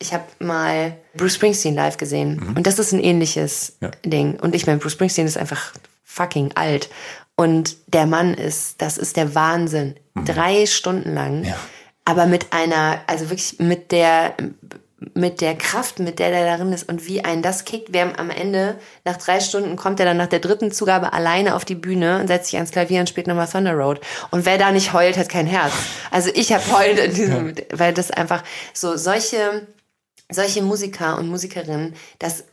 Ich habe mal Bruce Springsteen live gesehen mhm. und das ist ein ähnliches ja. Ding. Und ich meine, Bruce Springsteen ist einfach fucking alt. Und der Mann ist, das ist der Wahnsinn. Mhm. Drei Stunden lang. Ja. Aber mit einer, also wirklich mit der, mit der Kraft, mit der der darin ist und wie einen das kickt. Wir haben am Ende, nach drei Stunden kommt er dann nach der dritten Zugabe alleine auf die Bühne und setzt sich ans Klavier und spielt nochmal Thunder Road. Und wer da nicht heult, hat kein Herz. Also ich habe heult in diesem, weil das einfach so solche, solche Musiker und Musikerinnen, das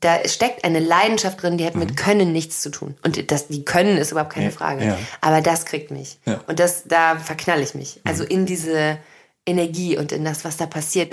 da steckt eine Leidenschaft drin, die hat mit mhm. Können nichts zu tun. Und das, die Können ist überhaupt keine Frage. Ja. Aber das kriegt mich. Ja. Und das, da verknall ich mich. Also mhm. in diese Energie und in das, was da passiert.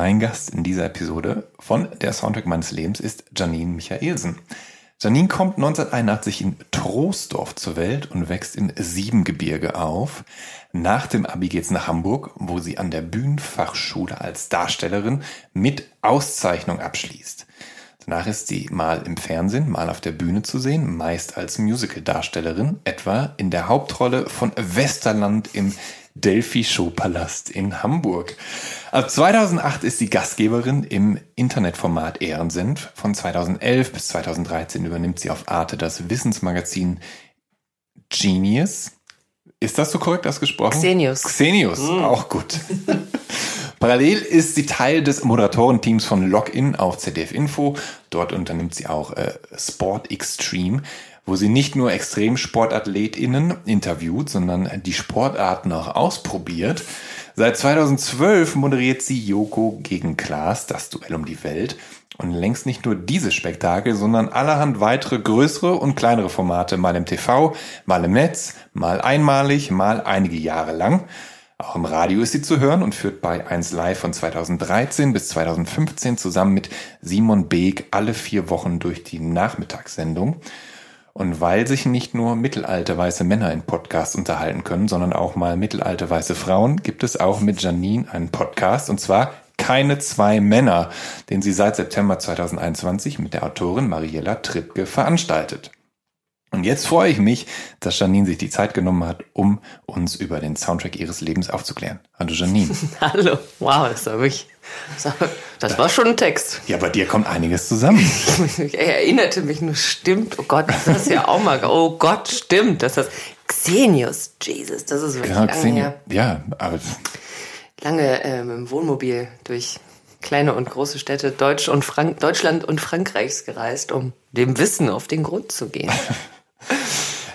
Mein Gast in dieser Episode von der Soundtrack meines Lebens ist Janine Michaelsen. Janine kommt 1981 in Troisdorf zur Welt und wächst in Siebengebirge auf. Nach dem Abi geht's nach Hamburg, wo sie an der Bühnenfachschule als Darstellerin mit Auszeichnung abschließt. Danach ist sie mal im Fernsehen, mal auf der Bühne zu sehen, meist als Musical-Darstellerin, etwa in der Hauptrolle von Westerland im Delphi Showpalast in Hamburg. Ab 2008 ist sie Gastgeberin im Internetformat Ehrensenf. Von 2011 bis 2013 übernimmt sie auf Arte das Wissensmagazin Genius. Ist das so korrekt ausgesprochen? Xenius. Xenius, mm. auch gut. Parallel ist sie Teil des Moderatorenteams von Login auf ZDF Info. Dort unternimmt sie auch äh, Sport Extreme, wo sie nicht nur ExtremsportathletInnen interviewt, sondern die Sportarten auch ausprobiert. Seit 2012 moderiert sie Joko gegen Klaas, das Duell um die Welt. Und längst nicht nur dieses Spektakel, sondern allerhand weitere größere und kleinere Formate, mal im TV, mal im Netz, mal einmalig, mal einige Jahre lang. Auch im Radio ist sie zu hören und führt bei 1 Live von 2013 bis 2015 zusammen mit Simon Beek alle vier Wochen durch die Nachmittagssendung. Und weil sich nicht nur mittelalte weiße Männer in Podcasts unterhalten können, sondern auch mal mittelalte weiße Frauen, gibt es auch mit Janine einen Podcast und zwar keine zwei Männer, den sie seit September 2021 mit der Autorin Mariella Trippke veranstaltet. Und jetzt freue ich mich, dass Janine sich die Zeit genommen hat, um uns über den Soundtrack ihres Lebens aufzuklären. Hallo Janine. Hallo. Wow, das war wirklich, das war schon ein Text. Ja, bei dir kommt einiges zusammen. ich erinnerte mich nur, stimmt, oh Gott, das ist ja auch mal, oh Gott, stimmt, das ist Xenius, Jesus, das ist wirklich genau, lange Xenius. her. Ja, aber... Lange ähm, im Wohnmobil durch kleine und große Städte Deutsch und Frank Deutschland und Frankreichs gereist, um dem Wissen auf den Grund zu gehen.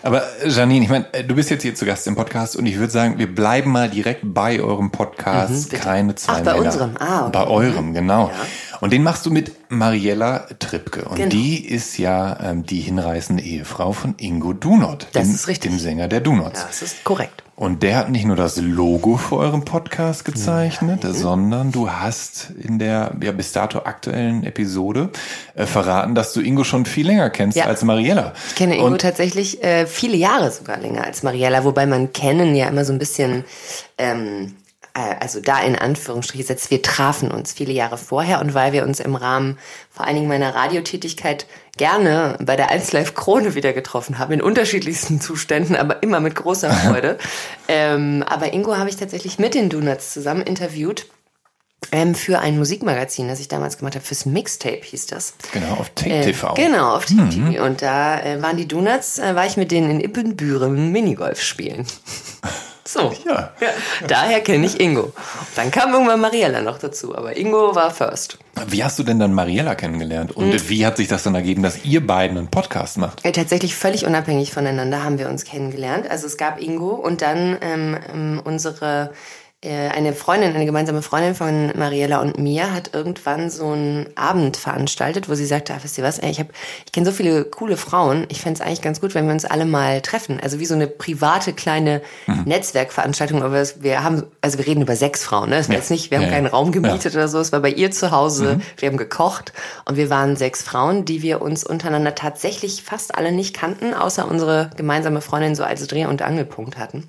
Aber Janine, ich meine, du bist jetzt hier zu Gast im Podcast und ich würde sagen, wir bleiben mal direkt bei eurem Podcast. Mhm, Keine zwei Ach, bei Männer. unserem, ah, okay. Bei eurem, genau. Ja. Und den machst du mit Mariella Trippke. Und genau. die ist ja ähm, die hinreißende Ehefrau von Ingo Dunot. Das dem, ist richtig. Dem Sänger der Dunots. Ja, das ist korrekt. Und der hat nicht nur das Logo für euren Podcast gezeichnet, Nein. sondern du hast in der ja, bis dato aktuellen Episode äh, verraten, dass du Ingo schon viel länger kennst ja. als Mariella. Ich kenne Ingo Und tatsächlich äh, viele Jahre sogar länger als Mariella, wobei man kennen ja immer so ein bisschen ähm, äh, also da in Anführungsstriche setzt, wir trafen uns viele Jahre vorher und weil wir uns im Rahmen vor allen Dingen meiner Radiotätigkeit gerne bei der 1 Live Krone wieder getroffen haben, in unterschiedlichsten Zuständen, aber immer mit großer Freude. ähm, aber Ingo habe ich tatsächlich mit den Donuts zusammen interviewt ähm, für ein Musikmagazin, das ich damals gemacht habe, fürs Mixtape hieß das. Genau, auf Tape TV. Äh, genau, auf Tape TV. Und da äh, waren die Donuts, äh, war ich mit denen in Ippenbüren Minigolf spielen. So. Ja. ja. Daher kenne ich Ingo. Dann kam irgendwann Mariella noch dazu, aber Ingo war first. Wie hast du denn dann Mariella kennengelernt? Und Hm. wie hat sich das dann ergeben, dass ihr beiden einen Podcast macht? Äh, Tatsächlich völlig unabhängig voneinander haben wir uns kennengelernt. Also es gab Ingo und dann ähm, ähm, unsere eine Freundin, eine gemeinsame Freundin von Mariella und mir hat irgendwann so einen Abend veranstaltet, wo sie sagte, ah, wisst ihr was, ey, ich habe, ich kenne so viele coole Frauen, ich fände es eigentlich ganz gut, wenn wir uns alle mal treffen. Also wie so eine private kleine Netzwerkveranstaltung, aber wir haben, also wir reden über sechs Frauen, ne? Das war Ja. jetzt nicht, wir haben Ja, ja. keinen Raum gemietet oder so, es war bei ihr zu Hause, wir haben gekocht und wir waren sechs Frauen, die wir uns untereinander tatsächlich fast alle nicht kannten, außer unsere gemeinsame Freundin so als Dreh- und Angelpunkt hatten.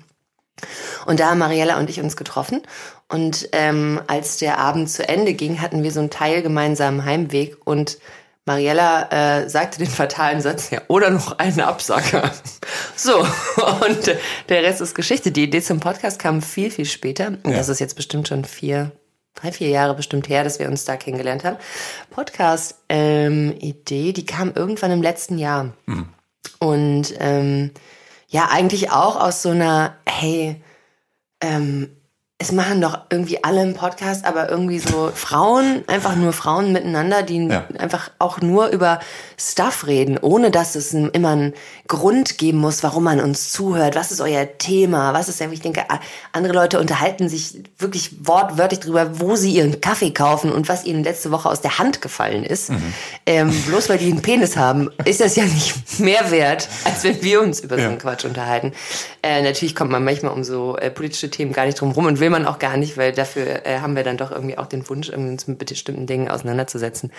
Und da haben Mariella und ich uns getroffen. Und ähm, als der Abend zu Ende ging, hatten wir so einen Teil gemeinsamen Heimweg. Und Mariella äh, sagte den fatalen Satz, ja, oder noch einen Absacker. So, und äh, der Rest ist Geschichte. Die Idee zum Podcast kam viel, viel später. Ja. das ist jetzt bestimmt schon vier, drei, vier Jahre bestimmt her, dass wir uns da kennengelernt haben. Podcast-Idee, die kam irgendwann im letzten Jahr. Und ähm, ja, eigentlich auch aus so einer, hey, ähm, es machen doch irgendwie alle einen Podcast, aber irgendwie so Frauen, einfach nur Frauen miteinander, die Ja. einfach auch nur über Stuff reden, ohne dass es immer einen Grund geben muss, warum man uns zuhört. Was ist euer Thema? Was ist denn, ich denke, andere Leute unterhalten sich wirklich wortwörtlich drüber, wo sie ihren Kaffee kaufen und was ihnen letzte Woche aus der Hand gefallen ist. Ähm, bloß weil die einen Penis haben, ist das ja nicht mehr wert, als wenn wir uns über so einen Quatsch unterhalten. Äh, natürlich kommt man manchmal um so äh, politische Themen gar nicht drum rum und will man auch gar nicht, weil dafür äh, haben wir dann doch irgendwie auch den Wunsch, uns mit bestimmten Dingen auseinanderzusetzen.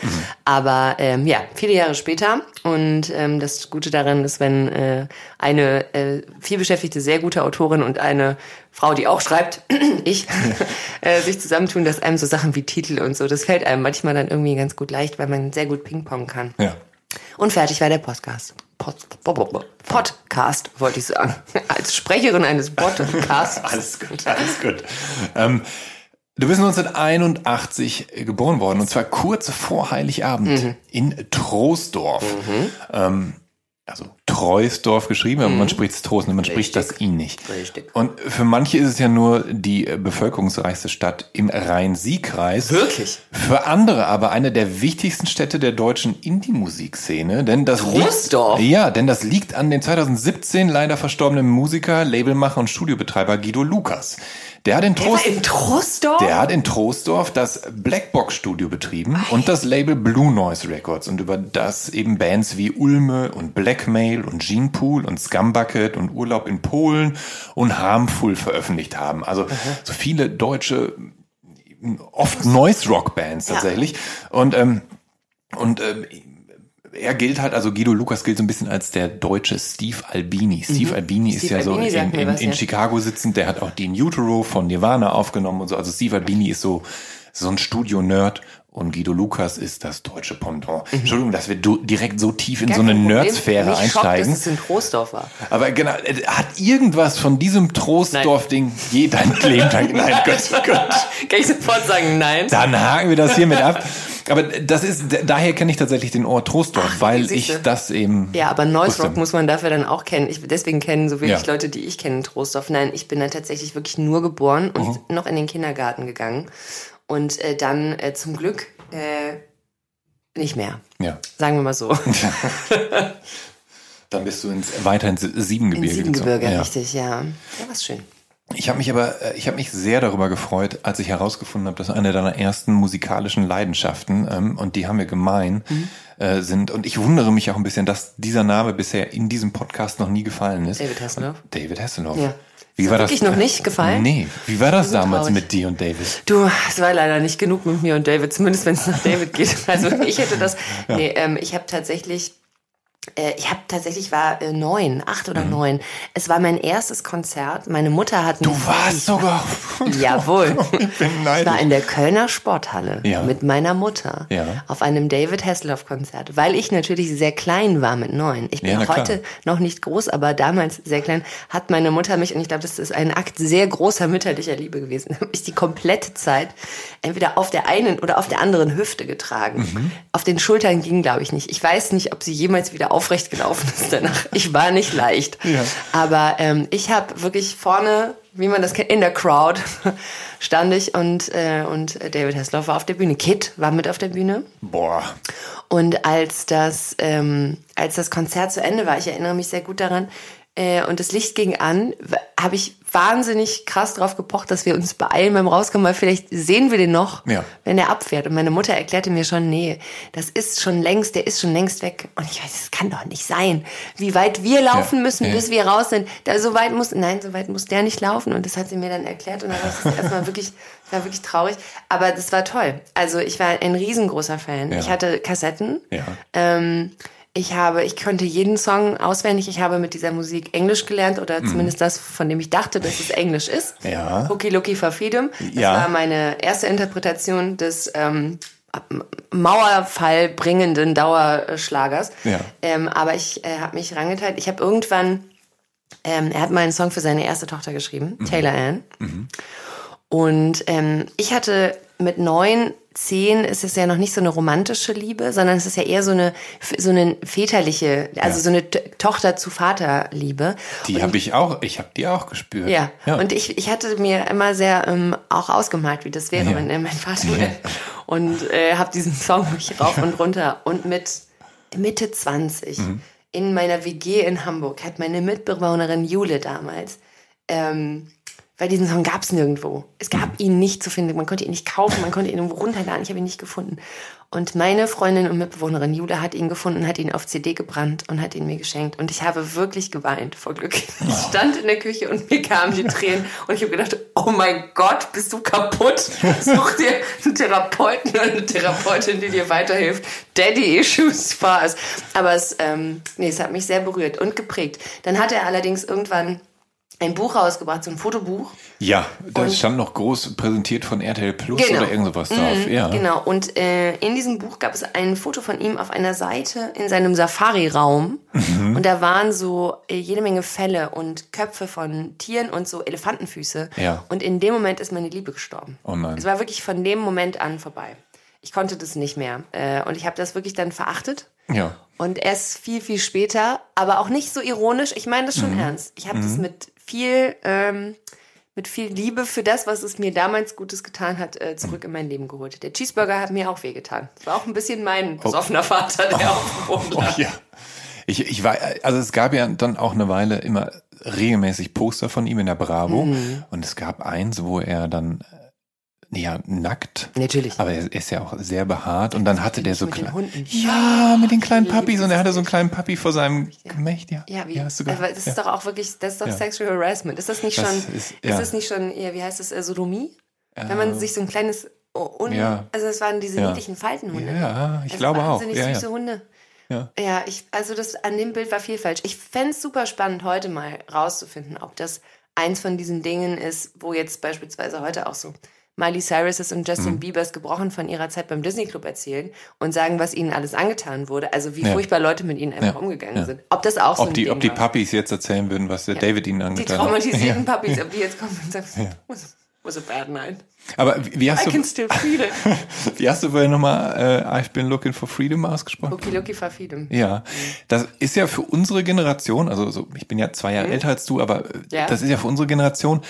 Aber ähm, ja, viele Jahre später und ähm, das Gute daran ist, wenn äh, eine äh, vielbeschäftigte, sehr gute Autorin und eine Frau, die auch schreibt, ich, äh, sich zusammentun, dass einem so Sachen wie Titel und so, das fällt einem manchmal dann irgendwie ganz gut leicht, weil man sehr gut Ping-Pong kann. Ja. Und fertig war der Podcast. Pod, Podcast, wollte ich sagen. Als Sprecherin eines Podcasts. Alles gut, alles gut. Ähm, du bist 1981 geboren worden und zwar kurz vor Heiligabend Mhm. in Troisdorf. Ähm, also Treusdorf geschrieben, aber man spricht es Trost, man spricht das I nicht. Richtig. Und für manche ist es ja nur die bevölkerungsreichste Stadt im Rhein-Sieg-Kreis. Wirklich? Für andere aber eine der wichtigsten Städte der deutschen Indie-Musikszene, denn das Troisdorf? liegt, ja, denn das liegt an den 2017 leider verstorbenen Musiker, Labelmacher und Studiobetreiber Guido Lukas. Der hat in Der Trost, in Trostdorf? der hat in Troisdorf das Blackbox Studio betrieben und das Label Blue Noise Records und über das eben Bands wie Ulme und Blackmail und Gene Pool und Scumbucket und Urlaub in Polen und Harmful veröffentlicht haben. Also so viele deutsche oft Noise Rock Bands Ja. tatsächlich und ähm, und ähm, er gilt halt, also Guido Lukas gilt so ein bisschen als der deutsche Steve Albini. Steve Albini ist Mhm. Steve ja so Albini in, mir in, was, in ja. Chicago sitzend, der hat auch den Utero von Nirvana aufgenommen und so. Also Steve Albini ist so, so ein Studio-Nerd und Guido Lukas ist das deutsche Pendant. Entschuldigung, dass wir direkt so tief in Mhm. Gar so eine. Nerdsphäre Mich einsteigen. dass es in Trostdorf war. Aber genau, hat irgendwas von diesem Trostdorf-Ding je dein Claim? Nein, Gott, Gott. Kann ich sofort sagen, nein. Dann haken wir das hiermit ab. Aber das ist, daher kenne ich tatsächlich den Ort Trostdorf, weil siehste. ich das eben. Ja, aber Noise. Rock muss man dafür dann auch kennen. Ich, deswegen kennen so wenig Ja. Leute, die ich kenne, in Trostdorf. Nein, ich bin da tatsächlich wirklich nur geboren und Mhm. noch in den Kindergarten gegangen. Und äh, dann äh, zum Glück äh, nicht mehr. Ja. Sagen wir mal so. Dann bist du ins, weiter ins Siebengebirge In Siebengebirge, gezogen. Ja. richtig, ja. Ja, was schön. Ich habe mich aber, äh, ich habe mich sehr darüber gefreut, als ich herausgefunden habe, dass eine deiner ersten musikalischen Leidenschaften, ähm, und die haben wir gemein, Mhm. äh, sind. Und ich wundere mich auch ein bisschen, dass dieser Name bisher in diesem Podcast noch nie gefallen ist. David Hasselhoff. David Hasselhoff. Ja. Wie Ist war das? noch nicht gefallen? Nee. Wie war das damals traurig. mit dir und David? Du, es war leider nicht genug mit mir und David, zumindest wenn es nach David geht. Also ich hätte das. Nee, ähm, ich habe tatsächlich ich habe tatsächlich war äh, neun, acht oder mhm. neun. Es war mein erstes Konzert. Meine Mutter hat Du warst sogar. Jawohl. ich bin neidisch. Ich war in der Kölner Sporthalle ja. mit meiner Mutter ja. auf einem David Hasselhoff Konzert, weil ich natürlich sehr klein war mit neun. Ich bin ja, heute noch nicht groß, aber damals sehr klein. Hat meine Mutter mich und ich glaube, das ist ein Akt sehr großer mütterlicher Liebe gewesen. Habe ich die komplette Zeit entweder auf der einen oder auf der anderen Hüfte getragen. Mhm. Auf den Schultern ging, glaube ich, nicht. Ich weiß nicht, ob sie jemals wieder aufrecht gelaufen ist danach. Ich war nicht leicht. Ja. Aber ähm, ich habe wirklich vorne, wie man das kennt, in der Crowd stand ich und, äh, und David Hasselhoff war auf der Bühne. Kit war mit auf der Bühne. Boah. Und als das, ähm, als das Konzert zu Ende war, ich erinnere mich sehr gut daran, äh, und das Licht ging an, habe ich wahnsinnig krass drauf gepocht, dass wir uns beeilen beim Rauskommen, weil vielleicht sehen wir den noch, ja. wenn er abfährt. Und meine Mutter erklärte mir schon, nee, das ist schon längst, der ist schon längst weg. Und ich weiß, das kann doch nicht sein. Wie weit wir laufen ja. müssen, ja. bis wir raus sind. Da, so weit muss, nein, so weit muss der nicht laufen. Und das hat sie mir dann erklärt. Und dann war es erstmal wirklich, war wirklich traurig. Aber das war toll. Also ich war ein riesengroßer Fan. Ich hatte Kassetten. Ja. Ähm, ich habe, ich konnte jeden Song auswendig. Ich habe mit dieser Musik Englisch gelernt oder mhm. zumindest das, von dem ich dachte, dass es Englisch ist. Ja. Hooky Looky for Freedom. Das ja. war meine erste Interpretation des ähm, Mauerfall bringenden Dauerschlagers. Ja. Ähm, aber ich äh, habe mich rangeteilt. Ich habe irgendwann, ähm, er hat mal einen Song für seine erste Tochter geschrieben, mhm. Taylor Ann. Mhm. Und ähm, ich hatte mit neun zehn ist es ja noch nicht so eine romantische Liebe, sondern es ist ja eher so eine so eine väterliche, also ja. so eine Tochter zu Vater Liebe. Die habe ich auch, ich habe die auch gespürt. Ja. ja. Und ich ich hatte mir immer sehr ähm, auch ausgemalt, wie das wäre, ja. wenn er mein Vater wäre. Und äh, habe diesen Song mich rauf und runter und mit Mitte 20 mhm. in meiner WG in Hamburg hat meine Mitbewohnerin Jule damals ähm, weil diesen Song gab es nirgendwo. Es gab ihn nicht zu finden. Man konnte ihn nicht kaufen, man konnte ihn irgendwo runterladen. Ich habe ihn nicht gefunden. Und meine Freundin und Mitbewohnerin Jule hat ihn gefunden, hat ihn auf CD gebrannt und hat ihn mir geschenkt. Und ich habe wirklich geweint vor Glück. Ich stand in der Küche und mir kamen die Tränen. Und ich habe gedacht, oh mein Gott, bist du kaputt? Such dir einen Therapeuten oder eine Therapeutin, die dir weiterhilft. Daddy Issues Spaß. Aber es, ähm, nee, es hat mich sehr berührt und geprägt. Dann hat er allerdings irgendwann ein Buch rausgebracht, so ein Fotobuch. Ja, da und stand noch groß präsentiert von RTL Plus genau. oder irgend sowas drauf. Mhm, ja. Genau, und äh, in diesem Buch gab es ein Foto von ihm auf einer Seite in seinem Safari-Raum. Mhm. Und da waren so äh, jede Menge Felle und Köpfe von Tieren und so Elefantenfüße. Ja. Und in dem Moment ist meine Liebe gestorben. Oh nein. Es war wirklich von dem Moment an vorbei. Ich konnte das nicht mehr. Äh, und ich habe das wirklich dann verachtet. Ja. Und erst viel, viel später, aber auch nicht so ironisch, ich meine das schon mhm. ernst. Ich habe mhm. das mit viel, ähm, mit viel Liebe für das, was es mir damals Gutes getan hat, äh, zurück in mein Leben geholt. Der Cheeseburger hat mir auch wehgetan. Das war auch ein bisschen mein oh. besoffener Vater, der oh. auf dem Boden lag. Oh, ja. Ich, ich war, also es gab ja dann auch eine Weile immer regelmäßig Poster von ihm in der Bravo mhm. und es gab eins, wo er dann ja, nackt. Natürlich. Aber er ist ja auch sehr behaart und dann hatte der so kleine. Ja, mit den kleinen Puppies und er hatte so einen kleinen Puppy vor seinem Gemächt, ja. Ja, wie? Ja, hast du aber das ist doch auch wirklich, das ist doch. Sexual Harassment. Ist das nicht das schon, ist, das nicht schon, ja, wie heißt das, äh, Sodomie? Wenn man sich so ein kleines, ja. also es waren diese niedlichen Faltenhunde. Ja, ich also glaube auch. Wahnsinnig ja, süße Hunde. Ja. ja, ich, also das an dem Bild war viel falsch. Ich fände es super spannend, heute mal rauszufinden, ob das eins von diesen Dingen ist, wo jetzt beispielsweise heute auch so Miley Cyrus und Justin mhm. Biebers gebrochen von ihrer Zeit beim Disney Club erzählen und sagen, was ihnen alles angetan wurde. Also wie ja. furchtbar Leute mit ihnen einfach ja. umgegangen ja. sind. Ob das auch ob so die, Ob die Puppies jetzt erzählen würden, was der David ihnen angetan hat. Die traumatisierten Puppies, ob die jetzt kommen und sagen, was, was a bad night. Aber wie hast I du, can still feel it. wie hast du vorher nochmal äh, I've been looking for freedom ausgesprochen? Okay, looking for freedom. Ja, das ist ja für unsere Generation, also so, ich bin ja zwei Jahre mhm. älter als du, aber ja. das ist ja für unsere Generation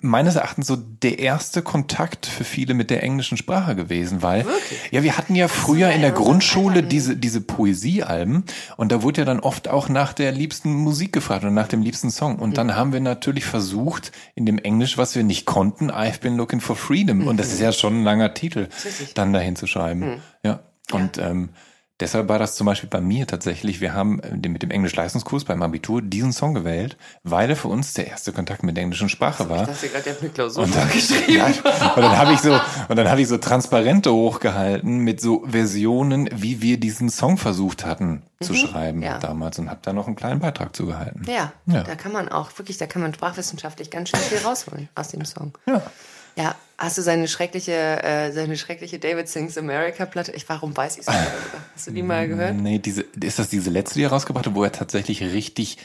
meines Erachtens so der erste Kontakt für viele mit der englischen Sprache gewesen, weil Wirklich? ja, wir hatten ja früher in der Grundschule diese diese Poesiealben und da wurde ja dann oft auch nach der liebsten Musik gefragt und nach dem liebsten Song und mhm. dann haben wir natürlich versucht in dem Englisch, was wir nicht konnten, I've been looking for freedom und das ist ja schon ein langer Titel, dann dahin zu schreiben. Mhm. Ja. Und ähm, Deshalb war das zum Beispiel bei mir tatsächlich, wir haben äh, mit dem Englisch-Leistungskurs beim Abitur diesen Song gewählt, weil er für uns der erste Kontakt mit der englischen Sprache war. Ich dachte gerade, eine Klausur und dann, geschrieben. Ja, und dann habe ich so, und dann habe ich so Transparente hochgehalten mit so Versionen, wie wir diesen Song versucht hatten zu mhm, schreiben ja. damals und habe da noch einen kleinen Beitrag zugehalten. Ja, ja, da kann man auch wirklich, da kann man sprachwissenschaftlich ganz schön viel rausholen aus dem Song. Ja. Ja, hast du seine schreckliche, äh, seine schreckliche David Sings America Platte? Ich, warum weiß ich es nicht? Hast du die mal gehört? Nee, diese, ist das diese letzte, die er rausgebracht hat, wo er tatsächlich richtig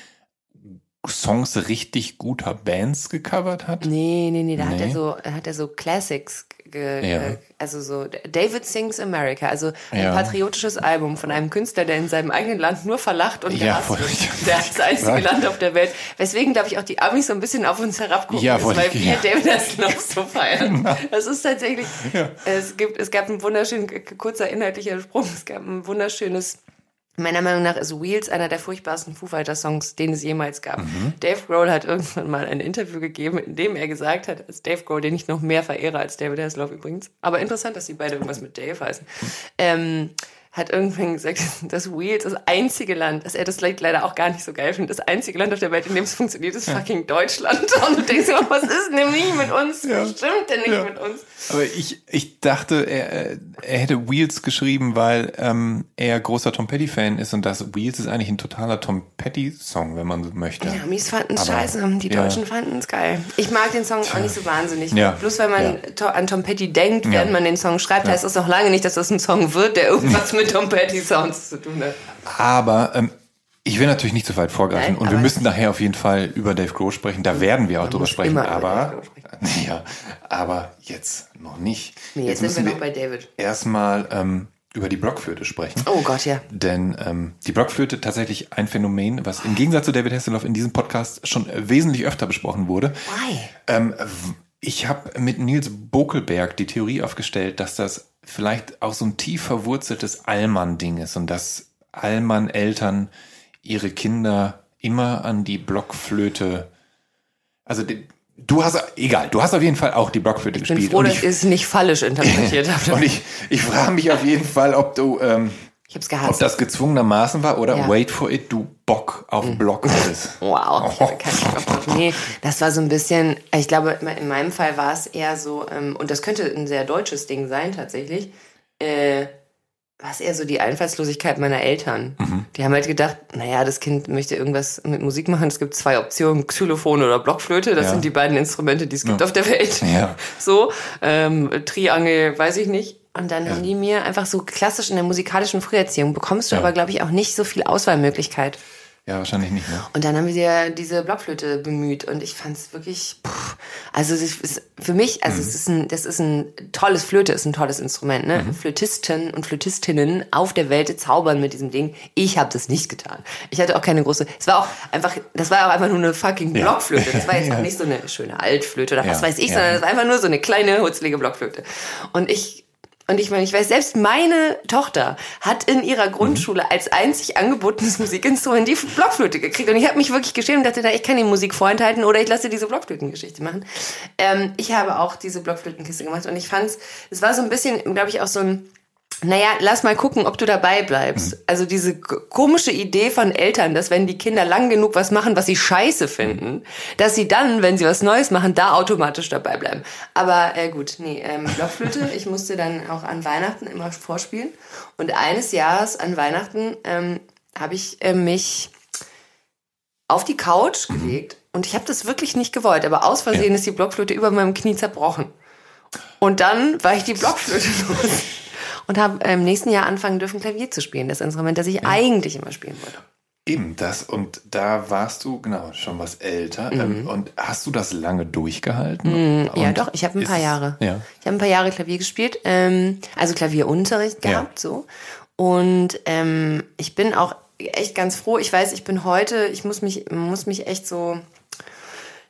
Songs richtig guter Bands gecovert hat? Nee, nee, nee, da nee. hat er so, hat er so Classics ge, ja. also so David Sings America, also ein ja. patriotisches Album von einem Künstler, der in seinem eigenen Land nur verlacht und ja, voll, wird. Der ist das einzige Land auf der Welt. Weswegen, glaube ich, auch die Amis so ein bisschen auf uns herabgucken, ja, ist, weil wir David das noch so feiern. Das ist tatsächlich, es gibt, es gab einen wunderschönen, kurzer inhaltlicher Sprung, es gab ein wunderschönes Meiner Meinung nach ist Wheels einer der furchtbarsten Foo Fighters Songs, den es jemals gab. Mhm. Dave Grohl hat irgendwann mal ein Interview gegeben, in dem er gesagt hat, als Dave Grohl, den ich noch mehr verehre als David Hasselhoff übrigens. Aber interessant, dass sie beide irgendwas mit Dave heißen. Ähm, hat irgendwann gesagt, dass Wales das einzige Land, dass er das leider auch gar nicht so geil findet, das einzige Land auf der Welt, in dem es funktioniert, ist ja. fucking Deutschland. Und du denkst immer, was ist denn nicht mit uns? Ja. Was stimmt denn nicht ja. mit uns? Aber ich, ich dachte, er, er hätte Wheels geschrieben, weil ähm, er großer Tom Petty-Fan ist und das Wheels ist eigentlich ein totaler Tom Petty-Song, wenn man so möchte. Ja, Mies fanden es scheiße, die Deutschen fanden es geil. Ich mag den Song auch nicht so wahnsinnig. Ja. Bloß weil man an Tom Petty denkt, während man den Song schreibt, heißt das noch lange nicht, dass das ein Song wird, der irgendwas mit mit Tom Petty Sounds zu tun hat. Aber ähm, ich will natürlich nicht zu weit vorgreifen Nein, und wir müssen nachher auf jeden Fall über Dave Grohl sprechen. Da werden wir auch drüber sprechen, aber sprechen. ja, aber jetzt noch nicht. Nee, jetzt, jetzt sind wir noch bei David. Erstmal ähm, über die Blockflöte sprechen. Oh Gott, ja. Denn ähm, die Blockflöte tatsächlich ein Phänomen, was im Gegensatz zu David Hasselhoff in diesem Podcast schon wesentlich öfter besprochen wurde. Why? Ähm, ich habe mit Nils Bokelberg die Theorie aufgestellt, dass das vielleicht auch so ein tief verwurzeltes Allmann-Ding ist und dass Allmann-Eltern ihre Kinder immer an die Blockflöte, also die, du hast, egal, du hast auf jeden Fall auch die Blockflöte ich gespielt. Ich bin froh, dass ich es nicht falsch interpretiert habe. und ich, ich frage mich auf jeden Fall, ob du, ähm, ich hab's gehasst. Ob das gezwungenermaßen war oder ja. wait for it, du Bock auf mhm. Block hattest. wow, drauf. Nee, das war so ein bisschen, ich glaube, in meinem Fall war es eher so, ähm, und das könnte ein sehr deutsches Ding sein tatsächlich, äh, war es eher so die Einfallslosigkeit meiner Eltern. Mhm. Die haben halt gedacht, naja, das Kind möchte irgendwas mit Musik machen. Es gibt zwei Optionen, Xylophon oder Blockflöte. Das ja. sind die beiden Instrumente, die es gibt ja. auf der Welt. Ja. So, ähm, Triangel, weiß ich nicht. Und dann ja. haben die mir einfach so klassisch in der musikalischen Früherziehung bekommst du ja. aber, glaube ich, auch nicht so viel Auswahlmöglichkeit. Ja, wahrscheinlich nicht. Ne? Und dann haben wir dir diese Blockflöte bemüht und ich fand es wirklich, pff, also für mich, also mhm. es ist ein, das ist ein tolles Flöte, ist ein tolles Instrument, ne? Mhm. Flötisten und Flötistinnen auf der Welt zaubern mit diesem Ding. Ich habe das nicht getan. Ich hatte auch keine große, es war auch einfach, das war auch einfach nur eine fucking Blockflöte. Das war jetzt ja. auch nicht so eine schöne Altflöte oder was ja. weiß ich, sondern das war einfach nur so eine kleine, hutzlige Blockflöte. Und ich und ich meine, ich weiß, selbst meine Tochter hat in ihrer Grundschule als einzig angebotenes Musikinstrument die Blockflöte gekriegt. Und ich habe mich wirklich geschämt und dachte, da, ich kann die Musik vorenthalten oder ich lasse diese Blockflötengeschichte machen. Ähm, ich habe auch diese Blockflötenkiste gemacht und ich fand es, es war so ein bisschen, glaube ich, auch so ein naja, lass mal gucken, ob du dabei bleibst. Mhm. Also diese komische Idee von Eltern, dass wenn die Kinder lang genug was machen, was sie scheiße finden, dass sie dann, wenn sie was Neues machen, da automatisch dabei bleiben. Aber äh, gut, nee, ähm, Blockflöte, ich musste dann auch an Weihnachten immer vorspielen. Und eines Jahres an Weihnachten ähm, habe ich äh, mich auf die Couch mhm. gelegt und ich habe das wirklich nicht gewollt, aber aus Versehen ja. ist die Blockflöte über meinem Knie zerbrochen. Und dann war ich die Blockflöte los und habe im nächsten Jahr anfangen dürfen, Klavier zu spielen. Das Instrument, das ich ja. eigentlich immer spielen wollte. Eben das. Und da warst du, genau, schon was älter. Ähm, mhm. Und hast du das lange durchgehalten? Mhm, ja, doch. Ich habe ein paar Jahre. Ja. Ich habe ein paar Jahre Klavier gespielt. Ähm, also Klavierunterricht gehabt, ja. so. Und ähm, ich bin auch echt ganz froh. Ich weiß, ich bin heute, ich muss mich, muss mich echt so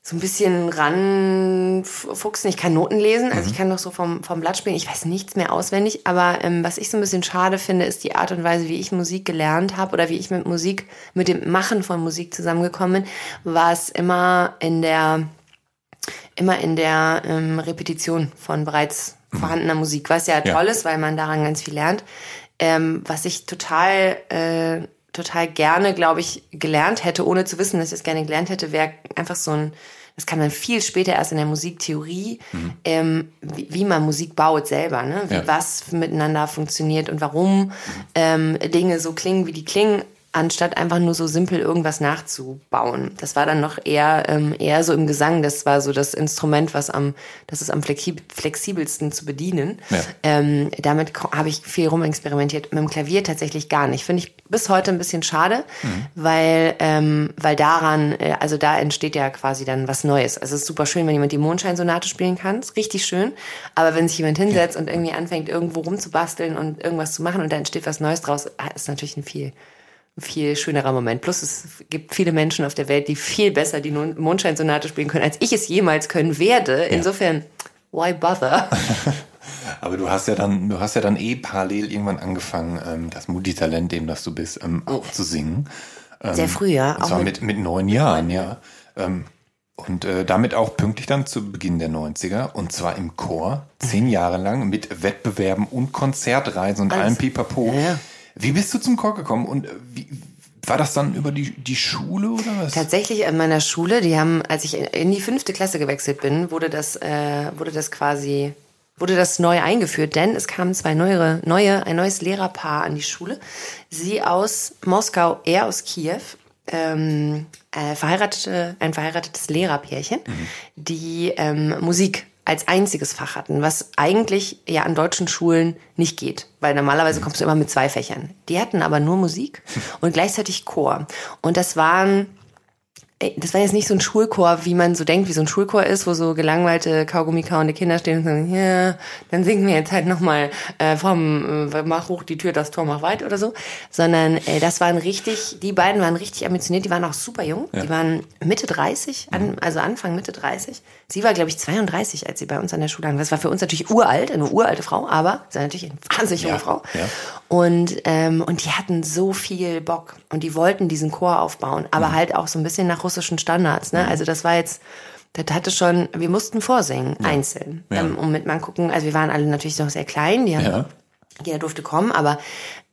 so ein bisschen ranfuchsen. Ich kann Noten lesen, also mhm. ich kann doch so vom, vom Blatt spielen. Ich weiß nichts mehr auswendig, aber ähm, was ich so ein bisschen schade finde, ist die Art und Weise, wie ich Musik gelernt habe oder wie ich mit Musik, mit dem Machen von Musik zusammengekommen bin, war es immer in der, immer in der ähm, Repetition von bereits mhm. vorhandener Musik, was ja toll ja. ist, weil man daran ganz viel lernt. ähm, was ich total, äh, total gerne, glaube ich, gelernt hätte, ohne zu wissen, dass ich es gerne gelernt hätte, wäre einfach so ein, das kam dann viel später erst in der Musiktheorie, mhm. ähm, wie, wie, man Musik baut selber, ne? wie ja. was miteinander funktioniert und warum mhm. ähm, Dinge so klingen, wie die klingen anstatt einfach nur so simpel irgendwas nachzubauen. Das war dann noch eher ähm, eher so im Gesang. Das war so das Instrument, was am das ist am flexibelsten zu bedienen. Ja. Ähm, damit habe ich viel rumexperimentiert. Mit dem Klavier tatsächlich gar nicht. Finde ich bis heute ein bisschen schade, mhm. weil ähm, weil daran äh, also da entsteht ja quasi dann was Neues. Also es ist super schön, wenn jemand die Mondscheinsonate spielen kann, ist richtig schön. Aber wenn sich jemand hinsetzt ja. und irgendwie anfängt irgendwo rumzubasteln und irgendwas zu machen und da entsteht was Neues draus, ist natürlich ein viel viel schönerer Moment. Plus es gibt viele Menschen auf der Welt, die viel besser die Mondscheinsonate spielen können, als ich es jemals können werde. Insofern, why bother? Aber du hast ja dann, du hast ja dann eh parallel irgendwann angefangen, ähm, das Multitalent, dem das du bist, ähm, auch zu singen. Ähm, Sehr früh, ja. Und zwar mit, mit neun Jahren, ja. Ähm, und äh, damit auch pünktlich dann zu Beginn der 90er. Und zwar im Chor, zehn Jahre lang, mit Wettbewerben und Konzertreisen und Alles. allem Pipapo. Ja. Wie bist du zum Chor gekommen und äh, wie, war das dann über die, die Schule oder was? Tatsächlich in meiner Schule, die haben, als ich in die fünfte Klasse gewechselt bin, wurde das, äh, wurde das quasi, wurde das neu eingeführt, denn es kamen zwei neuere, neue, ein neues Lehrerpaar an die Schule. Sie aus Moskau, er aus Kiew. Ähm, äh, verheiratete, ein verheiratetes Lehrerpärchen, mhm. die ähm, Musik als einziges Fach hatten, was eigentlich ja an deutschen Schulen nicht geht, weil normalerweise kommst du immer mit zwei Fächern. Die hatten aber nur Musik und gleichzeitig Chor. Und das waren das war jetzt nicht so ein Schulchor, wie man so denkt, wie so ein Schulchor ist, wo so gelangweilte Kaugummikauende Kinder stehen und sagen, ja, dann singen wir jetzt halt nochmal äh, vom äh, Mach hoch die Tür, das Tor mach weit oder so. Sondern äh, das waren richtig, die beiden waren richtig ambitioniert, die waren auch super jung. Ja. Die waren Mitte 30, an, also Anfang Mitte 30. Sie war, glaube ich, 32, als sie bei uns an der Schule war. Das war für uns natürlich uralt, eine uralte Frau, aber sie war natürlich eine wahnsinnig junge ja. Frau. Ja. Und, ähm, und die hatten so viel Bock und die wollten diesen Chor aufbauen, aber mhm. halt auch so ein bisschen nach russischen Standards. Ne? Mhm. Also das war jetzt, das hatte schon, wir mussten vorsingen, ja. einzeln. Ja. Ähm, und mit man gucken, also wir waren alle natürlich noch sehr klein, die haben ja jeder durfte kommen, aber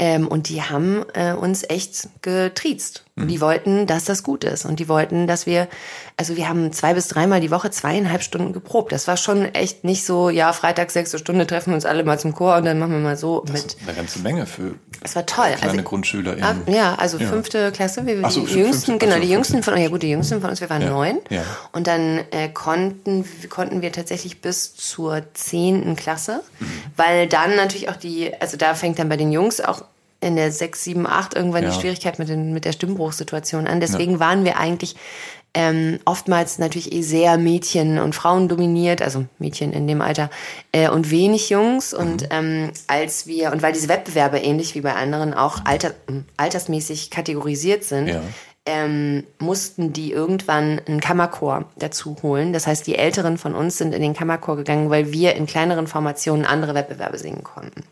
ähm, und die haben äh, uns echt getriezt. Mhm. Die wollten, dass das gut ist und die wollten, dass wir, also wir haben zwei bis dreimal die Woche zweieinhalb Stunden geprobt. Das war schon echt nicht so, ja Freitag sechste Stunde treffen wir uns alle mal zum Chor und dann machen wir mal so das mit. Ist eine ganze Menge für. Das war toll. Kleine also, Grundschüler. Ab, ja, also ja. fünfte Klasse, wir so, die jüngsten, genau die jüngsten von, ja gut, die jüngsten von uns, wir waren ja. neun ja. und dann äh, konnten konnten wir tatsächlich bis zur zehnten Klasse, mhm. weil dann natürlich auch die, also da fängt dann bei den Jungs auch in der 6, 7, 8 irgendwann ja. die Schwierigkeit mit, den, mit der Stimmbruchssituation an. Deswegen ja. waren wir eigentlich ähm, oftmals natürlich eh sehr Mädchen und Frauen dominiert, also Mädchen in dem Alter äh, und wenig Jungs. Und mhm. ähm, als wir, und weil diese Wettbewerbe ähnlich wie bei anderen auch alter, altersmäßig kategorisiert sind, ja. ähm, mussten die irgendwann einen Kammerchor dazu holen. Das heißt, die Älteren von uns sind in den Kammerchor gegangen, weil wir in kleineren Formationen andere Wettbewerbe singen konnten.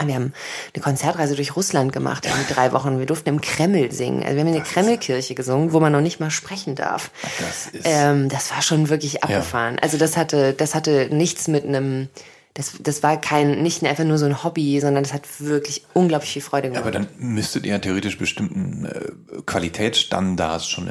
Ah, wir haben eine Konzertreise durch Russland gemacht, in drei Wochen. Wir durften im Kreml singen. Also wir haben in der Kremlkirche gesungen, wo man noch nicht mal sprechen darf. Das, ist ähm, das war schon wirklich abgefahren. Ja. Also das hatte, das hatte nichts mit einem das, das war kein, nicht einfach nur so ein Hobby, sondern das hat wirklich unglaublich viel Freude gemacht. Aber dann müsstet ihr ja theoretisch bestimmten äh, Qualitätsstandards schon äh,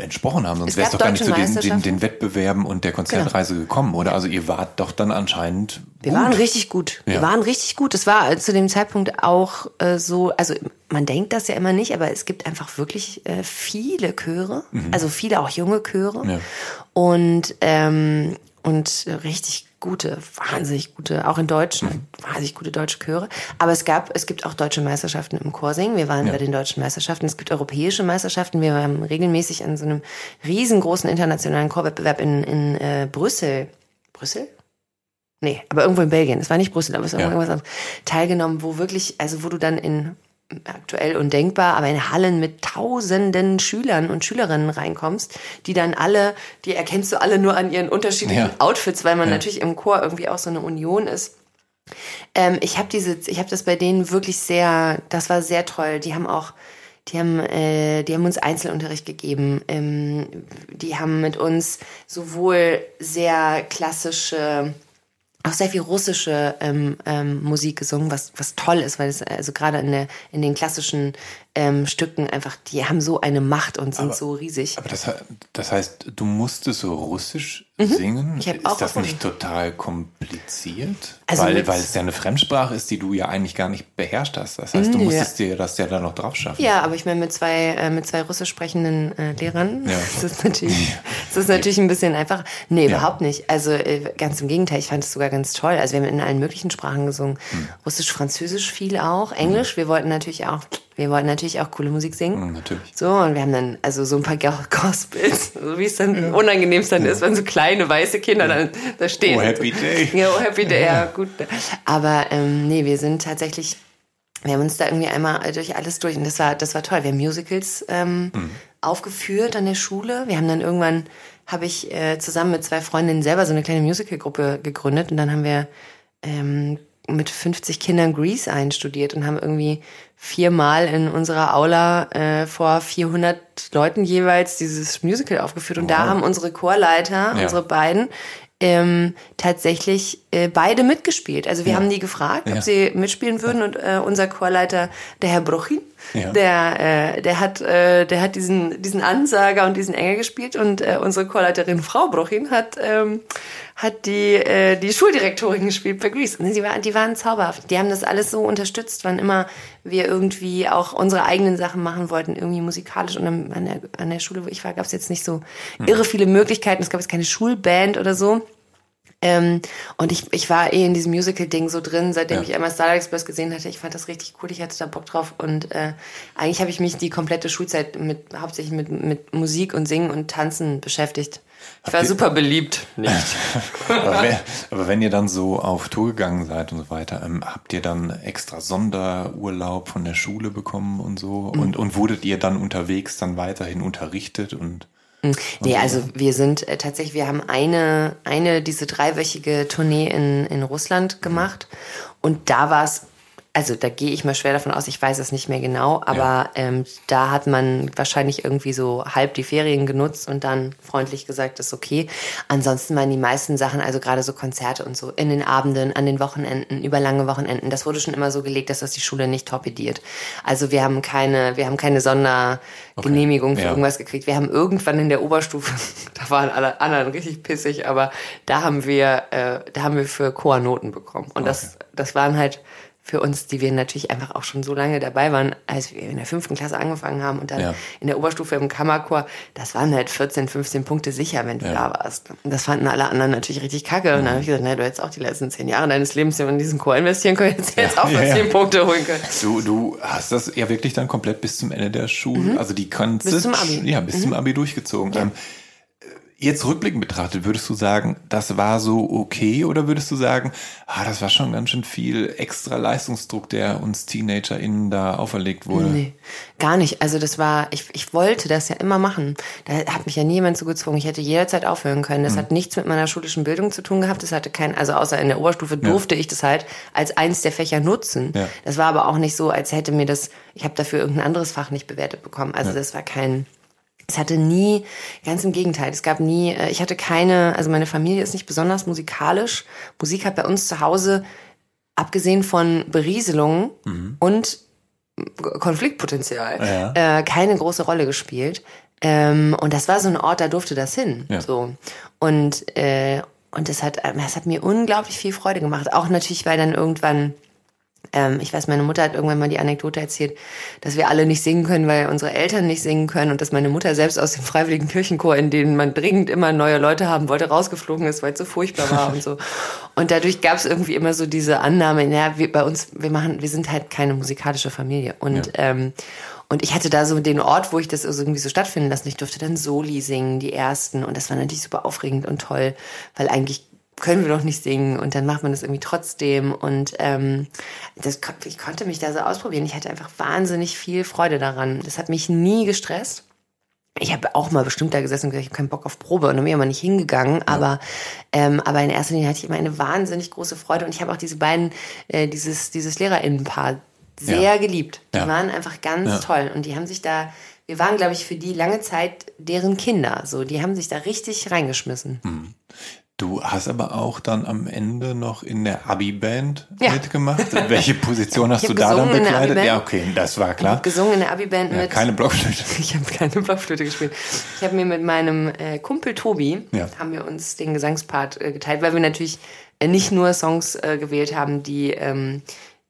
entsprochen haben, sonst wäre es doch gar nicht zu den, den, den, Wettbewerben und der Konzertreise genau. gekommen, oder? Also ihr wart doch dann anscheinend. Wir waren richtig gut. Ja. Wir waren richtig gut. Es war zu dem Zeitpunkt auch äh, so, also man denkt das ja immer nicht, aber es gibt einfach wirklich äh, viele Chöre, mhm. also viele auch junge Chöre. Ja. Und, ähm, und richtig gute, wahnsinnig gute, auch in Deutschen, mhm. wahnsinnig gute deutsche Chöre. Aber es gab, es gibt auch deutsche Meisterschaften im Chorsingen. Wir waren ja. bei den deutschen Meisterschaften. Es gibt europäische Meisterschaften. Wir haben regelmäßig an so einem riesengroßen internationalen Chorwettbewerb in, in äh, Brüssel. Brüssel? Nee, aber irgendwo in Belgien. Es war nicht Brüssel, aber es war ja. irgendwas anderes. Teilgenommen, wo wirklich, also wo du dann in aktuell undenkbar, aber in Hallen mit tausenden Schülern und Schülerinnen reinkommst, die dann alle, die erkennst du alle nur an ihren unterschiedlichen ja. Outfits, weil man ja. natürlich im Chor irgendwie auch so eine Union ist. Ähm, ich habe diese, ich habe das bei denen wirklich sehr, das war sehr toll. Die haben auch, die haben, äh, die haben uns Einzelunterricht gegeben. Ähm, die haben mit uns sowohl sehr klassische auch sehr viel russische ähm, ähm, Musik gesungen, was, was toll ist, weil es also gerade in, in den klassischen ähm, Stücken einfach, die haben so eine Macht und sind Aber- so riesig. Aber das, das heißt, du musstest so russisch singen? Mhm. Ich hab ist auch das nicht total kompliziert? Also weil, weil es ja eine Fremdsprache ist, die du ja eigentlich gar nicht beherrscht hast. Das heißt, du Nö. musstest dir das ja dann noch drauf schaffen. Ja, aber ich meine, mit zwei, äh, mit zwei russisch sprechenden äh, Lehrern Ja. ist das natürlich, ist das natürlich ein bisschen einfacher. Nee, Ja. überhaupt nicht. Also äh, ganz im Gegenteil, ich fand es sogar ganz toll. Also wir haben in allen möglichen Sprachen gesungen. Hm. Russisch, Französisch viel auch, Englisch. Wir wollten natürlich auch, wir wollten natürlich auch coole Musik singen. Hm, natürlich. So, und wir haben dann also so ein paar Go- Gospels, so wie es dann unangenehmst dann ist, wenn so kleine weiße Kinder dann da stehen. Oh, happy day. Ja, oh, happy day, ja, gut. Aber ähm, nee, wir sind tatsächlich, wir haben uns da irgendwie einmal durch alles durch und das war, das war toll. Wir haben Musicals ähm, aufgeführt an der Schule. Wir haben dann irgendwann, habe ich äh, zusammen mit zwei Freundinnen selber so eine kleine Musicalgruppe gegründet und dann haben wir ähm, mit 50 Kindern Grease einstudiert und haben irgendwie viermal in unserer Aula äh, vor 400 Leuten jeweils dieses Musical aufgeführt. Und da haben unsere Chorleiter, Ja. unsere beiden, ähm, tatsächlich äh, beide mitgespielt. Also wir Ja. haben die gefragt, Ja. ob sie mitspielen würden und äh, unser Chorleiter, der Herr Brochin, Ja. der, äh, der hat, äh, der hat diesen, diesen Ansager und diesen Engel gespielt und äh, unsere Chorleiterin Frau Brochin hat, ähm, hat die, äh, die Schuldirektorin gespielt bei Grease. Und die, war, die waren zauberhaft. Die haben das alles so unterstützt, wann immer wir irgendwie auch unsere eigenen Sachen machen wollten, irgendwie musikalisch. Und an an der, an der Schule, wo ich war, gab es jetzt nicht so irre viele Möglichkeiten. Es gab jetzt keine Schulband oder so. Ähm, und ich, ich war eh in diesem Musical-Ding so drin, seitdem Ja. ich einmal Star Express gesehen hatte. Ich fand das richtig cool, ich hatte da Bock drauf. Und äh, eigentlich habe ich mich die komplette Schulzeit mit hauptsächlich mit, mit Musik und Singen und Tanzen beschäftigt. Ich war super beliebt. Nicht. aber, wenn, aber wenn ihr dann so auf Tour gegangen seid und so weiter, ähm, habt ihr dann extra Sonderurlaub von der Schule bekommen und so? Mhm. Und, und wurdet ihr dann unterwegs dann weiterhin unterrichtet und Nee, also wir sind äh, tatsächlich, wir haben eine, eine diese dreiwöchige Tournee in, in Russland gemacht. Und da war es, also da gehe ich mal schwer davon aus, ich weiß es nicht mehr genau, aber ähm, da hat man wahrscheinlich irgendwie so halb die Ferien genutzt und dann freundlich gesagt, ist okay. Ansonsten waren die meisten Sachen, also gerade so Konzerte und so, in den Abenden, an den Wochenenden, über lange Wochenenden, das wurde schon immer so gelegt, dass das die Schule nicht torpediert. Also wir haben keine, wir haben keine Sondergenehmigung für Ja. irgendwas gekriegt. Wir haben irgendwann in der Oberstufe, da waren alle anderen richtig pissig, aber da haben wir, äh, da haben wir für Chor Noten bekommen. Und das, das waren halt für uns, die wir natürlich einfach auch schon so lange dabei waren, als wir in der fünften Klasse angefangen haben und dann Ja. in der Oberstufe im Kammerchor, das waren halt 14, 15 Punkte sicher, wenn du da warst. Das fanden alle anderen natürlich richtig kacke. Und dann habe ich gesagt, na, du hättest auch die letzten zehn Jahre deines Lebens in diesen Chor investieren können, jetzt auch Ja, nur ja. zehn Punkte holen können. Du, du hast das ja wirklich dann komplett bis zum Ende der Schule, also die Mhm. Bis zum Abi. Mhm. Ja, bis zum Abi durchgezogen. Ähm, jetzt rückblickend betrachtet, würdest du sagen, das war so okay oder würdest du sagen, ah, das war schon ganz schön viel extra Leistungsdruck, der uns TeanerInnen da auferlegt wurde? Nee, gar nicht. Also das war, ich, ich wollte das ja immer machen. Da hat mich ja niemand so gezwungen. Ich hätte jederzeit aufhören können. Mhm. Das hat nichts mit meiner schulischen Bildung zu tun gehabt. Das hatte kein, also außer in der Oberstufe durfte ich das halt als eins der Fächer nutzen. Ja. Das war aber auch nicht so, als hätte mir das, ich habe dafür irgendein anderes Fach nicht bewertet bekommen. Also das war kein, es hatte nie, ganz im Gegenteil, es gab nie, äh, ich hatte keine, also meine Familie ist nicht besonders musikalisch. Musik hat bei uns zu Hause, abgesehen von Berieselungen und Konfliktpotenzial, äh, keine große Rolle gespielt. Ähm, und das war so ein Ort, da durfte das hin. Ja. So. Und, äh, und das hat, das hat mir unglaublich viel Freude gemacht. Auch natürlich, weil dann irgendwann ähm, ich weiß, meine Mutter hat irgendwann mal die Anekdote erzählt, dass wir alle nicht singen können, weil unsere Eltern nicht singen können und dass meine Mutter selbst aus dem freiwilligen Kirchenchor, in denen man dringend immer neue Leute haben wollte, rausgeflogen ist, weil es so furchtbar war und so. Und dadurch gab es irgendwie immer so diese Annahme, ja, wir, bei uns, wir machen, wir sind halt keine musikalische Familie. Und ähm, und ich hatte da so den Ort, wo ich das also irgendwie so stattfinden lassen. Ich durfte dann Soli singen, die ersten. Und das war natürlich super aufregend und toll, weil eigentlich können wir doch nicht singen und dann macht man das irgendwie trotzdem und ähm, das, ich konnte mich da so ausprobieren. Ich hatte einfach wahnsinnig viel Freude daran. Das hat mich nie gestresst. Ich habe auch mal bestimmt da gesessen und gesagt, ich habe keinen Bock auf Probe und dann bin ich aber nicht hingegangen. Aber, ähm, aber in erster Linie hatte ich immer eine wahnsinnig große Freude und ich habe auch diese beiden, äh, dieses, dieses LehrerInnenpaar sehr Ja. geliebt. Die Ja. waren einfach ganz Ja. toll und die haben sich da, wir waren, glaube ich, für die lange Zeit deren Kinder. So, die haben sich da richtig reingeschmissen. Hm. Du hast aber auch dann am Ende noch in der Abi-Band ja. mitgemacht. Welche Position hast du da dann bekleidet? Ja, okay, das war klar. Ich habe gesungen in der Abi-Band ja, mit. Keine Blockflöte. Ich habe keine Blockflöte gespielt. Ich habe mir mit meinem äh, Kumpel Tobi, ja. haben wir uns den Gesangspart äh, geteilt, weil wir natürlich äh, nicht nur Songs äh, gewählt haben, die ähm,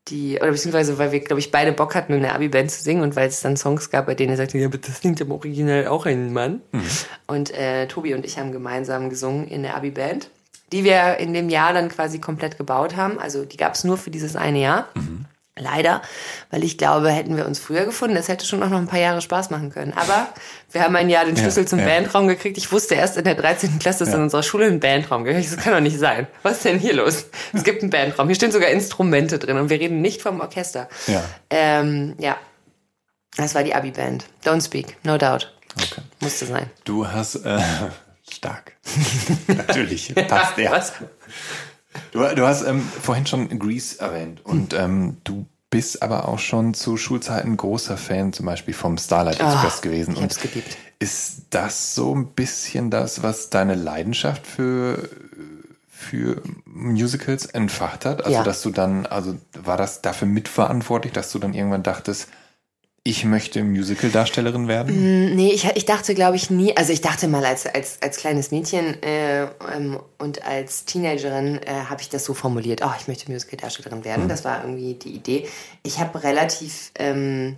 die, oder beziehungsweise weil wir, glaube ich, beide Bock hatten, in der Abi-Band zu singen und weil es dann Songs gab, bei denen er sagte, ja, aber das klingt im Original auch ein Mann. Mhm. Und äh, Tobi und ich haben gemeinsam gesungen in der Abi-Band, die wir in dem Jahr dann quasi komplett gebaut haben. Also die gab es nur für dieses eine Jahr. Mhm. Leider, weil ich glaube, hätten wir uns früher gefunden, das hätte schon auch noch ein paar Jahre Spaß machen können. Aber wir haben ein Jahr den Schlüssel ja, zum ja. Bandraum gekriegt. Ich wusste erst in der 13. Klasse, dass ja. in unserer Schule ein Bandraum gibt. Das kann doch nicht sein. Was ist denn hier los? Es gibt einen Bandraum. Hier stehen sogar Instrumente drin und wir reden nicht vom Orchester. Ja. Ähm, ja. Das war die Abi-Band. Don't speak, no doubt. Okay. Musste sein. Du hast äh, stark. Natürlich. Passt ja. Was? Du, du hast ähm, vorhin schon Grease erwähnt und ähm, du bist aber auch schon zu Schulzeiten großer Fan zum Beispiel vom Starlight ah, Express oh, gewesen. Ich hab's geliebt. Ist das so ein bisschen das, was deine Leidenschaft für für Musicals entfacht hat? Also, ja. dass du dann, also war das dafür mitverantwortlich, dass du dann irgendwann dachtest, ich möchte Musical-Darstellerin werden? Mm, nee, ich, ich dachte, glaube ich, nie. Also ich dachte mal als, als, als kleines Mädchen äh, ähm, und als Teenagerin äh, habe ich das so formuliert, oh, ich möchte Musical-Darstellerin werden. Mhm. Das war irgendwie die Idee. Ich habe relativ... Ähm,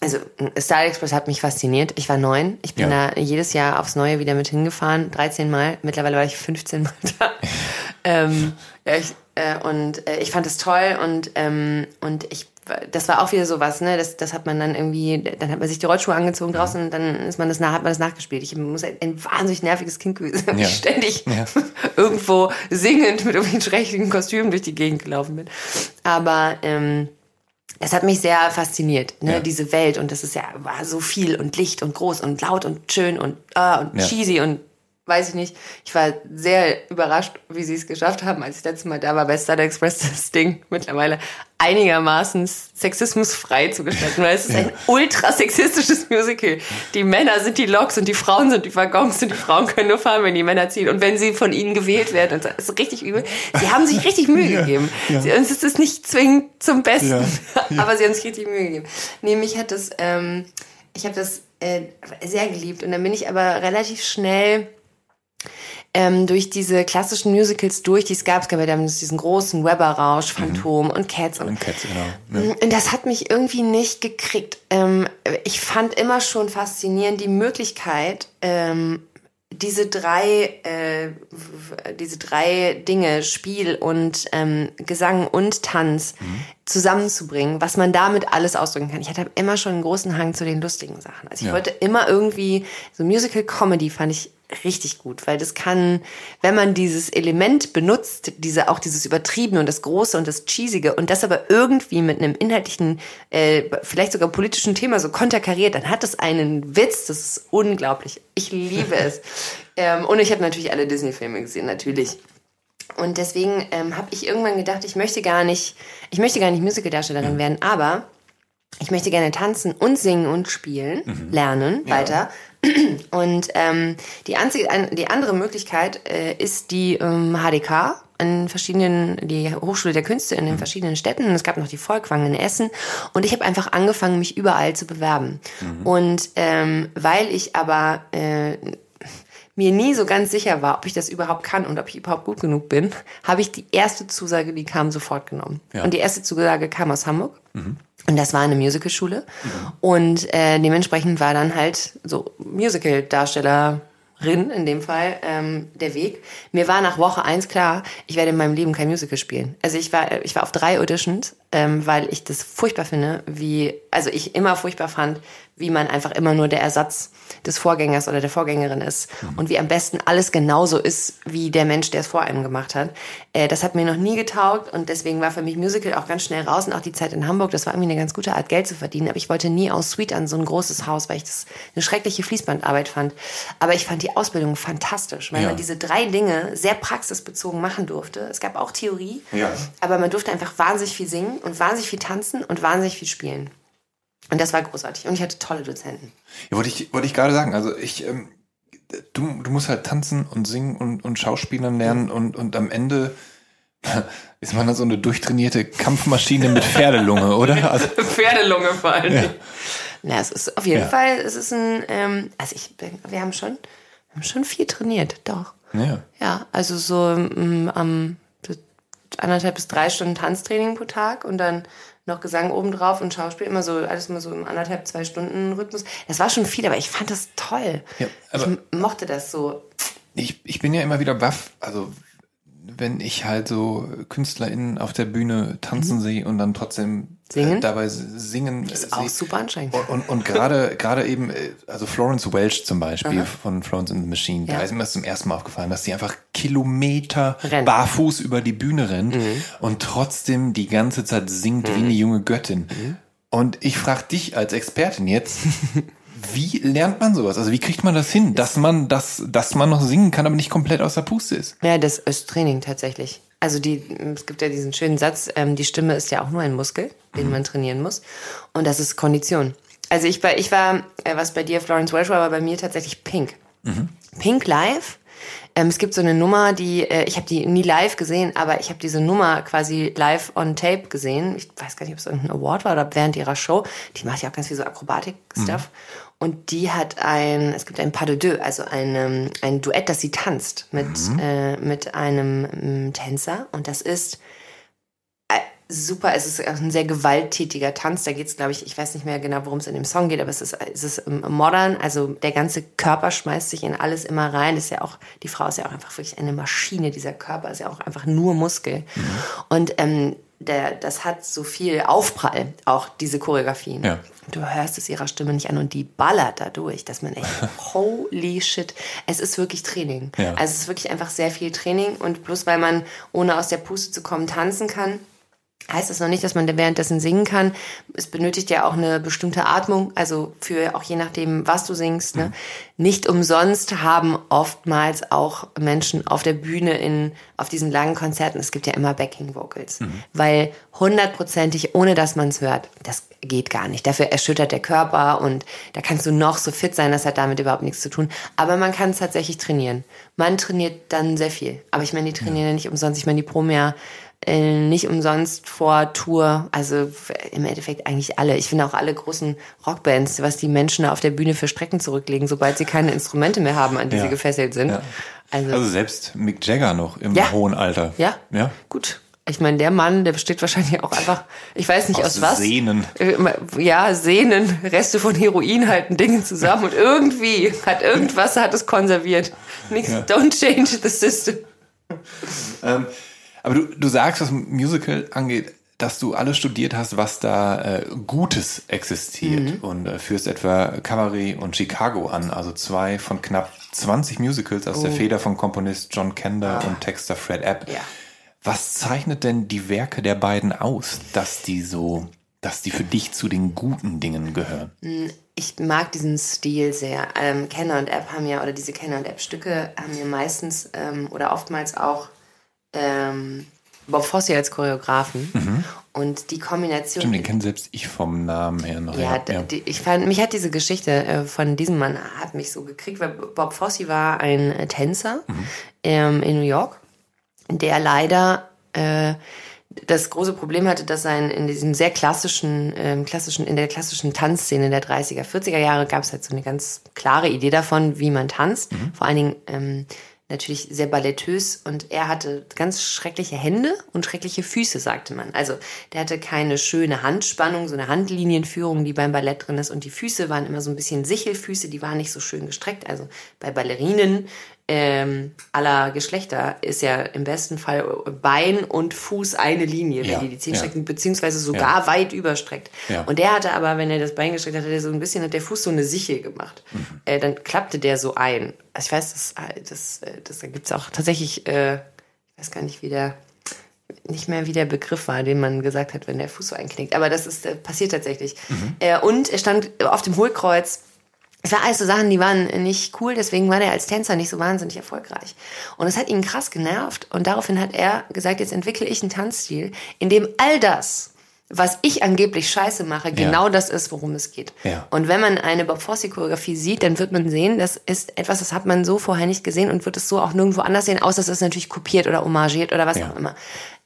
also Star Express hat mich fasziniert. Ich war neun. Ich bin ja. da jedes Jahr aufs Neue wieder mit hingefahren. 13 Mal. Mittlerweile war ich 15 Mal da. ähm, ja, ich, äh, und äh, ich fand es toll und, ähm, und ich das war auch wieder sowas, ne? Das, das hat man dann irgendwie, dann hat man sich die Rollschuhe angezogen draußen und dann ist man das nach, hat man das nachgespielt. Ich muss ein, ein wahnsinnig nerviges Kind gewesen sein, ja. ständig ja. irgendwo singend mit irgendwelchen schrecklichen Kostümen durch die Gegend gelaufen bin. Aber ähm, das hat mich sehr fasziniert, ne? Ja. diese Welt und das ist ja war so viel und Licht und groß und laut und schön und, äh, und cheesy und weiß ich nicht. Ich war sehr überrascht, wie sie es geschafft haben, als ich letztes Mal da war bei Star Express, das Ding mittlerweile einigermaßen sexismusfrei zu gestalten, weil es ist ja. ein ultra sexistisches Musical. Die Männer sind die Loks und die Frauen sind die Waggons und die Frauen können nur fahren, wenn die Männer ziehen und wenn sie von ihnen gewählt werden. Und das ist richtig übel. Sie haben sich richtig Mühe ja. gegeben. Ja. Sie, uns ist es nicht zwingend zum Besten, aber sie haben sich richtig Mühe gegeben. Nee, mich hat das, ähm, ich habe das äh, sehr geliebt und dann bin ich aber relativ schnell ähm, durch diese klassischen Musicals durch, die es gab. Es gab ja dann diesen großen Weber-Rausch, Phantom mhm. und Cats. Und, und Cats, genau. Ja. Und das hat mich irgendwie nicht gekriegt. Ähm, ich fand immer schon faszinierend die Möglichkeit, ähm, diese drei, äh, diese drei Dinge, Spiel und ähm, Gesang und Tanz mhm. zusammenzubringen, was man damit alles ausdrücken kann. Ich hatte immer schon einen großen Hang zu den lustigen Sachen. Also ich ja. wollte immer irgendwie, so Musical Comedy fand ich richtig gut, weil das kann, wenn man dieses Element benutzt, diese auch dieses übertriebene und das große und das cheesige und das aber irgendwie mit einem inhaltlichen, äh, vielleicht sogar politischen Thema so konterkariert, dann hat es einen Witz, das ist unglaublich. Ich liebe es. Ähm, und ich habe natürlich alle Disney-Filme gesehen, natürlich. Und deswegen ähm, habe ich irgendwann gedacht, ich möchte gar nicht, ich möchte gar nicht Musical-Darstellerin ja. werden, aber ich möchte gerne tanzen und singen und spielen, mhm. lernen ja. weiter. Und ähm, die, einzige, die andere Möglichkeit äh, ist die ähm, HDK in verschiedenen, die Hochschule der Künste in den mhm. verschiedenen Städten. Und es gab noch die Volkwang in Essen. Und ich habe einfach angefangen, mich überall zu bewerben. Mhm. Und ähm, weil ich aber äh, mir nie so ganz sicher war, ob ich das überhaupt kann und ob ich überhaupt gut genug bin, habe ich die erste Zusage, die kam, sofort genommen. Ja. Und die erste Zusage kam aus Hamburg. Mhm. Und das war eine Musicalschule. Mhm. Und äh, dementsprechend war dann halt so Musical-Darstellerin in dem Fall ähm, der Weg. Mir war nach Woche eins klar, ich werde in meinem Leben kein Musical spielen. Also ich war, ich war auf drei Auditions, ähm, weil ich das furchtbar finde, wie, also ich immer furchtbar fand, wie man einfach immer nur der Ersatz des Vorgängers oder der Vorgängerin ist mhm. und wie am besten alles genauso ist wie der Mensch, der es vor einem gemacht hat. Äh, das hat mir noch nie getaugt und deswegen war für mich Musical auch ganz schnell raus und auch die Zeit in Hamburg, das war irgendwie eine ganz gute Art Geld zu verdienen, aber ich wollte nie aus Suite an so ein großes Haus, weil ich das eine schreckliche Fließbandarbeit fand. Aber ich fand die Ausbildung fantastisch, weil ja. man diese drei Dinge sehr praxisbezogen machen durfte. Es gab auch Theorie, ja. aber man durfte einfach wahnsinnig viel singen und wahnsinnig viel tanzen und wahnsinnig viel spielen. Und das war großartig. Und ich hatte tolle Dozenten. Ja, wollte ich, wollte ich gerade sagen. Also ich, ähm, du, du musst halt tanzen und singen und, und Schauspielern lernen und, und am Ende ist man dann so eine durchtrainierte Kampfmaschine mit Pferdelunge, oder? Also, Pferdelunge vor allem. Ja. Na, es ist auf jeden ja. Fall, es ist ein, ähm, also ich, wir haben schon, wir haben schon viel trainiert, doch. Ja. Ja, also so um, am anderthalb bis drei Stunden Tanztraining pro Tag und dann noch Gesang obendrauf und Schauspiel, immer so, alles immer so im anderthalb, zwei Stunden Rhythmus. Das war schon viel, aber ich fand das toll. Ja, ich mochte das so. Ich, ich bin ja immer wieder baff, also wenn ich halt so KünstlerInnen auf der Bühne tanzen mhm. sehe und dann trotzdem Singen? Äh, dabei singen. Das ist auch super anstrengend. Und, und, und gerade, gerade eben, äh, also Florence Welch zum Beispiel Aha. von Florence and the Machine, ja. da ist mir das zum ersten Mal aufgefallen, dass sie einfach Kilometer Rennen. barfuß über die Bühne rennt mhm. und trotzdem die ganze Zeit singt mhm. wie eine junge Göttin. Mhm. Und ich frage dich als Expertin jetzt, wie lernt man sowas? Also wie kriegt man das hin, dass man das, dass man noch singen kann, aber nicht komplett aus der Puste ist? Ja, das ist Training tatsächlich. Also die, es gibt ja diesen schönen Satz, ähm, die Stimme ist ja auch nur ein Muskel, den mhm. man trainieren muss. Und das ist Kondition. Also ich war, ich war, äh, was bei dir Florence Welsh war, aber bei mir tatsächlich Pink. Mhm. Pink live. Ähm, es gibt so eine Nummer, die, äh, ich habe die nie live gesehen, aber ich habe diese Nummer quasi live on tape gesehen. Ich weiß gar nicht, ob es irgendein Award war oder während ihrer Show. Die macht ja auch ganz viel so Akrobatik-Stuff. Mhm. Und die hat ein, es gibt ein Pas de deux, also ein, ähm, ein Duett, das sie tanzt mit, mhm. äh, mit einem ähm, Tänzer. Und das ist äh, super, es ist ein sehr gewalttätiger Tanz. Da geht es, glaube ich, ich weiß nicht mehr genau, worum es in dem Song geht, aber es ist, es ist modern. Also der ganze Körper schmeißt sich in alles immer rein. ist ja auch, die Frau ist ja auch einfach wirklich eine Maschine. Dieser Körper ist ja auch einfach nur Muskel. Mhm. Und ähm, der, das hat so viel Aufprall, auch diese Choreografien. Ja. Du hörst es ihrer Stimme nicht an und die ballert dadurch, dass man echt, holy shit, es ist wirklich Training. Ja. Also es ist wirklich einfach sehr viel Training und bloß weil man, ohne aus der Puste zu kommen, tanzen kann, heißt das noch nicht, dass man währenddessen singen kann. Es benötigt ja auch eine bestimmte Atmung, also für auch je nachdem, was du singst. Ne? Mhm. Nicht umsonst haben oftmals auch Menschen auf der Bühne in auf diesen langen Konzerten, es gibt ja immer Backing Vocals, mhm. weil hundertprozentig, ohne dass man es hört, das geht gar nicht. Dafür erschüttert der Körper und da kannst du noch so fit sein, das hat damit überhaupt nichts zu tun. Aber man kann es tatsächlich trainieren. Man trainiert dann sehr viel. Aber ich meine, die trainieren ja nicht umsonst. Ich meine, die Promi ja äh, nicht umsonst vor Tour. Also im Endeffekt eigentlich alle. Ich finde auch alle großen Rockbands, was die Menschen auf der Bühne für Strecken zurücklegen, sobald sie keine Instrumente mehr haben, an die ja. sie gefesselt sind. Ja. Also, also, selbst Mick Jagger noch im ja. hohen Alter. Ja. Ja. Gut. Ich meine, der Mann, der besteht wahrscheinlich auch einfach, ich weiß nicht aus, aus was. Sehnen. Äh, ja, Sehnen, Reste von Heroin halten Dinge zusammen und irgendwie hat irgendwas hat es konserviert. Nichts, ja. don't change the system. Ähm, aber du, du sagst, was Musical angeht, dass du alles studiert hast, was da äh, Gutes existiert mhm. und äh, führst etwa Cabaret und Chicago an, also zwei von knapp 20 Musicals aus oh. der Feder von Komponist John Kender ah. und Texter Fred App. Ja. Was zeichnet denn die Werke der beiden aus, dass die so, dass die für dich zu den guten Dingen gehören? Hm, ich mag diesen Stil sehr. Ähm, Kenner und App haben ja, oder diese Kenner und App Stücke haben ja meistens ähm, oder oftmals auch ähm, Bob Fosse als Choreografen. Mhm. Und die Kombination. Stimmt, den kenne selbst ich vom Namen her noch. Ja, ja. Die, ich fand, mich hat diese Geschichte äh, von diesem Mann hat mich so gekriegt, weil Bob Fosse war ein äh, Tänzer mhm. ähm, in New York, der leider äh, das große Problem hatte, dass sein in diesem sehr klassischen, ähm, klassischen, in der klassischen Tanzszene der 30er, 40er Jahre gab es halt so eine ganz klare Idee davon, wie man tanzt. Mhm. Vor allen Dingen ähm, natürlich sehr ballettös und er hatte ganz schreckliche Hände und schreckliche Füße, sagte man. Also der hatte keine schöne Handspannung, so eine Handlinienführung, die beim Ballett drin ist und die Füße waren immer so ein bisschen Sichelfüße, die waren nicht so schön gestreckt. Also bei Ballerinen ähm, aller Geschlechter ist ja im besten Fall Bein und Fuß eine Linie, wenn ja, die die Zehen ja. strecken, beziehungsweise sogar ja. weit überstreckt. Und der hatte aber, wenn er das Bein gestreckt hat, hat er so ein bisschen, hat der Fuß so eine Sichel gemacht. Mhm. Äh, dann klappte der so ein. Also ich weiß, das, das, äh, das, da gibt's auch tatsächlich, äh, ich weiß gar nicht, wie der, nicht mehr wie der Begriff war, den man gesagt hat, wenn der Fuß so einknickt. Aber das ist äh, passiert tatsächlich. Mhm. Äh, und er stand auf dem Hohlkreuz es war alles so Sachen, die waren nicht cool, deswegen war der als Tänzer nicht so wahnsinnig erfolgreich. Und es hat ihn krass genervt und daraufhin hat er gesagt, jetzt entwickle ich einen Tanzstil, in dem all das, was ich angeblich scheiße mache, genau Ja. das ist, worum es geht. Ja. Und wenn man eine Bob Fosse-Choreografie sieht, dann wird man sehen, das ist etwas, das hat man so vorher nicht gesehen und wird es so auch nirgendwo anders sehen, außer es ist natürlich kopiert oder homagiert oder was Ja. Auch immer.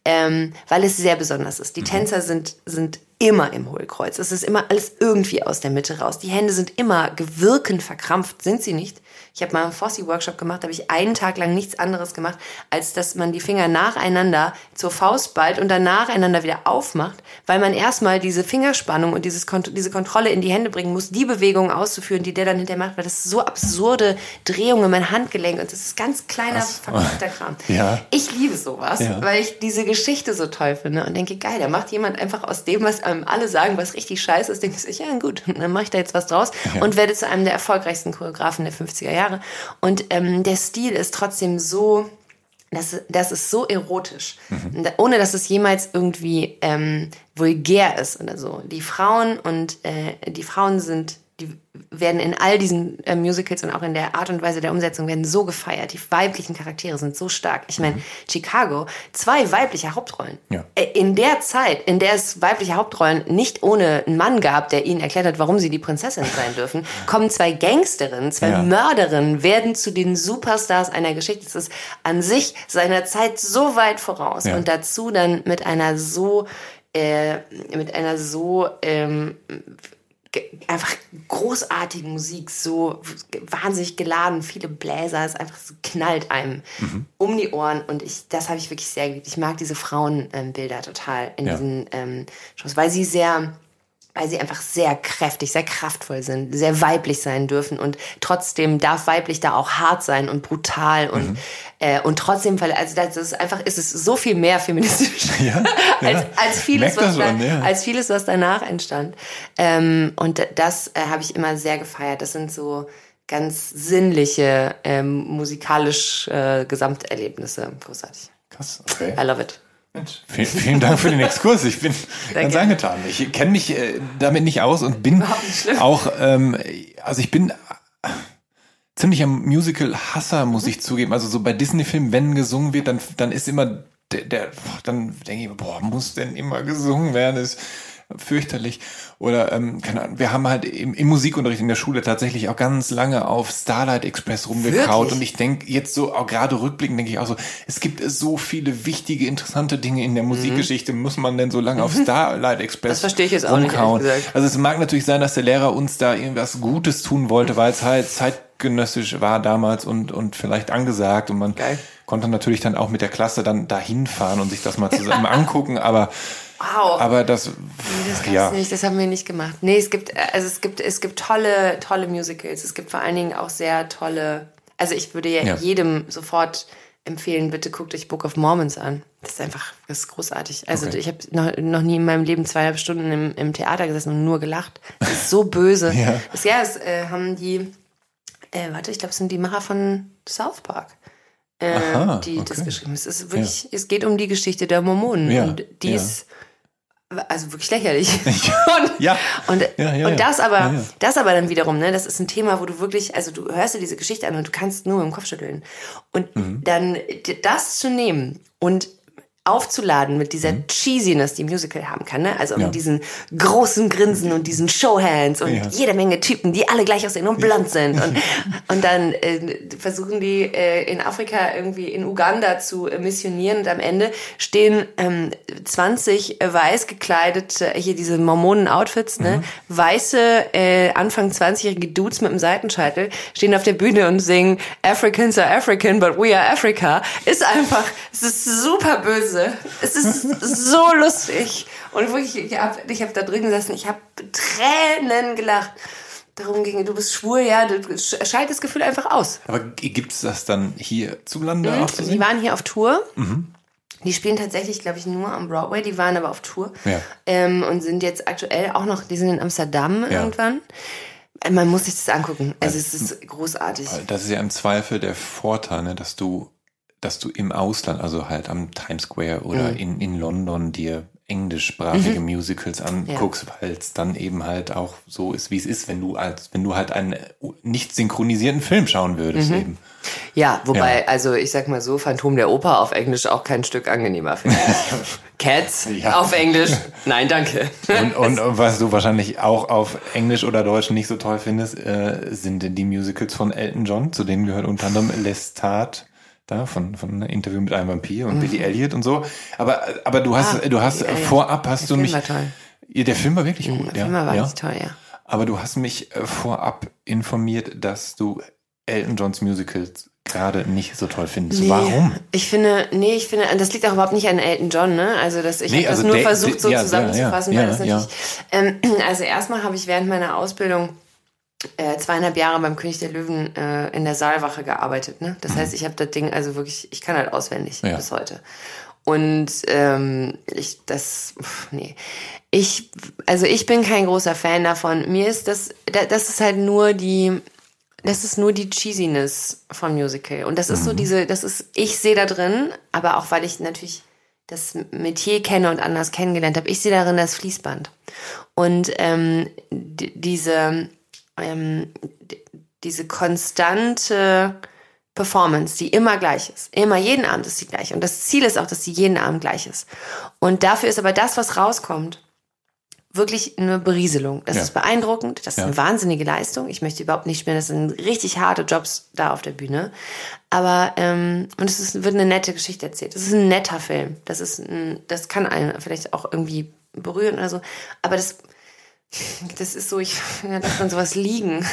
Ähm, weil es sehr besonders ist. Die Tänzer sind, sind immer im Hohlkreuz. Es ist immer alles irgendwie aus der Mitte raus. Die Hände sind immer gewirkend verkrampft, sind sie nicht. Ich habe mal einen Fossi-Workshop gemacht, da habe ich einen Tag lang nichts anderes gemacht, als dass man die Finger nacheinander zur Faust ballt und dann nacheinander wieder aufmacht, weil man erstmal diese Fingerspannung und dieses diese Kontrolle in die Hände bringen muss, die Bewegungen auszuführen, die der dann hinterher macht, weil das ist so absurde Drehungen in mein Handgelenk und das ist ganz kleiner, verkappter Kram. Ja. Ich liebe sowas, Ja. weil ich diese Geschichte so toll finde und denke, geil, da macht jemand einfach aus dem, was einem alle sagen, was richtig scheiße ist, denke ich, ja gut, dann mache ich da jetzt was draus und werde zu einem der erfolgreichsten Choreografen der 50er Jahre. Und ähm, der Stil ist trotzdem so, das, das ist so erotisch, Da- ohne dass es jemals irgendwie ähm, vulgär ist oder so. Die Frauen und äh, die Frauen sind, die werden in all diesen äh, Musicals und auch in der Art und Weise der Umsetzung werden so gefeiert. Die weiblichen Charaktere sind so stark. Ich meine, Chicago, zwei weibliche Hauptrollen. Ja. Äh, In der Zeit, in der es weibliche Hauptrollen nicht ohne einen Mann gab, der ihnen erklärt hat, warum sie die Prinzessin sein dürfen, kommen zwei Gangsterinnen, zwei Ja. Mörderinnen, werden zu den Superstars einer Geschichte. Das ist an sich seiner Zeit so weit voraus. Ja. Und dazu dann mit einer so, äh, mit einer so, ähm, einfach großartigen Musik, so wahnsinnig geladen, viele Bläser, es einfach so knallt einem Mhm. um die Ohren und ich, das habe ich wirklich sehr geliebt. Ich mag diese Frauenbilder total in Ja. diesen ähm, Shows, weil sie sehr, weil sie einfach sehr kräftig, sehr kraftvoll sind, sehr weiblich sein dürfen und trotzdem darf weiblich da auch hart sein und brutal Mhm. und äh, und trotzdem, weil also das ist einfach, ist es so viel mehr feministisch Ja, als, ja. als vieles, Merkt das was da, ja. als vieles, was danach entstand. Ähm, und das äh, habe ich immer sehr gefeiert. Das sind so ganz sinnliche, ähm, musikalisch äh, Gesamterlebnisse. Großartig. Krass, okay. I love it. Mensch, vielen, vielen Dank für den Exkurs. Ich bin ganz gerne. angetan. Ich kenne mich äh, damit nicht aus und bin auch, ähm, also ich bin ziemlich am Musical-Hasser, muss ich zugeben. Also so bei Disney-Filmen, wenn gesungen wird, dann, dann ist immer der, der dann denke ich, boah, muss denn immer gesungen werden? Das ist fürchterlich. Oder, ähm, keine Ahnung, wir haben halt im, im Musikunterricht in der Schule tatsächlich auch ganz lange auf Starlight Express rumgekaut Wirklich? und ich denke jetzt so, auch gerade rückblickend denke ich auch so, es gibt so viele wichtige, interessante Dinge in der Musikgeschichte, muss man denn so lange auf Starlight Express Mhm. Das verstehe ich jetzt auch nicht, rumkauen? gesagt. Also es mag natürlich sein, dass der Lehrer uns da irgendwas Gutes tun wollte, weil es halt zeitgenössisch war damals und, und vielleicht angesagt und man Geil. konnte natürlich dann auch mit der Klasse dann dahin fahren und sich das mal zusammen angucken, aber Wow. aber das, Nee, das gab's ja, nicht, das haben wir nicht gemacht. Nee, es gibt, also es gibt, es gibt tolle, tolle Musicals. Es gibt vor allen Dingen auch sehr tolle, also ich würde ja, Ja. jedem sofort empfehlen, bitte guckt euch Book of Mormons an. Das ist einfach, das ist großartig. Also Okay. ich habe noch, noch nie in meinem Leben zweieinhalb Stunden im, im Theater gesessen und nur gelacht. Das ist so böse. Ja. Das, ja, das äh, haben die, äh, warte, ich glaube, es sind die Macher von South Park. Äh, Aha, die das okay. geschrieben haben. Es ist wirklich, es geht um die Geschichte der Mormonen. Ja, und die ja. ist also wirklich lächerlich. und, Ja. und, Ja, ja, und das aber, das aber dann wiederum, ne, das ist ein Thema, wo du wirklich, also du hörst dir diese Geschichte an und du kannst nur mit dem Kopf schütteln. Und Mhm. dann das zu nehmen und aufzuladen mit dieser Cheesiness, die Musical haben kann, ne? Also Mhm. Ja. mit diesen großen Grinsen und diesen Showhands und Ja. jede Menge Typen, die alle gleich aussehen und blond sind. Und, und dann äh, versuchen die äh, in Afrika irgendwie in Uganda zu äh, missionieren und am Ende stehen ähm, 20 äh, weiß gekleidete, hier diese Mormonen-Outfits, ne? Weiße, äh, Anfang 20-jährige Dudes mit einem Seitenscheitel stehen auf der Bühne und singen Africans are African, but we are Africa. Ist einfach, es ist super böse. Es ist so lustig. Und wirklich, ich habe ich hab da drin gesessen, ich habe Tränen gelacht. Darum ging, du bist schwul, ja, du sch- schalt das Gefühl einfach aus. aber gibt's das dann auch zu Die sehen? waren hier auf Tour. Die spielen tatsächlich, glaube ich, nur am Broadway. Die waren aber auf Tour. Ja. Ähm, und sind jetzt aktuell auch noch, die sind in Amsterdam Ja. irgendwann. Man muss sich das angucken. Also es ist großartig. Das ist ja im Zweifel der Vorteil, ne, dass du, dass du im Ausland, also halt am Times Square oder Mhm. in, in London dir englischsprachige mhm. Musicals anguckst, ja. weil es dann eben halt auch so ist, wie es ist, wenn du als wenn du halt einen nicht synchronisierten Film schauen würdest mhm. eben. Ja, wobei, ja. also ich sag mal so, Phantom der Oper auf Englisch auch kein Stück angenehmer finde. Cats ja. auf Englisch, nein, danke. Und, und, was du wahrscheinlich auch auf Englisch oder Deutsch nicht so toll findest, äh, sind die Musicals von Elton John, zu denen gehört unter anderem Lestat da von von Interview mit einem Vampir und mhm. Billy Elliot und so. Aber aber du hast ah, du hast Billy vorab hast der du Film mich. War toll. Der Film war wirklich gut. Der Film war ja. toll, ja. Aber du hast mich äh, vorab informiert, dass du Elton Johns Musicals gerade nicht so toll findest. Nee, Warum? Ich finde, nee, ich finde, das liegt auch überhaupt nicht an Elton John, ne? Also das, ich nee, habe also das nur versucht, so ja, zusammenzufassen, ja, ja, weil das natürlich. Ähm, also erstmal habe ich während meiner Ausbildung äh, zweieinhalb Jahre beim König der Löwen äh, in der Saalwache gearbeitet. Ne? Das mhm. heißt, ich habe das Ding also wirklich, ich kann halt auswendig ja. bis heute. Und ähm, ich, das, nee. Ich, also ich bin kein großer Fan davon. Mir ist das, das ist halt nur die, das ist nur die Cheesiness vom Musical. Und das ist so mhm. diese, das ist, ich sehe da drin, aber auch weil ich natürlich das Metier kenne und anders kennengelernt habe, ich sehe darin das Fließband. Und ähm, diese, ähm, diese konstante Performance, die immer gleich ist. Immer jeden Abend ist sie gleich. Und das Ziel ist auch, dass sie jeden Abend gleich ist. Und dafür ist aber das, was rauskommt, wirklich eine Berieselung. Das ja. ist beeindruckend. Das ist ja. eine wahnsinnige Leistung. Ich möchte überhaupt nicht spielen. Das sind richtig harte Jobs da auf der Bühne. Aber ähm, und es ist, wird eine nette Geschichte erzählt. Das ist ein netter Film. Das ist ein, das kann einen vielleicht auch irgendwie berühren oder so. Aber das das ist so, ich ja, lässt man sowas liegen.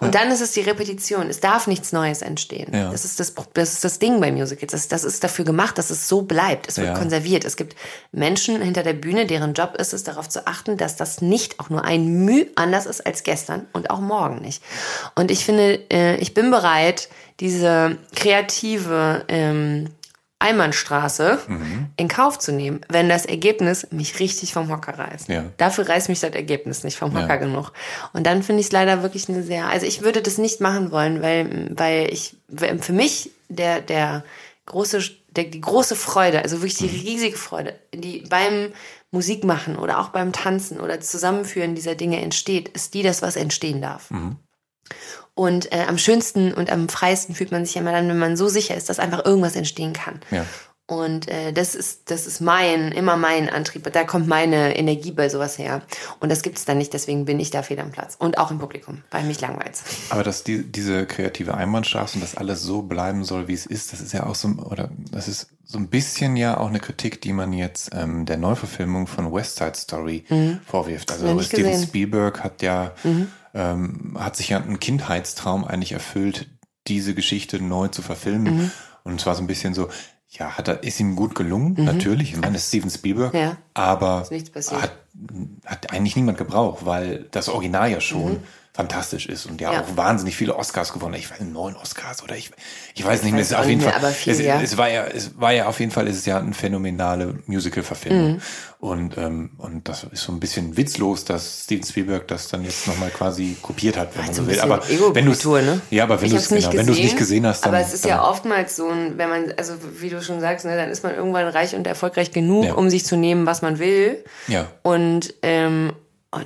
Und ja. dann ist es die Repetition. Es darf nichts Neues entstehen. Ja. Das, ist das, das ist das Ding bei Musicals. Das, das ist dafür gemacht, dass es so bleibt. Es wird ja. konserviert. Es gibt Menschen hinter der Bühne, deren Job ist es, darauf zu achten, dass das nicht auch nur ein Mühe anders ist als gestern und auch morgen nicht. Und ich finde, äh, ich bin bereit, diese kreative ähm, Einbahnstraße mhm. in Kauf zu nehmen, wenn das Ergebnis mich richtig vom Hocker reißt. Ja. Dafür reißt mich das Ergebnis nicht vom Hocker ja. genug. Und dann finde ich es leider wirklich eine sehr, also ich würde das nicht machen wollen, weil, weil ich, für mich der, der große, der, die große Freude, also wirklich die mhm. riesige Freude, die beim Musik machen oder auch beim Tanzen oder Zusammenführen dieser Dinge entsteht, ist die das, was entstehen darf. Mhm. Und äh, am schönsten und am freiesten fühlt man sich immer dann, wenn man so sicher ist, dass einfach irgendwas entstehen kann. Ja. Und äh, das ist das ist mein immer mein Antrieb. Da kommt meine Energie bei sowas her. Und das gibt es dann nicht. Deswegen bin ich da fehl am Platz und auch im Publikum, weil mich langweilt. Aber dass die, diese kreative Einbahnstraße und dass alles so bleiben soll, wie es ist, das ist ja auch so oder das ist so ein bisschen ja auch eine Kritik, die man jetzt ähm, der Neuverfilmung von West Side Story mhm. vorwirft. Also Steven gesehen. Spielberg hat ja mhm ähm, hat sich ja ein Kindheitstraum eigentlich erfüllt, diese Geschichte neu zu verfilmen. Mhm. Und zwar so ein bisschen so, ja, hat er, ist ihm gut gelungen, mhm. natürlich. Ich meine, es ist Steven Spielberg, ja. aber hat, hat eigentlich niemand gebraucht, weil das Original ja schon mhm fantastisch ist und ja, ja, auch wahnsinnig viele Oscars gewonnen. Ich weiß neun Oscars oder ich ich weiß nicht mehr. Es ist auf jeden Fall. Viel, es, ja. es, war ja es war ja auf jeden Fall ist es ja eine phänomenale Musical-Verfilmung mhm. und ähm, und das ist so ein bisschen witzlos, dass Steven Spielberg das dann jetzt nochmal quasi kopiert hat, wenn man so will. Aber wenn du ne? ja, aber wenn du es genau, wenn nicht gesehen hast, dann, aber es ist ja oftmals so ein, wenn man also wie du schon sagst, ne, dann ist man irgendwann reich und erfolgreich genug, ja. um sich zu nehmen, was man will. Ja. Und ähm,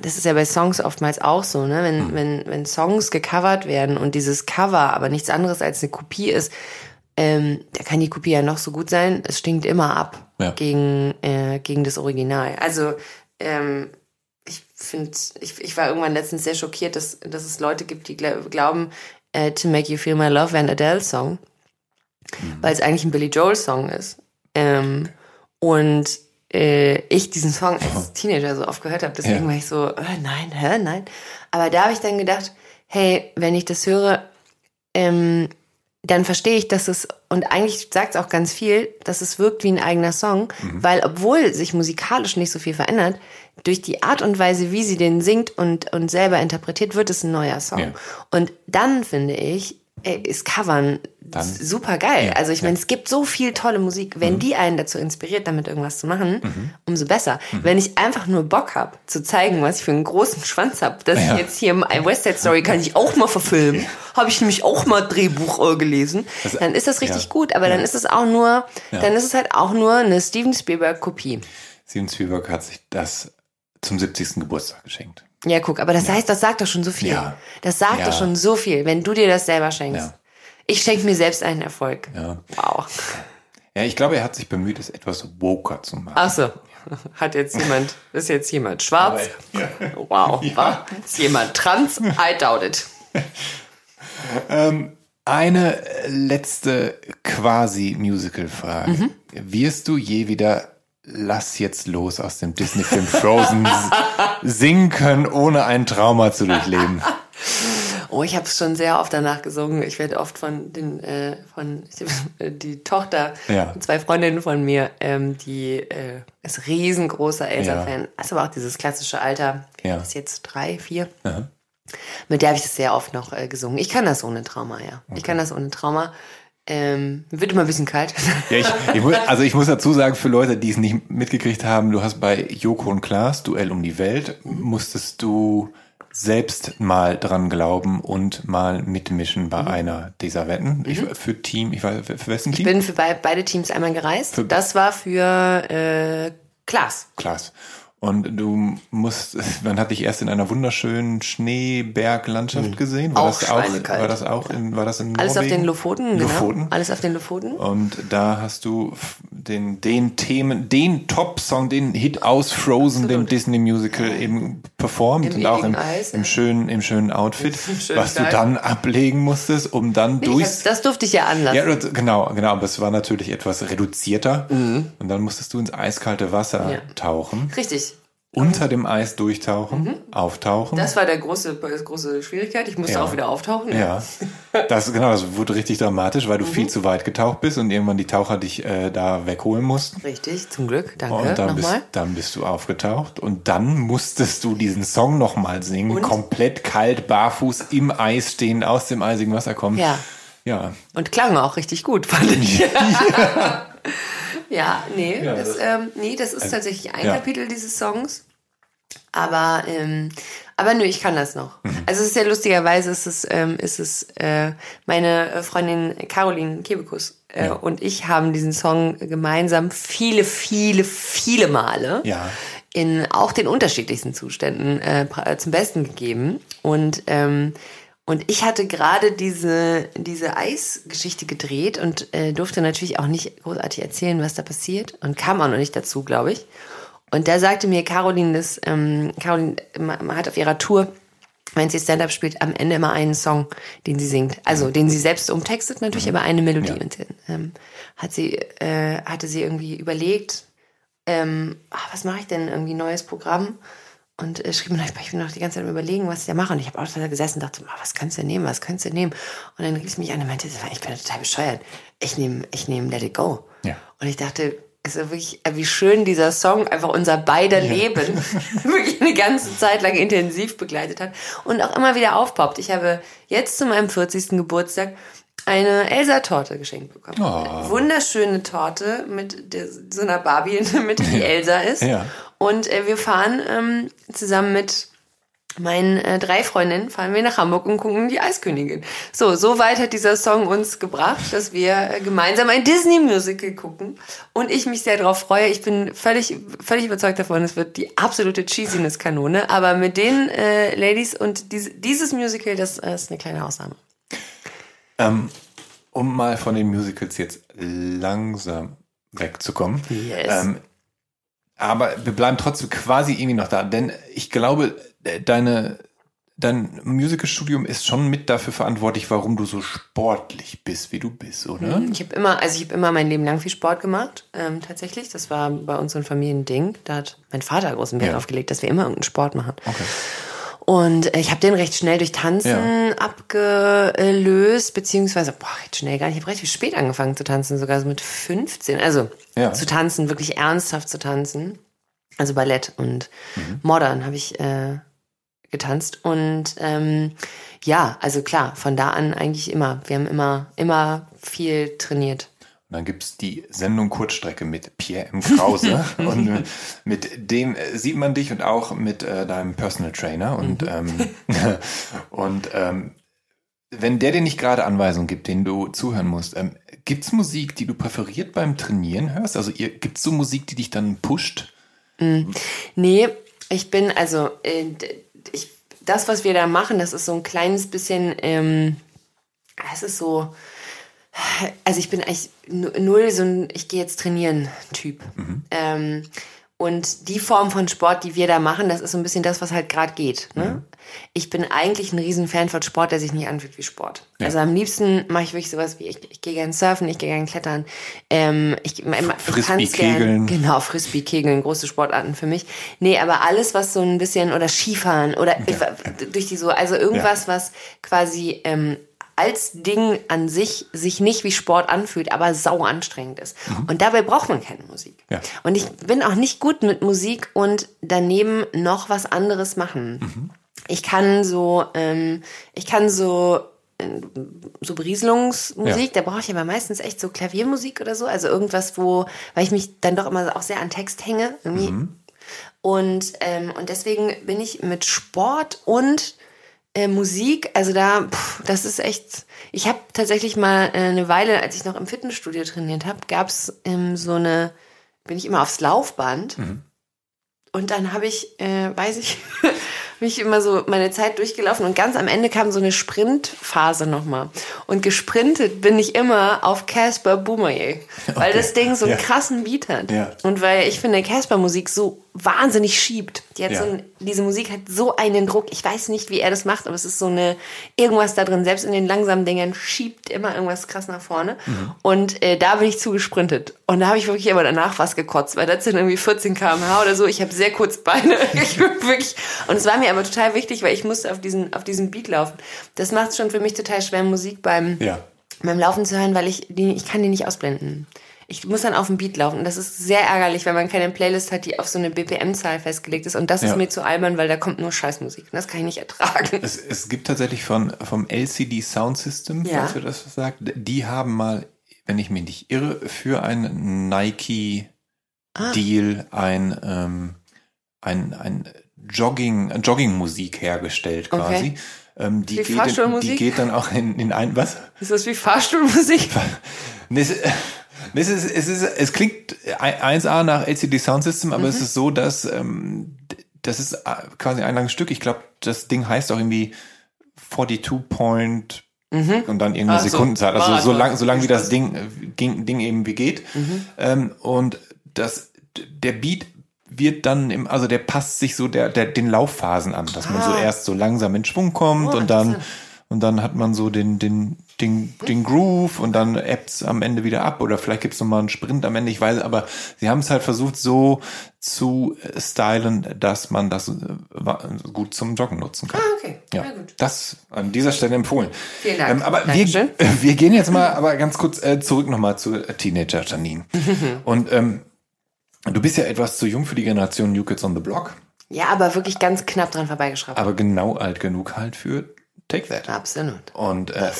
das ist ja bei Songs oftmals auch so, ne? Wenn, mhm. wenn, wenn Songs gecovert werden und dieses Cover aber nichts anderes als eine Kopie ist, ähm, da kann die Kopie ja noch so gut sein, es stinkt immer ab ja. gegen, äh, gegen das Original. Also ähm, ich finde, ich, ich war irgendwann letztens sehr schockiert, dass, dass es Leute gibt, die glauben, äh, To Make You Feel My Love wäre ein Adele-Song, mhm. weil es eigentlich ein Billy Joel-Song ist. Ähm, und äh, ich diesen Song als Teenager so oft gehört habe. Deswegen ja. war ich so, äh, nein, hä, nein. Aber da habe ich dann gedacht, hey, wenn ich das höre, ähm, dann verstehe ich, dass es, und eigentlich sagt es auch ganz viel, dass es wirkt wie ein eigener Song, mhm. weil obwohl sich musikalisch nicht so viel verändert, durch die Art und Weise, wie sie den singt und, und selber interpretiert, wird es ein neuer Song. Ja. Und dann finde ich, ist Covern dann, super geil. Ja, also ich meine, ja. es gibt so viel tolle Musik. Wenn mhm. die einen dazu inspiriert, damit irgendwas zu machen, mhm. umso besser. Mhm. Wenn ich einfach nur Bock habe, zu zeigen, was ich für einen großen Schwanz habe, dass ja. ich jetzt hier im West Side Story kann ich auch mal verfilmen, habe ich nämlich auch mal Drehbuch äh, gelesen, also, dann ist das richtig gut. Aber dann ist es auch nur, dann ist es halt auch nur eine Steven Spielberg Kopie. Steven Spielberg hat sich das zum 70. Geburtstag geschenkt. Ja, guck, aber das ja. heißt, das sagt doch schon so viel. Ja. Das sagt ja. doch schon so viel, wenn du dir das selber schenkst. Ich schenke mir selbst einen Erfolg. Ja. Wow. Ja, ich glaube, er hat sich bemüht, es etwas woker zu machen. Ach so. Hat jetzt jemand, ist jetzt jemand schwarz? Wow. Ist jemand trans? I doubt it. ähm, eine letzte quasi Musical-Frage. Mhm. Wirst du je wieder Lass jetzt los aus dem Disney-Film Frozen singen können, ohne ein Trauma zu durchleben? Oh, ich habe es schon sehr oft danach gesungen. Ich werde oft von den äh, von die Tochter, ja. zwei Freundinnen von mir, ähm, die äh, ist riesengroßer Elsa-Fan. Ja. Ist aber auch dieses klassische Alter. Ja. Ist jetzt drei, vier. Aha. Mit der habe ich das sehr oft noch äh, gesungen. Ich kann das ohne Trauma, ja. Okay. Ich kann das ohne Trauma. Ähm, wird immer ein bisschen kalt. Ja, ich, ich muss, also ich muss dazu sagen, für Leute, die es nicht mitgekriegt haben, du hast bei Joko und Klaas, Duell um die Welt, musstest du selbst mal dran glauben und mal mitmischen bei mhm. einer dieser Wetten. Ich, mhm. für Team, ich weiß, für, wessen Team? Ich bin für beide Teams einmal gereist. Für das war für äh, Klaas. Klaas. Und du musst, man hat dich erst in einer wunderschönen Schneeberglandschaft mhm. gesehen. War auch das auch, war das auch in, war das in Alles Norwegen? auf den Lofoten, Lofoten, genau. Alles auf den Lofoten. Und da hast du den, den Themen, den Top-Song, den Hit aus Frozen, Absolut. dem Disney-Musical eben performt Im und auch im, Eis, im schönen, im schönen Outfit, schönen was Kleid. du dann ablegen musstest, um dann nee, durch. Das durfte ich ja anlassen. Ja, genau, genau, aber es war natürlich etwas reduzierter. Mhm. Und dann musstest du ins eiskalte Wasser ja. tauchen. Richtig unter dem Eis durchtauchen, mhm. auftauchen. Das war der große, große Schwierigkeit. Ich musste ja. auch wieder auftauchen. Ja, das genau, das wurde richtig dramatisch, weil du mhm. viel zu weit getaucht bist und irgendwann die Taucher dich äh, da wegholen mussten. Richtig, zum Glück, danke. Und dann, bist, dann bist du aufgetaucht und dann musstest du diesen Song nochmal singen, und? komplett kalt, barfuß im Eis stehen, aus dem eisigen Wasser kommen. Ja. Ja. Und klang auch richtig gut, fand ich. ja. Ja, nee, ja, das, das, ähm, nee, das ist tatsächlich ein ja. Kapitel dieses Songs. Aber, ähm, aber nö, ich kann das noch. Mhm. Also es ist ja lustigerweise, ist es, ähm, ist es äh, meine Freundin Caroline Kebekus äh, ja. und ich haben diesen Song gemeinsam viele, viele, viele Male ja. in auch den unterschiedlichsten Zuständen äh, zum Besten gegeben. Und ähm, und ich hatte gerade diese, diese Eisgeschichte gedreht und äh, durfte natürlich auch nicht großartig erzählen, was da passiert und kam auch noch nicht dazu, glaube ich. Und da sagte mir Caroline, dass ähm, Caroline man hat auf ihrer Tour, wenn sie Stand-up spielt, am Ende immer einen Song, den sie singt. Also den sie selbst umtextet natürlich, mhm. aber eine Melodie. Ja. Und ähm, hat sie, äh, hatte sie irgendwie überlegt, ähm, ach, was mache ich denn? Irgendwie neues Programm? Und äh, schrieb mir, ich bin noch die ganze Zeit am überlegen, was ich da mache. Und ich habe auch da gesessen und dachte, was kannst du nehmen, was kannst du nehmen? Und dann rief sie mich an und meinte, ich bin total bescheuert. Ich nehme ich nehm Let It Go. Ja. Und ich dachte, es ist wirklich, äh, wie schön dieser Song einfach unser beider ja. Leben wirklich eine ganze Zeit lang intensiv begleitet hat und auch immer wieder aufpoppt. Ich habe jetzt zu meinem 40. Geburtstag eine Elsa-Torte geschenkt bekommen. Oh. Wunderschöne Torte mit der, so einer Barbie in der Mitte, die Elsa ist. Ja. Und äh, wir fahren ähm, zusammen mit meinen äh, drei Freundinnen fahren wir nach Hamburg und gucken die Eiskönigin. So, so weit hat dieser Song uns gebracht, dass wir äh, gemeinsam ein Disney-Musical gucken und ich mich sehr darauf freue. Ich bin völlig, völlig überzeugt davon, es wird die absolute Cheesiness-Kanone, aber mit den äh, Ladies und dies, dieses Musical, das äh, ist eine kleine Ausnahme. Ähm, um mal von den Musicals jetzt langsam wegzukommen. Yes. Ähm, aber wir bleiben trotzdem quasi irgendwie noch da, denn ich glaube, deine, dein Musicalstudium ist schon mit dafür verantwortlich, warum du so sportlich bist, wie du bist, oder? Mhm. Ich habe immer, also ich habe immer mein Leben lang viel Sport gemacht, ähm, tatsächlich. Das war bei uns so ein Familiending. Da hat mein Vater großen Wert ja. aufgelegt, dass wir immer irgendeinen Sport machen. Okay. Und ich habe den recht schnell durch Tanzen ja. abgelöst, beziehungsweise, boah, recht schnell gar nicht. Ich habe recht spät angefangen zu tanzen, sogar so mit 15. Also ja. zu tanzen, wirklich ernsthaft zu tanzen. Also Ballett und mhm. Modern habe ich äh, getanzt. Und ähm, ja, also klar, von da an eigentlich immer. Wir haben immer, immer viel trainiert. Und dann gibt's die Sendung Kurzstrecke mit Pierre M. Krause. und äh, mit dem äh, sieht man dich und auch mit äh, deinem Personal Trainer. Und, mhm. ähm, und ähm, wenn der dir nicht gerade Anweisungen gibt, denen du zuhören musst, ähm, gibt's Musik, die du präferiert beim Trainieren hörst? Also ihr, gibt's so Musik, die dich dann pusht? Mm. Nee, ich bin, also, äh, ich, das, was wir da machen, das ist so ein kleines bisschen, ähm, es ist so, also ich bin eigentlich null so ein, ich gehe jetzt trainieren Typ. Mhm. Ähm, und die Form von Sport, die wir da machen, das ist so ein bisschen das, was halt gerade geht. Ne? Mhm. Ich bin eigentlich ein Riesenfan von Sport, der sich nicht anfühlt wie Sport. Ja. Also am liebsten mache ich wirklich sowas wie, ich, ich gehe gerne surfen, ich gehe gerne klettern. Ähm, ich, ich tanze gern, Genau, Frisbee, Kegeln, große Sportarten für mich. Nee, aber alles, was so ein bisschen, oder Skifahren, oder ja. durch die so, also irgendwas, ja. was quasi ähm, als Ding an sich sich nicht wie Sport anfühlt, aber sau anstrengend ist. Mhm. Und dabei braucht man keine Musik. Ja. Und ich bin auch nicht gut mit Musik und daneben noch was anderes machen. Mhm. Ich kann so, ähm, ich kann so äh, so Berieselungsmusik, ja. da brauche ich aber meistens echt so Klaviermusik oder so, also irgendwas, wo, weil ich mich dann doch immer auch sehr an Text hänge. Mhm. Und, ähm, und deswegen bin ich mit Sport und äh, Musik, also da, pff, das ist echt. Ich habe tatsächlich mal äh, eine Weile, als ich noch im Fitnessstudio trainiert habe, gab es ähm, so eine, bin ich immer aufs Laufband. Mhm. Und dann habe ich, äh, weiß ich, mich immer so meine Zeit durchgelaufen und ganz am Ende kam so eine Sprintphase nochmal. Und gesprintet bin ich immer auf Casper Boomerang, weil okay. das Ding so einen ja. krassen Beat hat. Ja. Und weil ich finde Casper Musik so wahnsinnig schiebt. Die hat ja. so ein, diese Musik hat so einen Druck. Ich weiß nicht, wie er das macht, aber es ist so eine irgendwas da drin. Selbst in den langsamen Dingern schiebt immer irgendwas krass nach vorne. Mhm. Und äh, da bin ich zugesprintet. Und da habe ich wirklich immer danach was gekotzt, weil das sind irgendwie 14 km/h oder so. Ich habe sehr kurz Beine. ich wirklich. Und es war mir aber total wichtig, weil ich musste auf diesen auf diesen Beat laufen. Das macht es schon für mich total schwer, Musik beim ja. beim Laufen zu hören, weil ich die, ich kann die nicht ausblenden ich muss dann auf den Beat laufen. Und das ist sehr ärgerlich, wenn man keine Playlist hat, die auf so eine BPM-Zahl festgelegt ist. Und das ja. ist mir zu albern, weil da kommt nur Scheißmusik. Und das kann ich nicht ertragen. Es, es gibt tatsächlich von, vom LCD Sound System, ja. falls ihr das was sagt, die haben mal, wenn ich mich nicht irre, für einen Nike-Deal ah. ein, ähm, ein, ein Jogging, Jogging-Musik hergestellt quasi. Okay. Ähm, die, geht in, die geht dann auch in, in ein, was? Ist das wie Fahrstuhlmusik? es, ist, es, ist, es klingt 1A nach LCD Sound System, aber mhm. es ist so, dass ähm, das ist äh, quasi ein langes Stück. Ich glaube, das Ding heißt auch irgendwie 42 Point mhm. und dann irgendeine ah, Sekundenzahl. Also so lang, so lang wie das Ding, Ding, Ding eben wie geht. Mhm. Ähm, und das, der Beat wird dann im, also der passt sich so der, der den Laufphasen an, dass man so ah. erst so langsam in Schwung kommt oh, und dann und dann hat man so den den den, den Groove und dann ebbt's am Ende wieder ab oder vielleicht gibt's noch mal einen Sprint am Ende, ich weiß, aber sie haben es halt versucht so zu stylen, dass man das äh, gut zum Joggen nutzen kann. Ah, okay. Ja, ja gut. Das an dieser Stelle empfohlen. Vielen Dank. Ähm, aber wir, wir gehen jetzt mal aber ganz kurz äh, zurück nochmal zu Teenager Janine. und ähm, du bist ja etwas zu jung für die Generation New Kids on the Block. Ja, aber wirklich ganz knapp dran vorbeigeschraubt. Aber genau alt genug halt für Take That. Absolut. Und äh,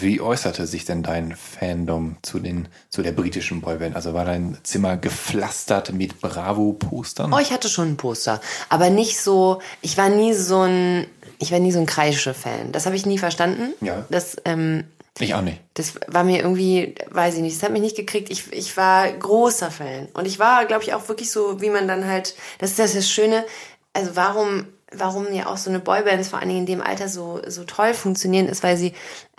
wie äußerte sich denn dein Fandom zu den zu der britischen Boyband? Also war dein Zimmer gepflastert mit Bravo-Postern? Oh, ich hatte schon ein Poster, aber nicht so. Ich war nie so ein ich war nie so ein kreische Fan. Das habe ich nie verstanden. Ja. Das ähm, ich auch nicht. Das war mir irgendwie, weiß ich nicht, das hat mich nicht gekriegt. Ich, ich war großer Fan. Und ich war, glaube ich, auch wirklich so, wie man dann halt, das ist das, das Schöne, also warum warum ja auch so eine Boybands vor allen Dingen in dem Alter so, so toll funktionieren, ist, weil sie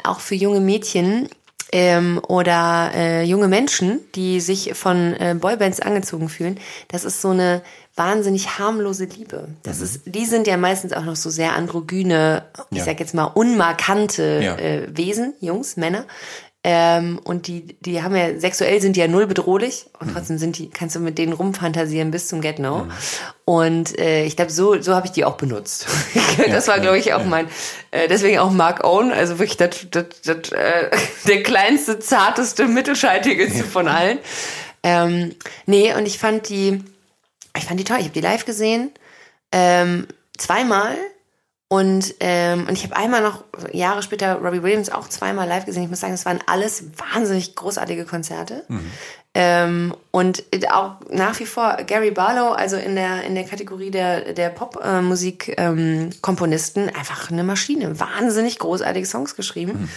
auch für junge Mädchen ähm, oder äh, junge Menschen, die sich von äh, Boybands angezogen fühlen, das ist so eine wahnsinnig harmlose Liebe. Das mhm. ist, die sind ja meistens auch noch so sehr androgyne, ich ja. sag jetzt mal unmarkante ja. äh, Wesen, Jungs, Männer, ähm, und die, die haben ja, sexuell sind die ja null bedrohlich und mhm. trotzdem sind die, kannst du mit denen rumfantasieren bis zum Get No. Mhm. Und äh, ich glaube, so, so habe ich die auch benutzt. das war, glaube ich, auch mein, äh, deswegen auch Mark Owen, also wirklich das, das, das, äh, der kleinste, zarteste, mittelscheitigste von allen. Ähm, nee, und ich fand die, ich fand die toll. Ich habe die live gesehen. Ähm, zweimal und, ähm, und ich habe einmal noch, Jahre später, Robbie Williams auch zweimal live gesehen. Ich muss sagen, es waren alles wahnsinnig großartige Konzerte. Mhm. Ähm, und auch nach wie vor Gary Barlow, also in der, in der Kategorie der, der Popmusik-Komponisten, ähm, einfach eine Maschine. Wahnsinnig großartige Songs geschrieben. Mhm.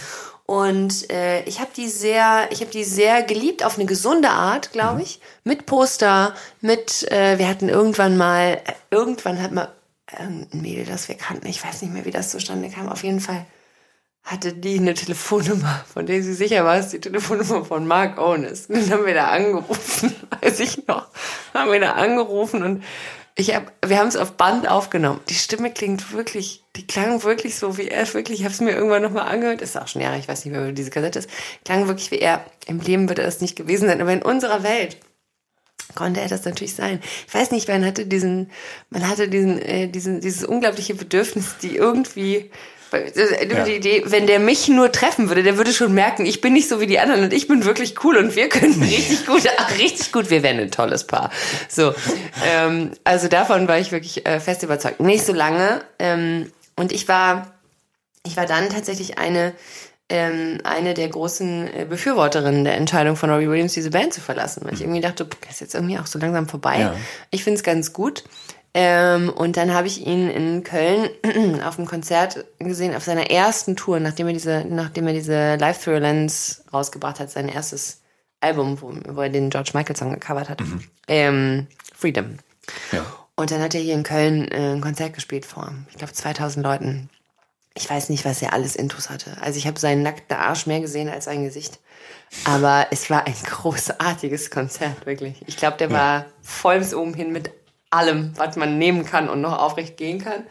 Und äh, ich habe die sehr, ich habe die sehr geliebt auf eine gesunde Art, glaube ich. Mit Poster, mit, äh, wir hatten irgendwann mal, äh, irgendwann hat mal irgendein Mädel, das wir kannten, ich weiß nicht mehr, wie das zustande kam, auf jeden Fall hatte die eine Telefonnummer, von der sie sicher war, es die Telefonnummer von Mark Owen ist. Und dann haben wir da angerufen, weiß ich noch, haben wir da angerufen und ich hab, wir haben es auf Band aufgenommen. Die Stimme klingt wirklich, die klang wirklich so wie er wirklich. Ich habe es mir irgendwann nochmal angehört. Ist auch schon Jahre, ich weiß nicht mehr, wie diese Kassette ist. Klang wirklich wie er. Im Leben würde es nicht gewesen sein, aber in unserer Welt konnte er das natürlich sein. Ich weiß nicht, man hatte diesen, man hatte diesen, äh, diesen, dieses unglaubliche Bedürfnis, die irgendwie ja. Die Idee, wenn der mich nur treffen würde, der würde schon merken, ich bin nicht so wie die anderen und ich bin wirklich cool und wir können richtig gut, ach, richtig gut, wir wären ein tolles Paar. So, ähm, also davon war ich wirklich äh, fest überzeugt. Nicht so lange. Ähm, und ich war, ich war dann tatsächlich eine, ähm, eine der großen äh, Befürworterinnen der Entscheidung von Robbie Williams, diese Band zu verlassen. Weil ich irgendwie dachte, das ist jetzt irgendwie auch so langsam vorbei. Ja. Ich finde es ganz gut. Ähm, und dann habe ich ihn in Köln auf dem Konzert gesehen, auf seiner ersten Tour, nachdem er diese, nachdem er diese Live Through Lens rausgebracht hat, sein erstes Album, wo, wo er den George Michael Song gecovert hat. Mhm. Ähm, Freedom. Ja. Und dann hat er hier in Köln äh, ein Konzert gespielt vor, ich glaube, 2000 Leuten. Ich weiß nicht, was er alles Intus hatte. Also ich habe seinen nackten Arsch mehr gesehen als sein Gesicht. Aber es war ein großartiges Konzert, wirklich. Ich glaube, der ja. war voll bis oben hin mit allem, was man nehmen kann und noch aufrecht gehen kann.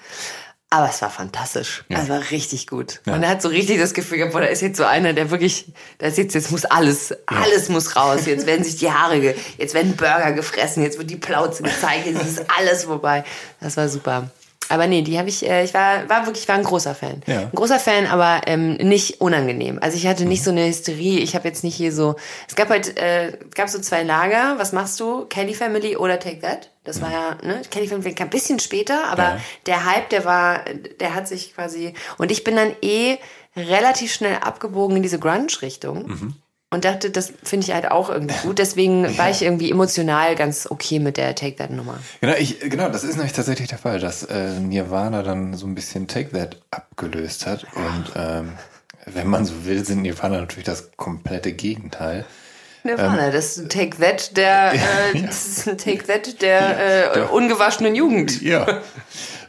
Aber es war fantastisch. Ja. Es war richtig gut. Ja. Und er hat so richtig das Gefühl gehabt, boah, da ist jetzt so einer, der wirklich, da ist jetzt, jetzt muss alles, alles muss raus. Jetzt werden sich die Haare, ge, jetzt werden Burger gefressen, jetzt wird die Plauze gezeigt, jetzt ist alles vorbei. Das war super. Aber nee, die habe ich, äh, ich war, war wirklich, war ein großer Fan. Ja. Ein großer Fan, aber ähm, nicht unangenehm. Also ich hatte nicht so eine Hysterie, ich habe jetzt nicht hier so, es gab halt, äh, gab so zwei Lager, was machst du? Kelly Family oder Take That? Das war ja, ne, Kelly Family kam ein bisschen später, aber ja. der Hype, der war, der hat sich quasi, und ich bin dann eh relativ schnell abgebogen in diese Grunge-Richtung. Mhm und dachte, das finde ich halt auch irgendwie gut. Deswegen war ich irgendwie emotional ganz okay mit der Take That Nummer. Genau, ich, genau, das ist nämlich tatsächlich der Fall, dass äh, Nirvana dann so ein bisschen Take That abgelöst hat. Und ähm, wenn man so will, sind Nirvana natürlich das komplette Gegenteil. Nirvana, ähm, das ist Take That der, äh, ja. Take That der, äh, ungewaschenen Jugend. Ja.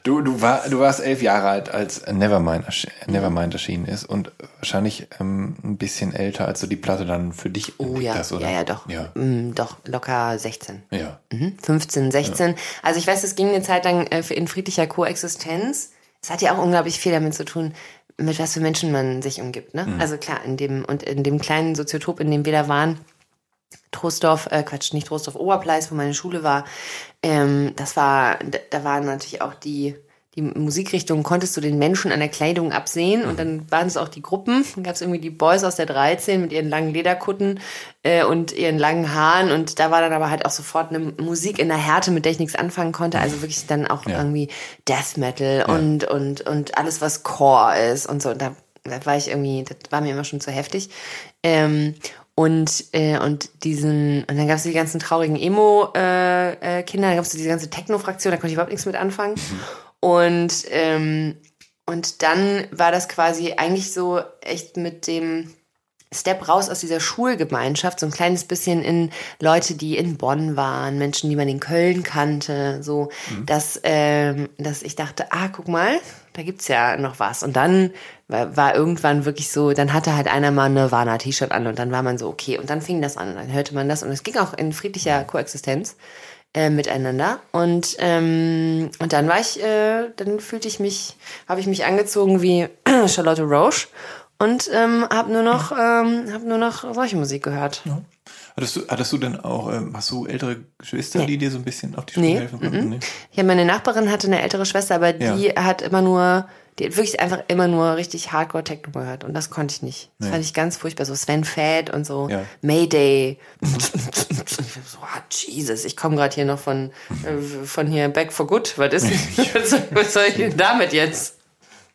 Du, du, war, du warst elf Jahre alt, als Nevermind, Nevermind erschienen ist und wahrscheinlich ähm, ein bisschen älter, als du die Platte dann für dich oh, ja. hast, oder? Ja, ja, doch. Ja. Mm, doch, locker 16. Ja. Mhm. 15, 16. Ja. Also ich weiß, es ging eine Zeit lang äh, in friedlicher Koexistenz. Es hat ja auch unglaublich viel damit zu tun, mit was für Menschen man sich umgibt. Ne? Mhm. Also klar, in dem, und in dem kleinen Soziotop, in dem wir da waren, Trostorf, äh, Quatsch, nicht Trostorf, Oberpleis, wo meine Schule war, ähm, das war, da waren natürlich auch die, die Musikrichtung, konntest du den Menschen an der Kleidung absehen und dann waren es auch die Gruppen. Dann gab es irgendwie die Boys aus der 13 mit ihren langen Lederkutten äh, und ihren langen Haaren und da war dann aber halt auch sofort eine Musik in der Härte, mit der ich nichts anfangen konnte. Also wirklich dann auch ja. irgendwie Death Metal ja. und, und, und alles, was Core ist und so. Und da, da war ich irgendwie, das war mir immer schon zu heftig. Ähm, und, äh, und diesen, und dann gab es die ganzen traurigen Emo-Kinder, äh, äh, Kinder, dann gab es diese ganze Techno-Fraktion, da konnte ich überhaupt nichts mit anfangen. Mhm. Und, ähm, und dann war das quasi eigentlich so echt mit dem Step raus aus dieser Schulgemeinschaft, so ein kleines bisschen in Leute, die in Bonn waren, Menschen, die man in Köln kannte, so, mhm. dass, ähm, dass ich dachte, ah, guck mal, da gibt's ja noch was. Und dann war, irgendwann wirklich so, dann hatte halt einer mal eine Nirvana-T-Shirt an und dann war man so, okay. Und dann fing das an, dann hörte man das und es ging auch in friedlicher Koexistenz äh, miteinander. Und, ähm, und dann war ich, äh, dann fühlte ich mich, habe ich mich angezogen wie Charlotte Roche und ähm, habe nur noch, ähm, hab nur noch solche Musik gehört. Ja. Hattest du, hattest du denn auch, ähm, hast du ältere Geschwister, nee. die dir so ein bisschen auf die Schule nee. helfen konnten? Mm -mm. Ja, meine Nachbarin hatte eine ältere Schwester, aber die ja. hat immer nur, die hat wirklich einfach immer nur richtig Hardcore Techno gehört und das konnte ich nicht. Das nee. fand ich ganz furchtbar. So Sven Fad und so ja. Mayday. So, oh, Jesus, ich komme gerade hier noch von, äh, von hier Back for Good. Was ist was soll ich denn damit jetzt?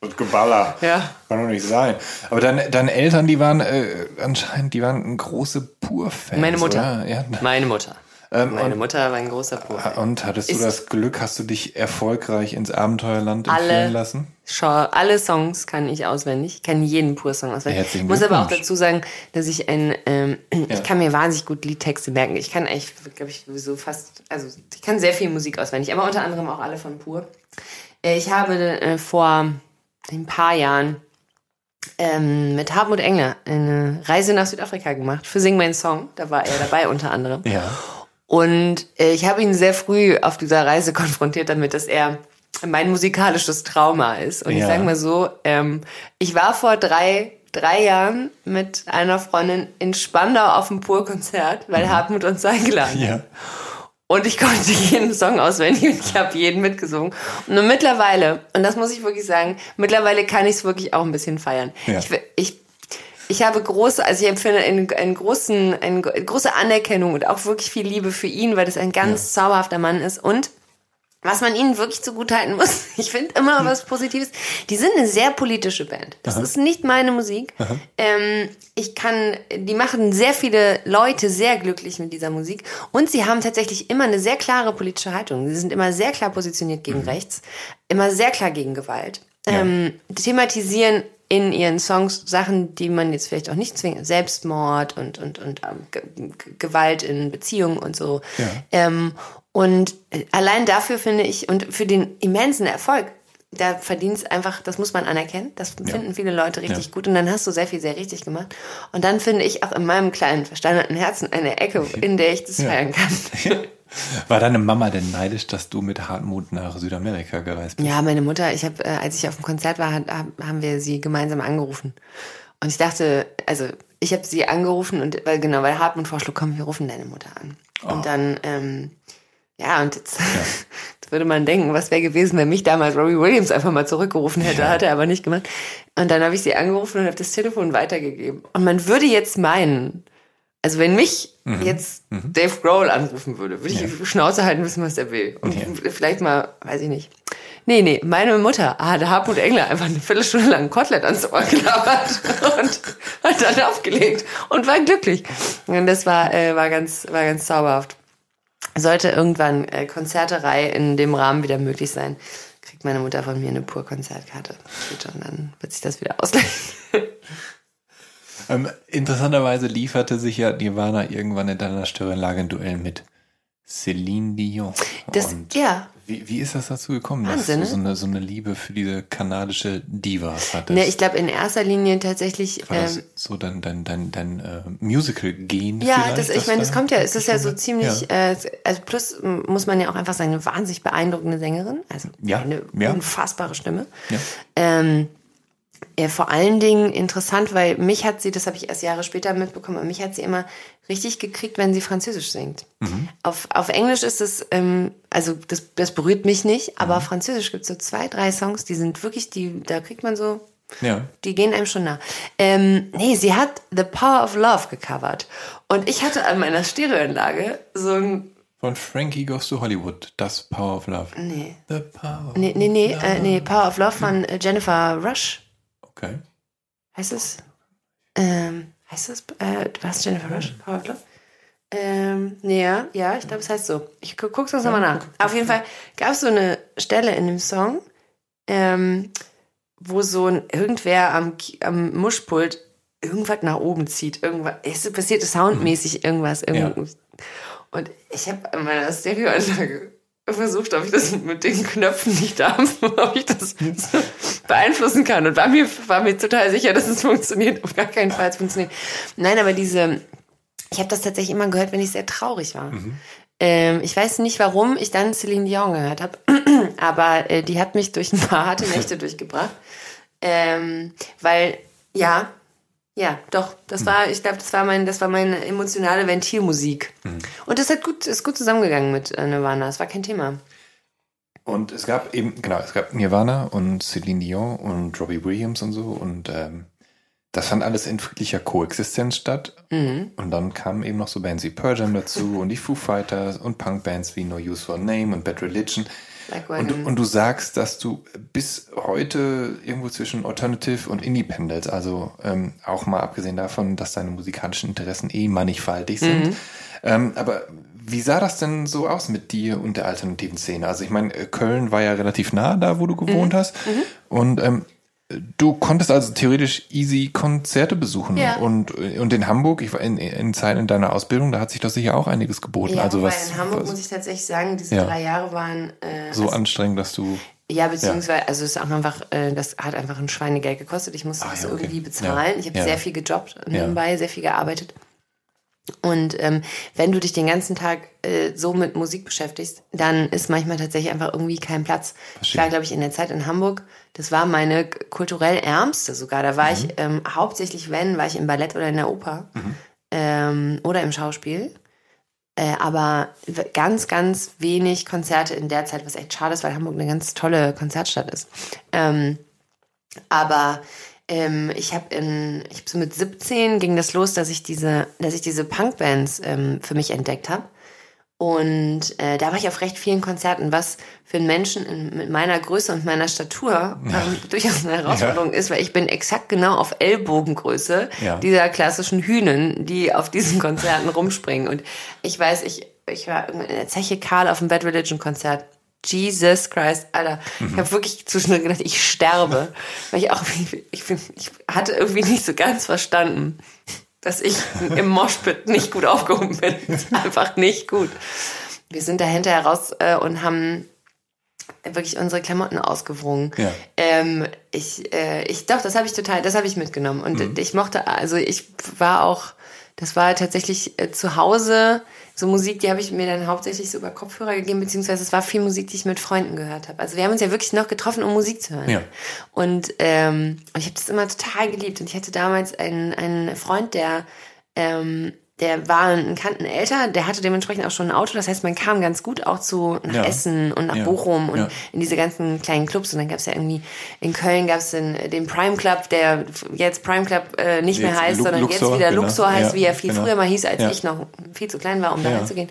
Und Geballer. Ja. Kann doch nicht sein. Aber deine, deine Eltern, die waren äh, anscheinend, die waren große Pur-Fans. Meine Mutter. Ja. Meine Mutter. Ähm, Meine Mutter war ein großer Pur. Und hattest du das Glück, hast du dich erfolgreich ins Abenteuerland entführen lassen? Schau, alle Songs kann ich auswendig. Ich kann jeden Pur-Song auswendig. Ich muss aber auch dazu sagen, dass ich ein, ähm, ja. ich kann mir wahnsinnig gut Liedtexte merken. Ich kann eigentlich, glaube ich, sowieso fast, also ich kann sehr viel Musik auswendig, aber unter anderem auch alle von Pur. Äh, ich habe äh, vor ein paar Jahren ähm, mit Hartmut Engler eine Reise nach Südafrika gemacht für Sing Mein Song. Da war er dabei unter anderem. Ja. Und äh, ich habe ihn sehr früh auf dieser Reise konfrontiert damit, dass er mein musikalisches Trauma ist. Und ja. ich sage mal so, ähm, ich war vor drei, drei Jahren mit einer Freundin in Spandau auf dem Pur-Konzert, weil mhm. Hartmut uns eingeladen hat. Ja. Und ich konnte jeden Song auswendig und ich habe jeden mitgesungen. Und mittlerweile, und das muss ich wirklich sagen, mittlerweile kann ich es wirklich auch ein bisschen feiern. Ja. Ich, ich, ich habe große, also ich empfinde einen, einen großen, eine große Anerkennung und auch wirklich viel Liebe für ihn, weil das ein ganz ja. zauberhafter Mann ist. Und was man ihnen wirklich zugutehalten muss, ich finde immer hm. was Positives, die sind eine sehr politische Band. Das Aha. ist nicht meine Musik. Ähm, ich kann, die machen sehr viele Leute sehr glücklich mit dieser Musik und sie haben tatsächlich immer eine sehr klare politische Haltung. Sie sind immer sehr klar positioniert gegen mhm. rechts, immer sehr klar gegen Gewalt. Ja. Ähm, thematisieren in ihren Songs Sachen, die man jetzt vielleicht auch nicht zwingt, Selbstmord und, und, und ähm, Gewalt in Beziehungen und so. Ja. Ähm, und äh, allein dafür finde ich, und für den immensen Erfolg, da verdient es einfach, das muss man anerkennen. Das finden ja. viele Leute richtig ja. gut. Und dann hast du sehr viel sehr richtig gemacht. Und dann finde ich auch in meinem kleinen, versteinerten Herzen eine Ecke, in der ich das ja. feiern kann. War deine Mama denn neidisch, dass du mit Hartmut nach Südamerika gereist bist? Ja, meine Mutter, ich habe, äh, als ich auf dem Konzert war, haben wir sie gemeinsam angerufen. Und ich dachte, also ich habe sie angerufen und weil genau, weil Hartmut vorschlug, komm, wir rufen deine Mutter an. Oh. Und dann ähm, ja, und jetzt, ja. jetzt würde man denken, was wäre gewesen, wenn mich damals Robbie Williams einfach mal zurückgerufen hätte. Ja. Hat er aber nicht gemacht. Und dann habe ich sie angerufen und habe das Telefon weitergegeben. Und man würde jetzt meinen, also wenn mich mhm. jetzt mhm. Dave Grohl anrufen würde, würde ich ja. die Schnauze halten, wissen, was er will. Und ja. vielleicht mal, weiß ich nicht. Nee, nee, meine Mutter hat Hartmut Engler einfach eine Viertelstunde lang Kotelett ans Ohr gelabert und hat dann aufgelegt und war glücklich. Und das war, äh, war ganz, war ganz zauberhaft sollte irgendwann äh, Konzerterei in dem Rahmen wieder möglich sein, kriegt meine Mutter von mir eine Pur-Konzertkarte. Und dann wird sich das wieder ausgleichen. Ähm, interessanterweise lieferte sich ja Nirvana irgendwann in deiner Stirnlage ein Duell mit Celine Dion. Das, ja. Wie, wie ist das dazu gekommen, Wahnsinn, dass du so eine, so eine Liebe für diese kanadische Diva hattest? Ne, ich glaube in erster Linie tatsächlich. War das ähm, so dein, dein, dein, dein äh, Musical-Gen? Ja, das, ich meine, das kommt ja, es ist ja so ziemlich, ja. Äh, also plus muss man ja auch einfach sagen, eine wahnsinnig beeindruckende Sängerin. Also ja, eine ja. unfassbare Stimme. Ja. Ähm, ja, vor allen Dingen interessant, weil mich hat sie, das habe ich erst Jahre später mitbekommen, aber mich hat sie immer richtig gekriegt, wenn sie Französisch singt. Mhm. Auf, auf Englisch ist es, ähm, also das, das berührt mich nicht, aber mhm. auf Französisch gibt es so zwei, drei Songs, die sind wirklich, die, da kriegt man so, ja. die gehen einem schon nah. Ähm, nee, sie hat The Power of Love gecovert. Und ich hatte an meiner Stereoanlage so ein von Frankie Goes to Hollywood, das Power of Love. Nee. The Power nee, nee, nee, äh, nee, Power of Love von äh, Jennifer Rush. Okay. Heißt es? Ähm, heißt es? Äh, was Jennifer Rush? Power of Love? Ähm, ja, ja, ich glaube, es heißt so. Ich gu guck's uns nochmal nach. Auf jeden Fall gab es so eine Stelle in dem Song, ähm, wo so ein irgendwer am, am Muschpult irgendwas nach oben zieht. Irgendwas, es passiert soundmäßig irgendwas. irgendwas. Ja. Und ich habe an meiner Stereoanlage versucht, ob ich das mit den Knöpfen nicht da, ob ich das beeinflussen kann. Und war mir, war mir total sicher, dass es funktioniert. Auf gar keinen Fall es funktioniert. Nein, aber diese, ich habe das tatsächlich immer gehört, wenn ich sehr traurig war. Mhm. Ähm, ich weiß nicht, warum ich dann Celine Dion gehört habe, aber äh, die hat mich durch ein paar harte Nächte durchgebracht. Ähm, weil, ja, ja, doch. Das mhm. war, ich glaube, das war mein, das war meine emotionale Ventilmusik. Mhm. Und das hat gut, ist gut zusammengegangen mit äh, Nirvana. Das war kein Thema. Und es gab eben, genau, es gab Nirvana und Celine Dion und Robbie Williams und so. Und ähm, das fand alles in friedlicher Koexistenz statt. Mhm. Und dann kamen eben noch so Bands wie Pearl Jam dazu und die Foo Fighters und Punkbands wie No Use for Name und Bad Religion. Und, du, und du sagst, dass du bis heute irgendwo zwischen Alternative und Independence, also ähm, auch mal abgesehen davon, dass deine musikalischen Interessen eh mannigfaltig sind. Mhm. Ähm, aber Wie sah das denn so aus mit dir und der alternativen Szene? Also ich meine, Köln war ja relativ nah da, wo du gewohnt mhm. hast. Mhm. Und ähm, du konntest also theoretisch easy Konzerte besuchen. Ja. Und, und in Hamburg, ich war in, in Zeit in deiner Ausbildung, da hat sich doch sicher auch einiges geboten. Ja, also was, in Hamburg was, muss ich tatsächlich sagen, diese ja. drei Jahre waren äh, so also, anstrengend, dass du ja, beziehungsweise, ja. also es ist auch einfach, äh, das hat einfach ein Schweinegeld gekostet. Ich musste ah, das ja, okay. irgendwie bezahlen. Ich habe sehr viel gejobbt nebenbei, sehr viel gearbeitet. Und ähm, wenn du dich den ganzen Tag äh, so mit Musik beschäftigst, dann ist manchmal tatsächlich einfach irgendwie kein Platz. Ich war, glaube ich, in der Zeit in Hamburg, das war meine kulturell ärmste sogar. Da war mhm. ich ähm, hauptsächlich, wenn, war ich im Ballett oder in der Oper mhm. ähm, oder im Schauspiel. Äh, aber ganz, ganz wenig Konzerte in der Zeit, was echt schade ist, weil Hamburg eine ganz tolle Konzertstadt ist. Ähm, aber ähm, ich habe in, ich hab so mit 17 ging das los, dass ich diese, dass ich diese Punkbands ähm, für mich entdeckt habe. Und äh, da war ich auf recht vielen Konzerten, was für einen Menschen in, mit meiner Größe und meiner Statur ähm, durchaus eine Herausforderung ja. ist, weil ich bin exakt genau auf Ellbogengröße ja. dieser klassischen Hühnen, die auf diesen Konzerten rumspringen. Und ich weiß, ich, ich war in der Zeche Karl auf dem Bad Religion Konzert Jesus Christ, Alter. Mhm. Ich habe wirklich zwischendurch gedacht, ich sterbe. weil ich auch, ich, ich, ich hatte irgendwie nicht so ganz verstanden, dass ich im Moshpit nicht gut aufgehoben bin. Einfach nicht gut. Wir sind da hinterher raus äh, und haben wirklich unsere Klamotten ausgewrungen. Ja. Ähm, ich, äh, ich, doch, das habe ich total, das habe ich mitgenommen. Und mhm. ich mochte, also ich war auch, das war tatsächlich äh, zu Hause so Musik, die habe ich mir dann hauptsächlich so über Kopfhörer gegeben, beziehungsweise es war viel Musik, die ich mit Freunden gehört habe. Also wir haben uns ja wirklich noch getroffen, um Musik zu hören. Ja. Und ähm, ich habe das immer total geliebt. Und ich hatte damals einen, einen Freund, der ähm, der war einen Kanten älter, der hatte dementsprechend auch schon ein Auto. Das heißt, man kam ganz gut auch zu nach ja. Essen und nach ja. Bochum und ja. in diese ganzen kleinen Clubs. Und dann gab es ja irgendwie in Köln gab es den, den Prime Club, der jetzt Prime Club äh, nicht jetzt mehr heißt, Lu sondern Luxor, jetzt wieder genau. Luxor heißt, wie er viel genau. früher mal hieß, als ich noch viel zu klein war, um da reinzugehen.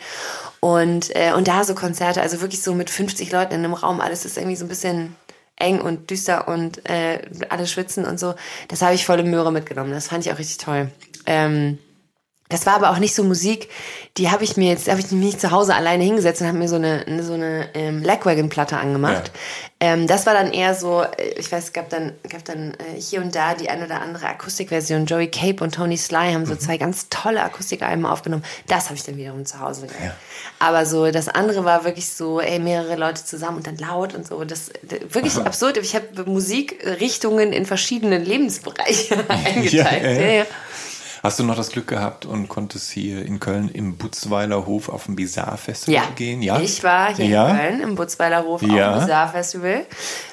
Und äh, und da so Konzerte, also wirklich so mit 50 Leuten in einem Raum, alles ist irgendwie so ein bisschen eng und düster und äh, alle schwitzen und so. Das habe ich volle Möhre mitgenommen. Das fand ich auch richtig toll. Ähm, das war aber auch nicht so Musik, die habe ich mir jetzt, habe ich mich nicht zu Hause alleine hingesetzt und habe mir so eine so eine ähm, Lagwagon-Platte angemacht. Ja. Ähm, das war dann eher so, äh, ich weiß, es gab dann gab dann äh, hier und da die ein oder andere Akustikversion. Joey Cape und Tony Sly haben so mhm. zwei ganz tolle Akustikalben aufgenommen. Das habe ich dann wiederum zu Hause gehört. Ja. Aber so das andere war wirklich so, ey, mehrere Leute zusammen und dann laut und so. Das wirklich Aha. absurd. Ich habe Musikrichtungen in verschiedenen Lebensbereiche eingeteilt. Ja, Hast du noch das Glück gehabt und konntest hier in Köln im Butzweiler Hof auf dem Bizarre Festival ja. gehen? Ja, ich war hier ja. in Köln im Butzweiler Hof ja. auf dem Bizarre Festival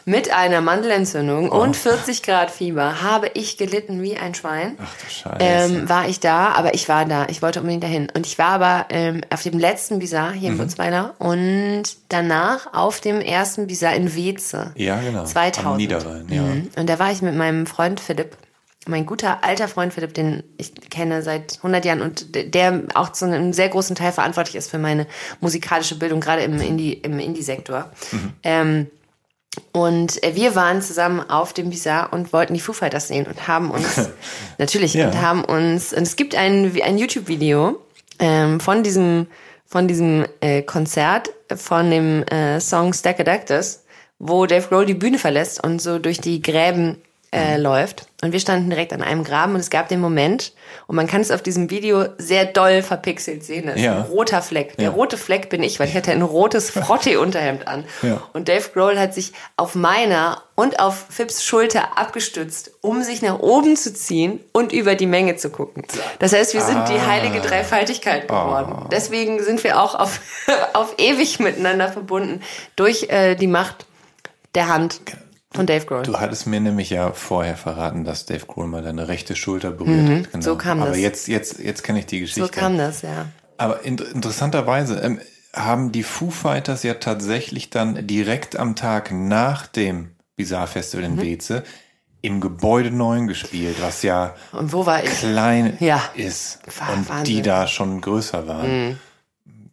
mit einer Mandelentzündung oh. und 40 Grad Fieber. Habe ich gelitten wie ein Schwein. Ach du Scheiße. Ähm, war ich da, aber ich war da. Ich wollte unbedingt dahin. Und ich war aber ähm, auf dem letzten Bizarre hier mhm. in Butzweiler und danach auf dem ersten Bizarre in Weze. Ja, genau. 2000. Am Niederrhein, ja. Mhm. Und da war ich mit meinem Freund Philipp mein guter alter Freund Philipp, den ich kenne seit 100 Jahren und der auch zu einem sehr großen Teil verantwortlich ist für meine musikalische Bildung, gerade im Indie, im Indie-Sektor. Mhm. Ähm, und wir waren zusammen auf dem Bizarre und wollten die Foo Fighters sehen und haben uns, natürlich, ja. und haben uns, und es gibt ein, ein YouTube-Video ähm, von diesem, von diesem äh, Konzert, von dem äh, Song Stack Adactus, wo Dave Grohl die Bühne verlässt und so durch die Gräben äh, mhm. läuft. Und wir standen direkt an einem Graben und es gab den Moment, und man kann es auf diesem Video sehr doll verpixelt sehen. Das ist ja. ein roter Fleck. Der ja. rote Fleck bin ich, weil ich hatte ein rotes Frotte-Unterhemd an. Ja. Und Dave Grohl hat sich auf meiner und auf Phipps Schulter abgestützt, um sich nach oben zu ziehen und über die Menge zu gucken. Das heißt, wir sind ah. die heilige Dreifaltigkeit geworden. Oh. Deswegen sind wir auch auf, auf ewig miteinander verbunden durch äh, die Macht der Hand. Von Dave Grohl. Du hattest mir nämlich ja vorher verraten, dass Dave Grohl mal deine rechte Schulter berührt mhm, hat. Genau. So kam Aber das. Aber jetzt, jetzt, jetzt kenne ich die Geschichte. So kam das, ja. Aber in, interessanterweise ähm, haben die Foo Fighters ja tatsächlich dann direkt am Tag nach dem Bizarre Festival in mhm. Weze im Gebäude 9 gespielt, was ja Und wo war klein ich? Ja. ist war und Wahnsinn. die da schon größer waren. Mhm.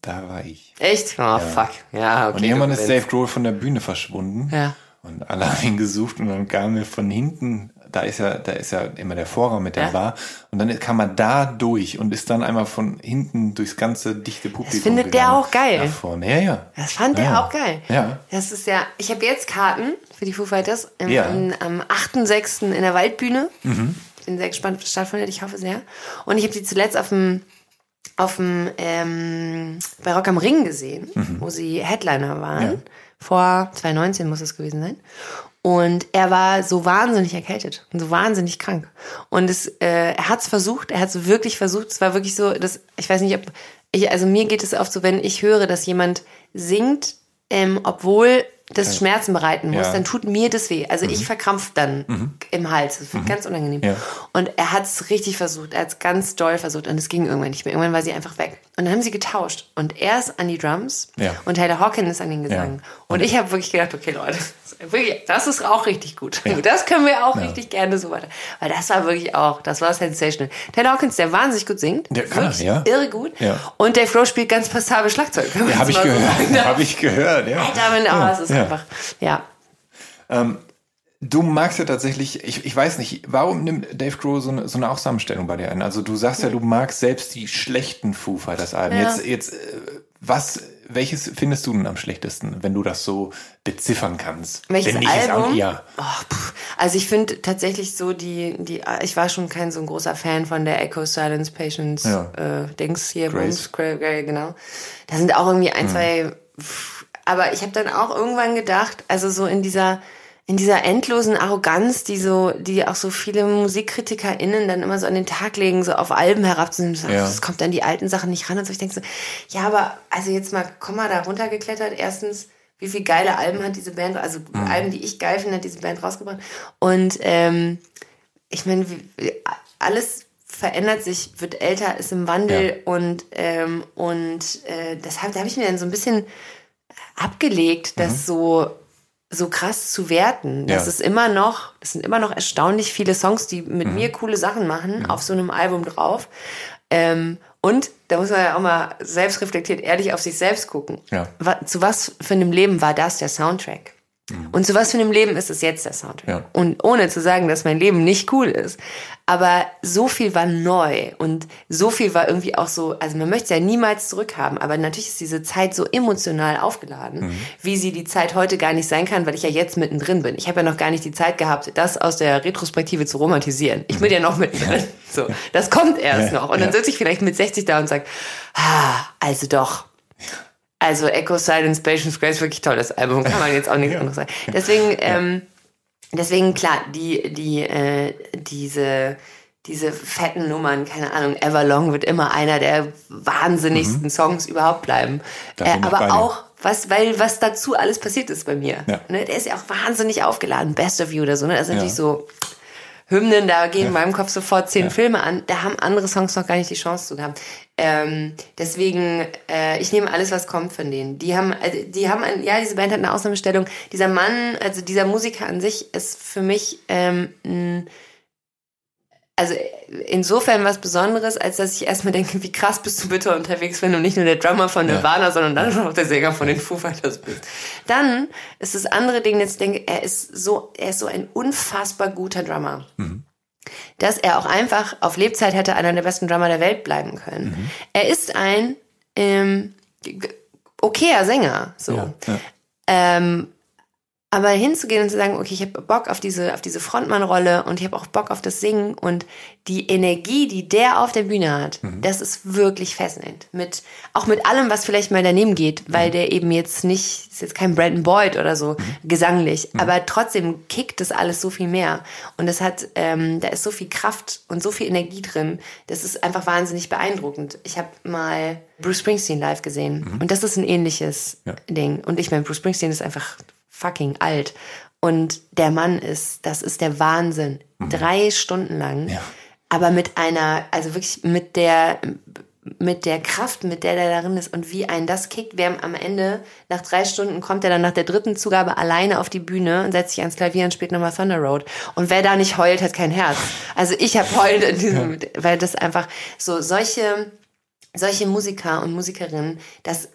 Da war ich. Echt? Oh, ja. fuck. Ja, okay. Und irgendwann ist Dave Grohl von der Bühne verschwunden. Ja. Und alle haben ihn gesucht und dann kam er von hinten da ist ja, da ist ja immer der Vorraum mit der Ja. Bar. Und dann kann man da durch und ist dann einmal von hinten durchs ganze dichte Publikum. findet der auch geil. Nach vorne. Ja, ja. Das fand ja. er auch geil. Ja. Das ist ja, ich habe jetzt Karten für die Foo Fighters im, Ja. im, am 8.6. in der Waldbühne. Mhm. Bin sehr gespannt, was stattfindet. Ich hoffe sehr. Und ich habe die zuletzt auf dem auf dem ähm, bei Rock am Ring gesehen, wo sie Headliner waren. Mhm. Ja. Vor 2019 muss es gewesen sein. Und er war so wahnsinnig erkältet und so wahnsinnig krank. Und es, äh, er hat es versucht, er hat es wirklich versucht. Es war wirklich so, dass ich weiß nicht, ob ich, also mir geht es oft so, wenn ich höre, dass jemand singt, ähm, obwohl das Schmerzen bereiten muss, Ja. dann tut mir das weh. Also ich verkrampf dann im Hals. Das wird ganz unangenehm. Ja. Und er hat es richtig versucht. Er hat es ganz doll versucht und es ging irgendwann nicht mehr. Irgendwann war sie einfach weg. Und dann haben sie getauscht. Und er ist an die Drums Ja. und Taylor Hawkins ist an den Gesang. Ja. Und ich habe wirklich gedacht, okay Leute, das ist auch richtig gut. Das können wir auch richtig gerne so weiter. Weil das war wirklich auch, das war sensational. Taylor Hawkins, der wahnsinnig gut singt. Der kann wirklich ja. irre gut. Ja. Und Dave Grohl spielt ganz passabel Schlagzeug. man Ja, habe ich so gehört. habe ich gehört, ja. Alter, aber es ist ja. einfach, ja. Du magst ja tatsächlich, ich, ich weiß nicht, warum nimmt Dave Grohl so eine, so eine Ausnahmestellung bei dir ein? Also du sagst ja, du magst selbst die schlechten Foo Fighters Alben. Ja. Jetzt, jetzt, äh, was, welches findest du denn am schlechtesten, wenn du das so beziffern kannst? Welches ist auch- Album? Ja. Oh, also ich finde tatsächlich so die, die, ich war schon kein so ein großer Fan von der Echo Silence Patience Ja. äh, Dings hier, Grace. Gra- genau. Da sind auch irgendwie ein, zwei, pff. aber ich habe dann auch irgendwann gedacht, also so in dieser in dieser endlosen Arroganz, die so, die auch so viele MusikkritikerInnen dann immer so an den Tag legen, so auf Alben herabzunehmen, so, Ja. das kommt an die alten Sachen nicht ran und so. Ich denke so, ja, aber also jetzt mal, komm mal da runtergeklettert. Erstens, wie viele geile Alben hat diese Band, also Mhm. Alben, die ich geil finde, hat diese Band rausgebracht. Und ähm, ich meine, alles verändert sich, wird älter, ist im Wandel Ja. und ähm, und äh, das hab, da habe ich mir dann so ein bisschen abgelegt, das so so krass zu werten. Das Ja. ist immer noch, das sind immer noch erstaunlich viele Songs, die mit mir coole Sachen machen, auf so einem Album drauf. Ähm, und da muss man ja auch mal selbst reflektiert ehrlich auf sich selbst gucken. Ja. Zu was für einem Leben war das der Soundtrack? Und zu was für einem Leben ist es jetzt der Soundtrack? Ja. Und ohne zu sagen, dass mein Leben nicht cool ist. Aber so viel war neu und so viel war irgendwie auch so, also man möchte es ja niemals zurückhaben, aber natürlich ist diese Zeit so emotional aufgeladen, wie sie die Zeit heute gar nicht sein kann, weil ich ja jetzt mittendrin bin. Ich habe ja noch gar nicht die Zeit gehabt, das aus der Retrospektive zu romantisieren. Ich bin ja noch mittendrin. So, das kommt erst Ja, noch. Und dann ja. sitze ich vielleicht mit 60 da und sage, ah, also doch. Also Echo Silence, Patience Grace, wirklich tolles Album, kann man jetzt auch nichts anderes sagen. Deswegen, ähm, deswegen klar, die, die, äh, diese, diese fetten Nummern, keine Ahnung, Everlong wird immer einer der wahnsinnigsten Songs überhaupt bleiben. Äh, aber auch, was, weil was dazu alles passiert ist bei mir. Ja. Ne, der ist ja auch wahnsinnig aufgeladen, Best of You oder so. Ne? Das ist natürlich Ja. so Hymnen, da gehen in meinem Kopf sofort zehn Filme an. Da haben andere Songs noch gar nicht die Chance zu haben. Ähm, deswegen, äh, ich nehme alles, was kommt von denen. Die haben, also, die haben, ein, ja, diese Band hat eine Ausnahmestellung. Dieser Mann, also dieser Musiker an sich, ist für mich ähm, ein also insofern was Besonderes, als dass ich erstmal denke, wie krass bist du bitte unterwegs, wenn du nicht nur der Drummer von Nirvana, sondern dann noch der Sänger von den Foo Fighters bist. Dann ist das andere Ding, dass ich denke, er ist so, er ist so ein unfassbar guter Drummer. Dass er auch einfach auf Lebzeit hätte einer der besten Drummer der Welt bleiben können. Er ist ein ähm, okayer Sänger, so. Ja, ja. Ähm, aber hinzugehen und zu sagen, okay, ich habe Bock auf diese, auf diese Frontmann-Rolle und ich habe auch Bock auf das Singen und die Energie, die der auf der Bühne hat, das ist wirklich fesselnd. Mit, auch mit allem, was vielleicht mal daneben geht, weil der eben jetzt nicht, ist jetzt kein Brandon Boyd oder so, gesanglich, aber trotzdem kickt das alles so viel mehr. Und das hat, ähm, da ist so viel Kraft und so viel Energie drin, das ist einfach wahnsinnig beeindruckend. Ich habe mal Bruce Springsteen live gesehen und das ist ein ähnliches Ja. Ding. Und ich meine, Bruce Springsteen ist einfach fucking alt. Und der Mann ist, das ist der Wahnsinn. Drei Stunden lang. Ja. Aber mit einer, also wirklich mit der, mit der Kraft, mit der der darin ist und wie ein das kickt. Wir haben am Ende, nach drei Stunden kommt er dann nach der dritten Zugabe alleine auf die Bühne und setzt sich ans Klavier und spielt nochmal Thunder Road. Und wer da nicht heult, hat kein Herz. Also ich habe heult in diesem, weil das einfach so solche, solche Musiker und Musikerinnen, das,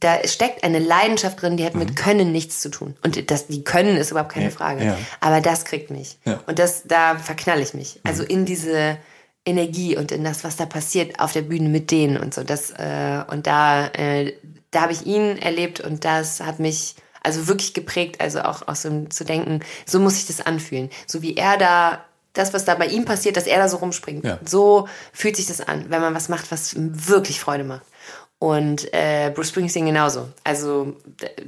da steckt eine Leidenschaft drin, die hat mit Können nichts zu tun. Und das, die Können ist überhaupt keine Ja, Frage. ja. Aber das kriegt mich. Ja. Und das, da verknall ich mich. Also in diese Energie und in das, was da passiert auf der Bühne mit denen und so. Das, äh, und da, äh, da habe ich ihn erlebt und das hat mich also wirklich geprägt, also auch aus so zu denken, so muss ich das anfühlen. So wie er da, das, was da bei ihm passiert, dass er da so rumspringt. Ja. So fühlt sich das an, wenn man was macht, was wirklich Freude macht. Und äh, Bruce Springsteen genauso. Also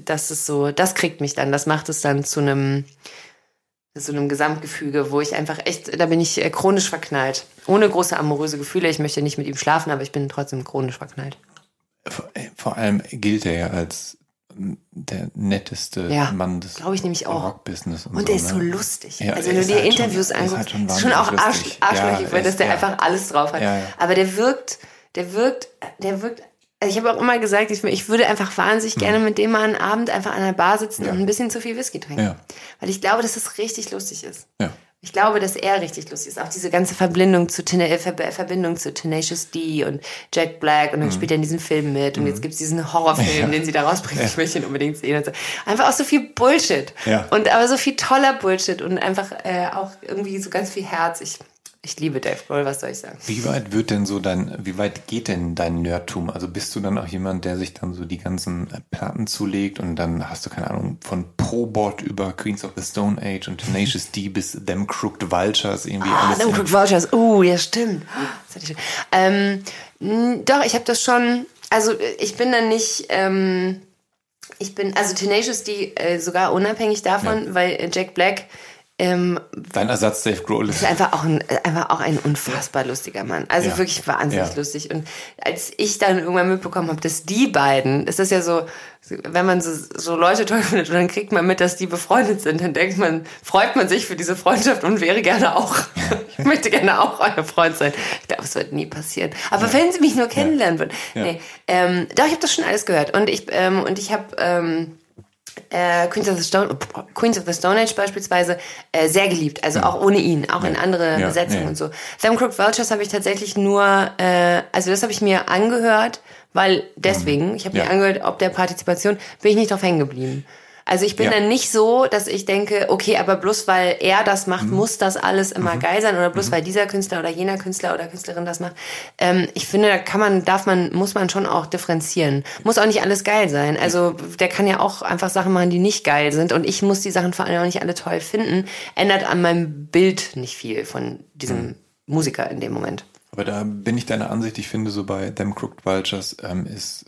das ist so, das kriegt mich dann, das macht es dann zu einem zu einem Gesamtgefüge, wo ich einfach echt, da bin ich äh, chronisch verknallt. Ohne große amoröse Gefühle. Ich möchte nicht mit ihm schlafen, aber ich bin trotzdem chronisch verknallt. Vor, äh, allem gilt er ja als mm, der netteste Ja, Mann des glaub ich nämlich auch. Rockbusiness. Und, Und so, der ist so ne? lustig. Ja, also wenn du ist dir halt schon- Interviews er ist anguckst, halt schon ist schon auch arsch, arschlöchig, Ja, weil ist- dass der einfach alles drauf hat. Aber der wirkt, der wirkt, der wirkt. Also ich habe auch immer gesagt, ich, ich würde einfach wahnsinnig gerne mit dem mal einen Abend einfach an der Bar sitzen Ja. und ein bisschen zu viel Whisky trinken. Ja. Weil ich glaube, dass es richtig lustig ist. Ja. Ich glaube, dass er richtig lustig ist. Auch diese ganze Verbindung zu, Tena- äh, Ver- Verbindung zu Tenacious D und Jack Black und dann spielt er in diesem Film mit und jetzt gibt's diesen Horrorfilm, Mhm. Den sie da rausbringen. Ich möchte ihn unbedingt sehen. Und so. Einfach auch so viel Bullshit. Und aber so viel toller Bullshit und einfach äh, auch irgendwie so ganz viel Herz. Ich, ich liebe Dave Grohl, was soll ich sagen? Wie weit wird denn so dein, wie weit geht denn dein Nerdtum? Also bist du dann auch jemand, der sich dann so die ganzen äh, Platten zulegt und dann hast du keine Ahnung von Probot über Queens of the Stone Age und Tenacious D bis Them Crooked Vultures irgendwie Ah, alles. Them Crooked Vultures. Uh, ja, stimmt. Ich. Ähm, doch, ich habe das schon. Also ich bin dann nicht. Ähm, ich bin also Tenacious D äh, sogar unabhängig davon, weil äh, Jack Black ähm, Dein Ersatz Dave Grohl ist einfach auch ein, einfach auch ein unfassbar lustiger Mann. Also Ja. wirklich wahnsinnig Ja. lustig. Und als ich dann irgendwann mitbekommen habe, dass die beiden, ist das ja so, wenn man so, so Leute toll findet und dann kriegt man mit, dass die befreundet sind, dann denkt man, freut man sich für diese Freundschaft und wäre gerne auch, ich möchte gerne auch euer Freund sein. Ich glaube, es wird nie passieren. Aber wenn sie mich nur kennenlernen würden. Nee, ähm, doch, ich habe das schon alles gehört. Und ich, ähm, und ich habe, ähm, äh, Queens, of the Stone, Queens of the Stone Age beispielsweise äh, sehr geliebt. Also auch ohne ihn, auch in andere Ja, Besetzungen ja. und so. Them Crooked Vultures habe ich tatsächlich nur, äh, also das habe ich mir angehört, weil deswegen, ich habe Ja. mir angehört, ob der Partizipation, bin ich nicht drauf hängen geblieben. Also ich bin Ja. dann nicht so, dass ich denke, okay, aber bloß weil er das macht, Mhm. muss das alles immer geil sein oder bloß weil dieser Künstler oder jener Künstler oder Künstlerin das macht. Ähm, ich finde, da kann man, darf man, muss man schon auch differenzieren. Muss auch nicht alles geil sein. Also der kann ja auch einfach Sachen machen, die nicht geil sind und ich muss die Sachen vor allem auch nicht alle toll finden. Ändert an meinem Bild nicht viel von diesem Mhm. Musiker in dem Moment. Aber da bin ich deiner Ansicht, ich finde so bei Them Crooked Vultures ähm, ist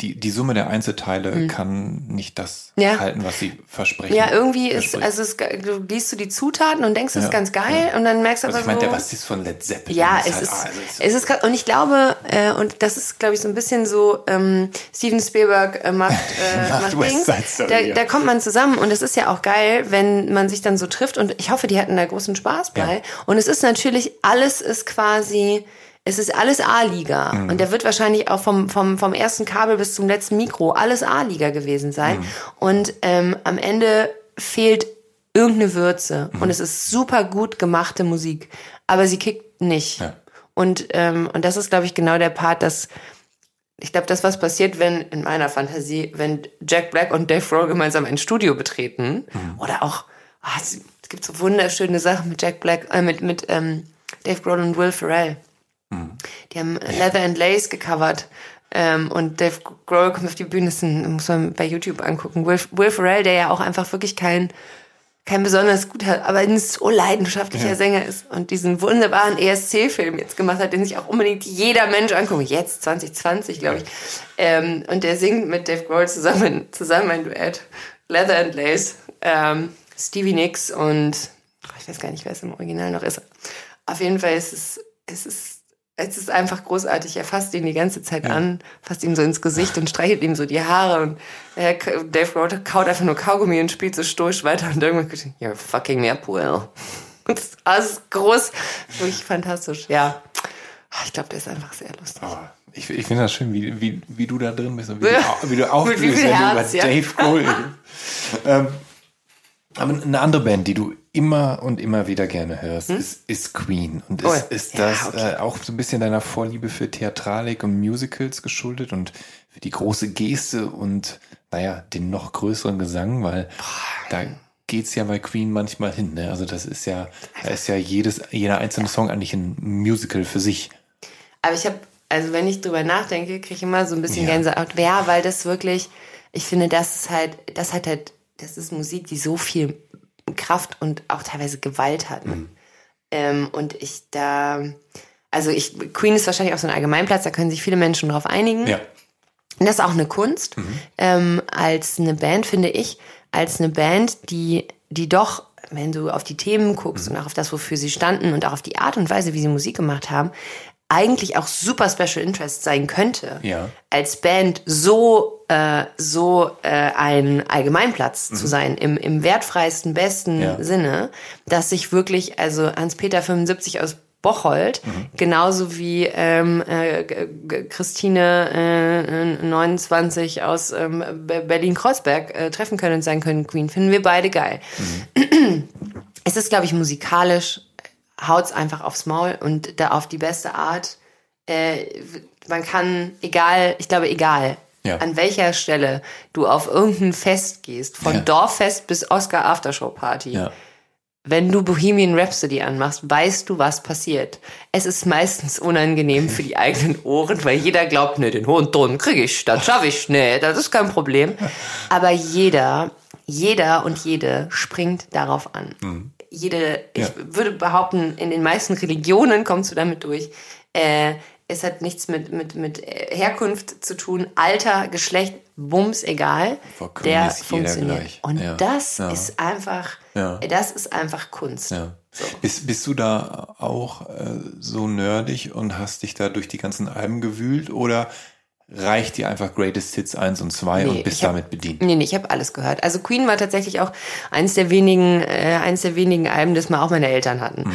die, die Summe der Einzelteile kann nicht das Mhm. Ja. halten, was sie versprechen. Ja, irgendwie ist, Verspricht. also es, du liest du die Zutaten und denkst, das ist Ja, ganz geil und dann merkst du also aber ich meine, so, der Bassist von Led Zeppelin Ja, ist es halt, ist, ah, also es es ist. Und ich glaube, äh, und das ist, glaube ich, so ein bisschen so, ähm, Steven Spielberg äh, macht, äh, Macht macht Dings. Da, ja. da kommt man zusammen und es ist ja auch geil, wenn man sich dann so trifft und ich hoffe, die hatten da großen Spaß bei. Ja. Und es ist natürlich, alles ist quasi, es ist alles A-Liga. Mhm. Und der wird wahrscheinlich auch vom, vom, vom ersten Kabel bis zum letzten Mikro alles A-Liga gewesen sein. Mhm. Und ähm, am Ende fehlt irgendeine Würze. Mhm. Und es ist super gut gemachte Musik. Aber sie kickt nicht. Ja. Und, ähm, und das ist, glaube ich, genau der Part, dass ich glaube, das, was passiert, wenn, in meiner Fantasie, wenn Jack Black und Dave Grohl gemeinsam ein Studio betreten, oder auch, es, es gibt so wunderschöne Sachen mit Jack Black, äh, mit, mit ähm, Dave Grohl und Will Ferrell. Die haben Leather and Lace gecovert. Ähm, und Dave Grohl kommt auf die Bühne, das muss man bei YouTube angucken. Will, Will Ferrell, der ja auch einfach wirklich kein, kein besonders guter, aber ein so leidenschaftlicher Sänger ist und diesen wunderbaren ESC-Film jetzt gemacht hat, den sich auch unbedingt jeder Mensch anguckt. Jetzt, 2020, glaube ich. Ähm, und der singt mit Dave Grohl zusammen, zusammen ein Duett. Leather and Lace. Ähm, Stevie Nicks und ich weiß gar nicht, wer es im Original noch ist. Auf jeden Fall ist es, es ist es ist einfach großartig. Er fasst ihn die ganze Zeit an, fasst ihm so ins Gesicht und streichelt ihm so die Haare und äh, Dave Grohl kaut einfach nur Kaugummi und spielt so stoisch weiter und irgendwann sagt er, you're fucking me up. Und das, ist groß, wirklich fantastisch. Ja, ich glaube, der ist einfach sehr lustig. Oh, ich ich finde das schön, wie, wie, wie du da drin bist und wie, Ja. du, wie du aufblühst, wenn du über ja. Dave Grohl ähm, aber eine andere Band, die du immer und immer wieder gerne hörst, hm? ist, ist Queen. Und ist, oh, ist das ja, okay. äh, auch so ein bisschen deiner Vorliebe für Theatralik und Musicals geschuldet und für die große Geste und, naja, den noch größeren Gesang, weil Boah. da geht's ja bei Queen manchmal hin. Ne? Also das ist ja, da ist ja jedes, jeder einzelne Song eigentlich ein Musical für sich. Aber ich habe, also wenn ich drüber nachdenke, kriege ich immer so ein bisschen ja. Gänsehaut. Ja, weil das wirklich, ich finde, das ist halt, das hat halt, das ist Musik, die so viel Kraft und auch teilweise Gewalt hat. Ne? Mhm. Ähm, und ich da, also ich, Queen ist wahrscheinlich auch so ein Allgemeinplatz, da können sich viele Menschen drauf einigen. Ja. Und das ist auch eine Kunst. Mhm. Ähm, als eine Band, finde ich, als eine Band, die, die doch, wenn du auf die Themen guckst mhm. und auch auf das, wofür sie standen und auch auf die Art und Weise, wie sie Musik gemacht haben, eigentlich auch super Special Interest sein könnte, ja. als Band so äh, so äh, ein Allgemeinplatz mhm. zu sein im, im wertfreisten besten ja. Sinne, dass sich wirklich also Hans-Peter 75 aus Bocholt, mhm. genauso wie ähm, äh, Christine äh, 29 aus ähm, Berlin-Kreuzberg äh, treffen können und sein können, Queen, finden wir beide geil. Mhm. Es ist, glaube ich, musikalisch haut's einfach aufs Maul und da auf die beste Art. Äh, man kann, egal, ich glaube, egal, ja. an welcher Stelle du auf irgendein Fest gehst, von ja. Dorffest bis Oscar Aftershow Party. Ja. Wenn du Bohemian Rhapsody anmachst, weißt du, was passiert. Es ist meistens unangenehm für die eigenen Ohren, weil jeder glaubt, ne, den hohen Ton kriege ich, das schaffe ich, ne, das ist kein Problem. Aber jeder, jeder und jede springt darauf an. Mhm jede, ja. ich würde behaupten, in den meisten Religionen kommst du damit durch. Äh, es hat nichts mit, mit, mit Herkunft zu tun, Alter, Geschlecht, Bums, egal. Der funktioniert. Gleich. Und ja. das ja. ist einfach, das ist einfach Kunst. So. Bist, bist du da auch äh, so nerdig und hast dich da durch die ganzen Alben gewühlt oder reicht dir einfach Greatest Hits 1 und 2 nee, und bist hab, damit bedient. Nee, nee, ich habe alles gehört. Also Queen war tatsächlich auch eins der wenigen, äh, eins der wenigen Alben, das mal auch meine Eltern hatten. Mhm.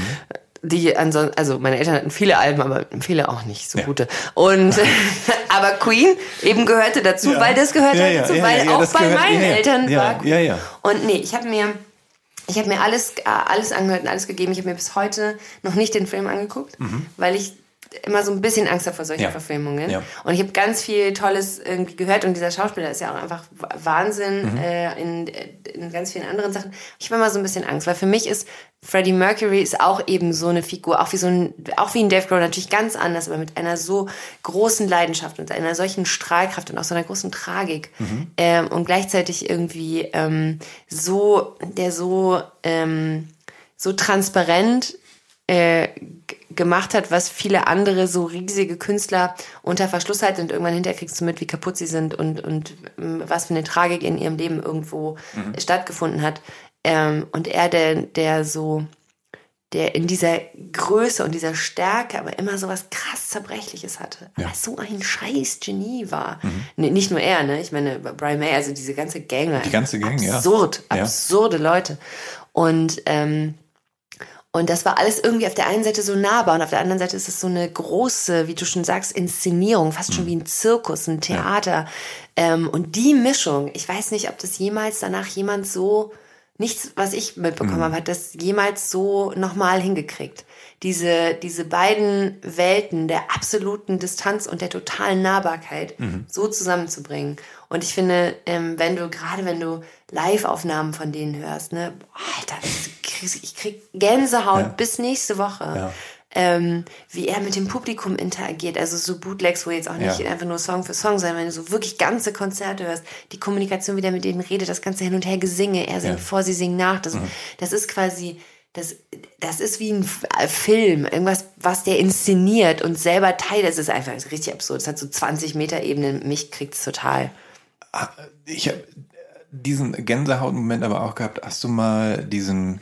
Die ansonsten, also meine Eltern hatten viele Alben, aber viele auch nicht so ja. gute. Und aber Queen eben gehörte dazu, ja. weil das gehörte ja, dazu, weil auch bei gehört, meinen Eltern war. Ja, ja. Und nee, ich habe mir ich habe mir alles, äh, alles angehört und alles gegeben. Ich habe mir bis heute noch nicht den Film angeguckt, mhm. weil ich immer so ein bisschen Angst vor solchen ja. Verfilmungen. Ja. Und ich habe ganz viel Tolles irgendwie gehört und dieser Schauspieler ist ja auch einfach Wahnsinn mhm. äh, in, in ganz vielen anderen Sachen. Ich habe immer so ein bisschen Angst, weil für mich ist Freddie Mercury ist auch eben so eine Figur, auch wie so ein, auch wie ein Dave Grohl, natürlich ganz anders, aber mit einer so großen Leidenschaft und einer solchen Strahlkraft und auch so einer großen Tragik mhm. ähm, und gleichzeitig irgendwie ähm, so, der so ähm, so transparent äh, gemacht hat, was viele andere so riesige Künstler unter Verschluss halten und irgendwann hinterher kriegst du mit, wie kaputt sie sind und, und ähm, was für eine Tragik in ihrem Leben irgendwo mhm. stattgefunden hat. Ähm, und er, der, der so, der in dieser Größe und dieser Stärke aber immer so was krass Zerbrechliches hatte. Ja. Aber so ein scheiß Genie war. Mhm. Nee, nicht nur er, ne? Ich meine, Brian May, also diese ganze Gang. Die ganze Gang, absurd, ja. absurde Leute. Und ähm, und das war alles irgendwie auf der einen Seite so nahbar und auf der anderen Seite ist es so eine große, wie du schon sagst, Inszenierung, fast schon wie ein Zirkus, ein Theater. Ja. Ähm, und die Mischung, ich weiß nicht, ob das jemals danach jemand so, nichts, was ich mitbekommen mhm. habe, hat das jemals so nochmal hingekriegt. Diese, diese beiden Welten der absoluten Distanz und der totalen Nahbarkeit mhm. so zusammenzubringen. Und ich finde, ähm, wenn du, gerade wenn du Live-Aufnahmen von denen hörst, ne, Alter, ich krieg Gänsehaut ja. bis nächste Woche. Ja. Ähm, wie er mit dem Publikum interagiert, also so Bootlegs, wo jetzt auch nicht ja. einfach nur Song für Song, sondern wenn du so wirklich ganze Konzerte hörst, die Kommunikation, wie der mit denen redet, das ganze Hin und Her Gesinge, er singt vor, sie singen nach, das, mhm. das ist quasi, das, das ist wie ein Film, irgendwas, was der inszeniert und selber Teil, das ist einfach richtig absurd, es hat so 20 Meter Ebenen, mich kriegt es total. Ah, ich habe diesen Gänsehautmoment aber auch gehabt, hast du mal diesen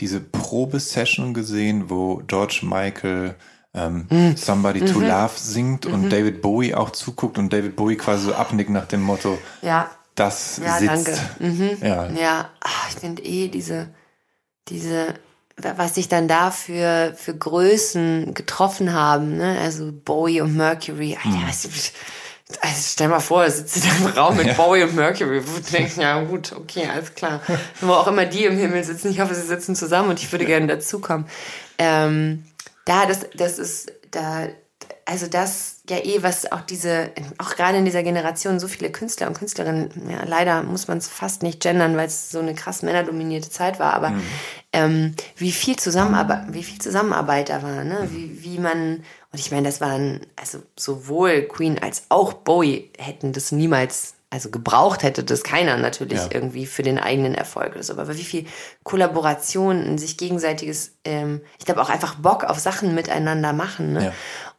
diese Probesession gesehen, wo George Michael ähm, mhm. Somebody to mhm. Love singt mhm. und David Bowie auch zuguckt und David Bowie quasi so abnickt nach dem Motto, ja, das ja, sitzt. Danke. Mhm. Ja, ja Ach, ich finde eh diese, diese, was sich dann da für, für Größen getroffen haben, ne? also Bowie und Mercury, Alter, mhm. was, Also stell mal vor, sitzt in einem Raum mit ja. Bowie und Mercury, wo du denkst, ja gut, okay, alles klar. Wo auch immer die im Himmel sitzen, ich hoffe, sie sitzen zusammen und ich würde gerne dazukommen. Ähm, da, das, das ist, da, also das ja eh, was auch diese, auch gerade in dieser Generation so viele Künstler und Künstlerinnen, ja, leider muss man es fast nicht gendern, weil es so eine krass männerdominierte Zeit war, aber mhm. ähm, wie viel Zusammenarbeit, wie viel Zusammenarbeit da war, ne? Wie, wie man, und ich meine, das waren, also sowohl Queen als auch Bowie hätten das niemals also gebraucht hätte das keiner natürlich ja. irgendwie für den eigenen Erfolg oder so. Aber wie viel Kollaboration, sich gegenseitiges, ähm, ich glaube auch einfach Bock auf Sachen miteinander machen. Ne? Ja.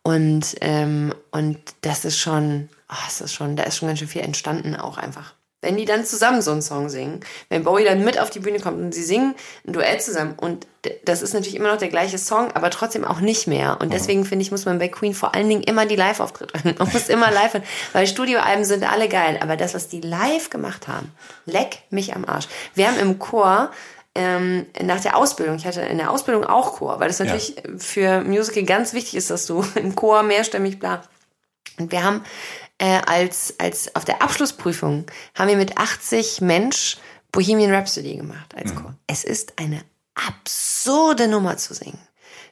Und, ähm, und das ist schon, oh, das ist schon, da ist schon ganz schön viel entstanden auch einfach. Wenn die dann zusammen so einen Song singen, wenn Bowie dann mit auf die Bühne kommt und sie singen ein Duett zusammen und das ist natürlich immer noch der gleiche Song, aber trotzdem auch nicht mehr. Und deswegen finde ich, muss man bei Queen vor allen Dingen immer die Live-Auftritte hören. Man muss immer live hören, weil Studioalben sind alle geil, aber das, was die live gemacht haben, leck mich am Arsch. Wir haben im Chor ähm, nach der Ausbildung, ich hatte in der Ausbildung auch Chor, weil das natürlich ja. für Musical ganz wichtig ist, dass du im Chor mehrstimmig bla. Und wir haben äh, als, als auf der Abschlussprüfung haben wir mit 80 Mensch Bohemian Rhapsody gemacht als mhm. Chor. Es ist eine absurde Nummer zu singen.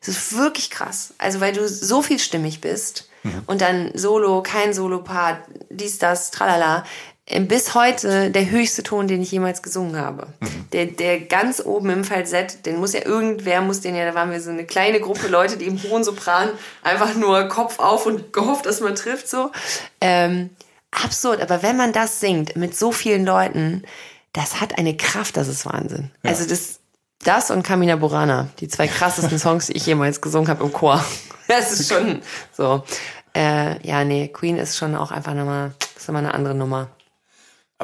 Es ist wirklich krass. Also weil du so vielstimmig bist mhm. und dann Solo, kein Solo-Part, dies, das, tralala. Äh, bis heute der höchste Ton, den ich jemals gesungen habe. Mhm. Der, der ganz oben im Falsett, den muss ja irgendwer, muss den ja, da waren wir so eine kleine Gruppe Leute, die im hohen Sopran einfach nur Kopf auf und gehofft, dass man trifft, so. Ähm, absurd, aber wenn man das singt mit so vielen Leuten, das hat eine Kraft, das ist Wahnsinn. Ja. Also das, das und Camina Burana, die zwei krassesten Songs, die ich jemals gesungen habe im Chor. Das ist schon so. Äh, ja, nee, Queen ist schon auch einfach nochmal, ist nochmal eine andere Nummer.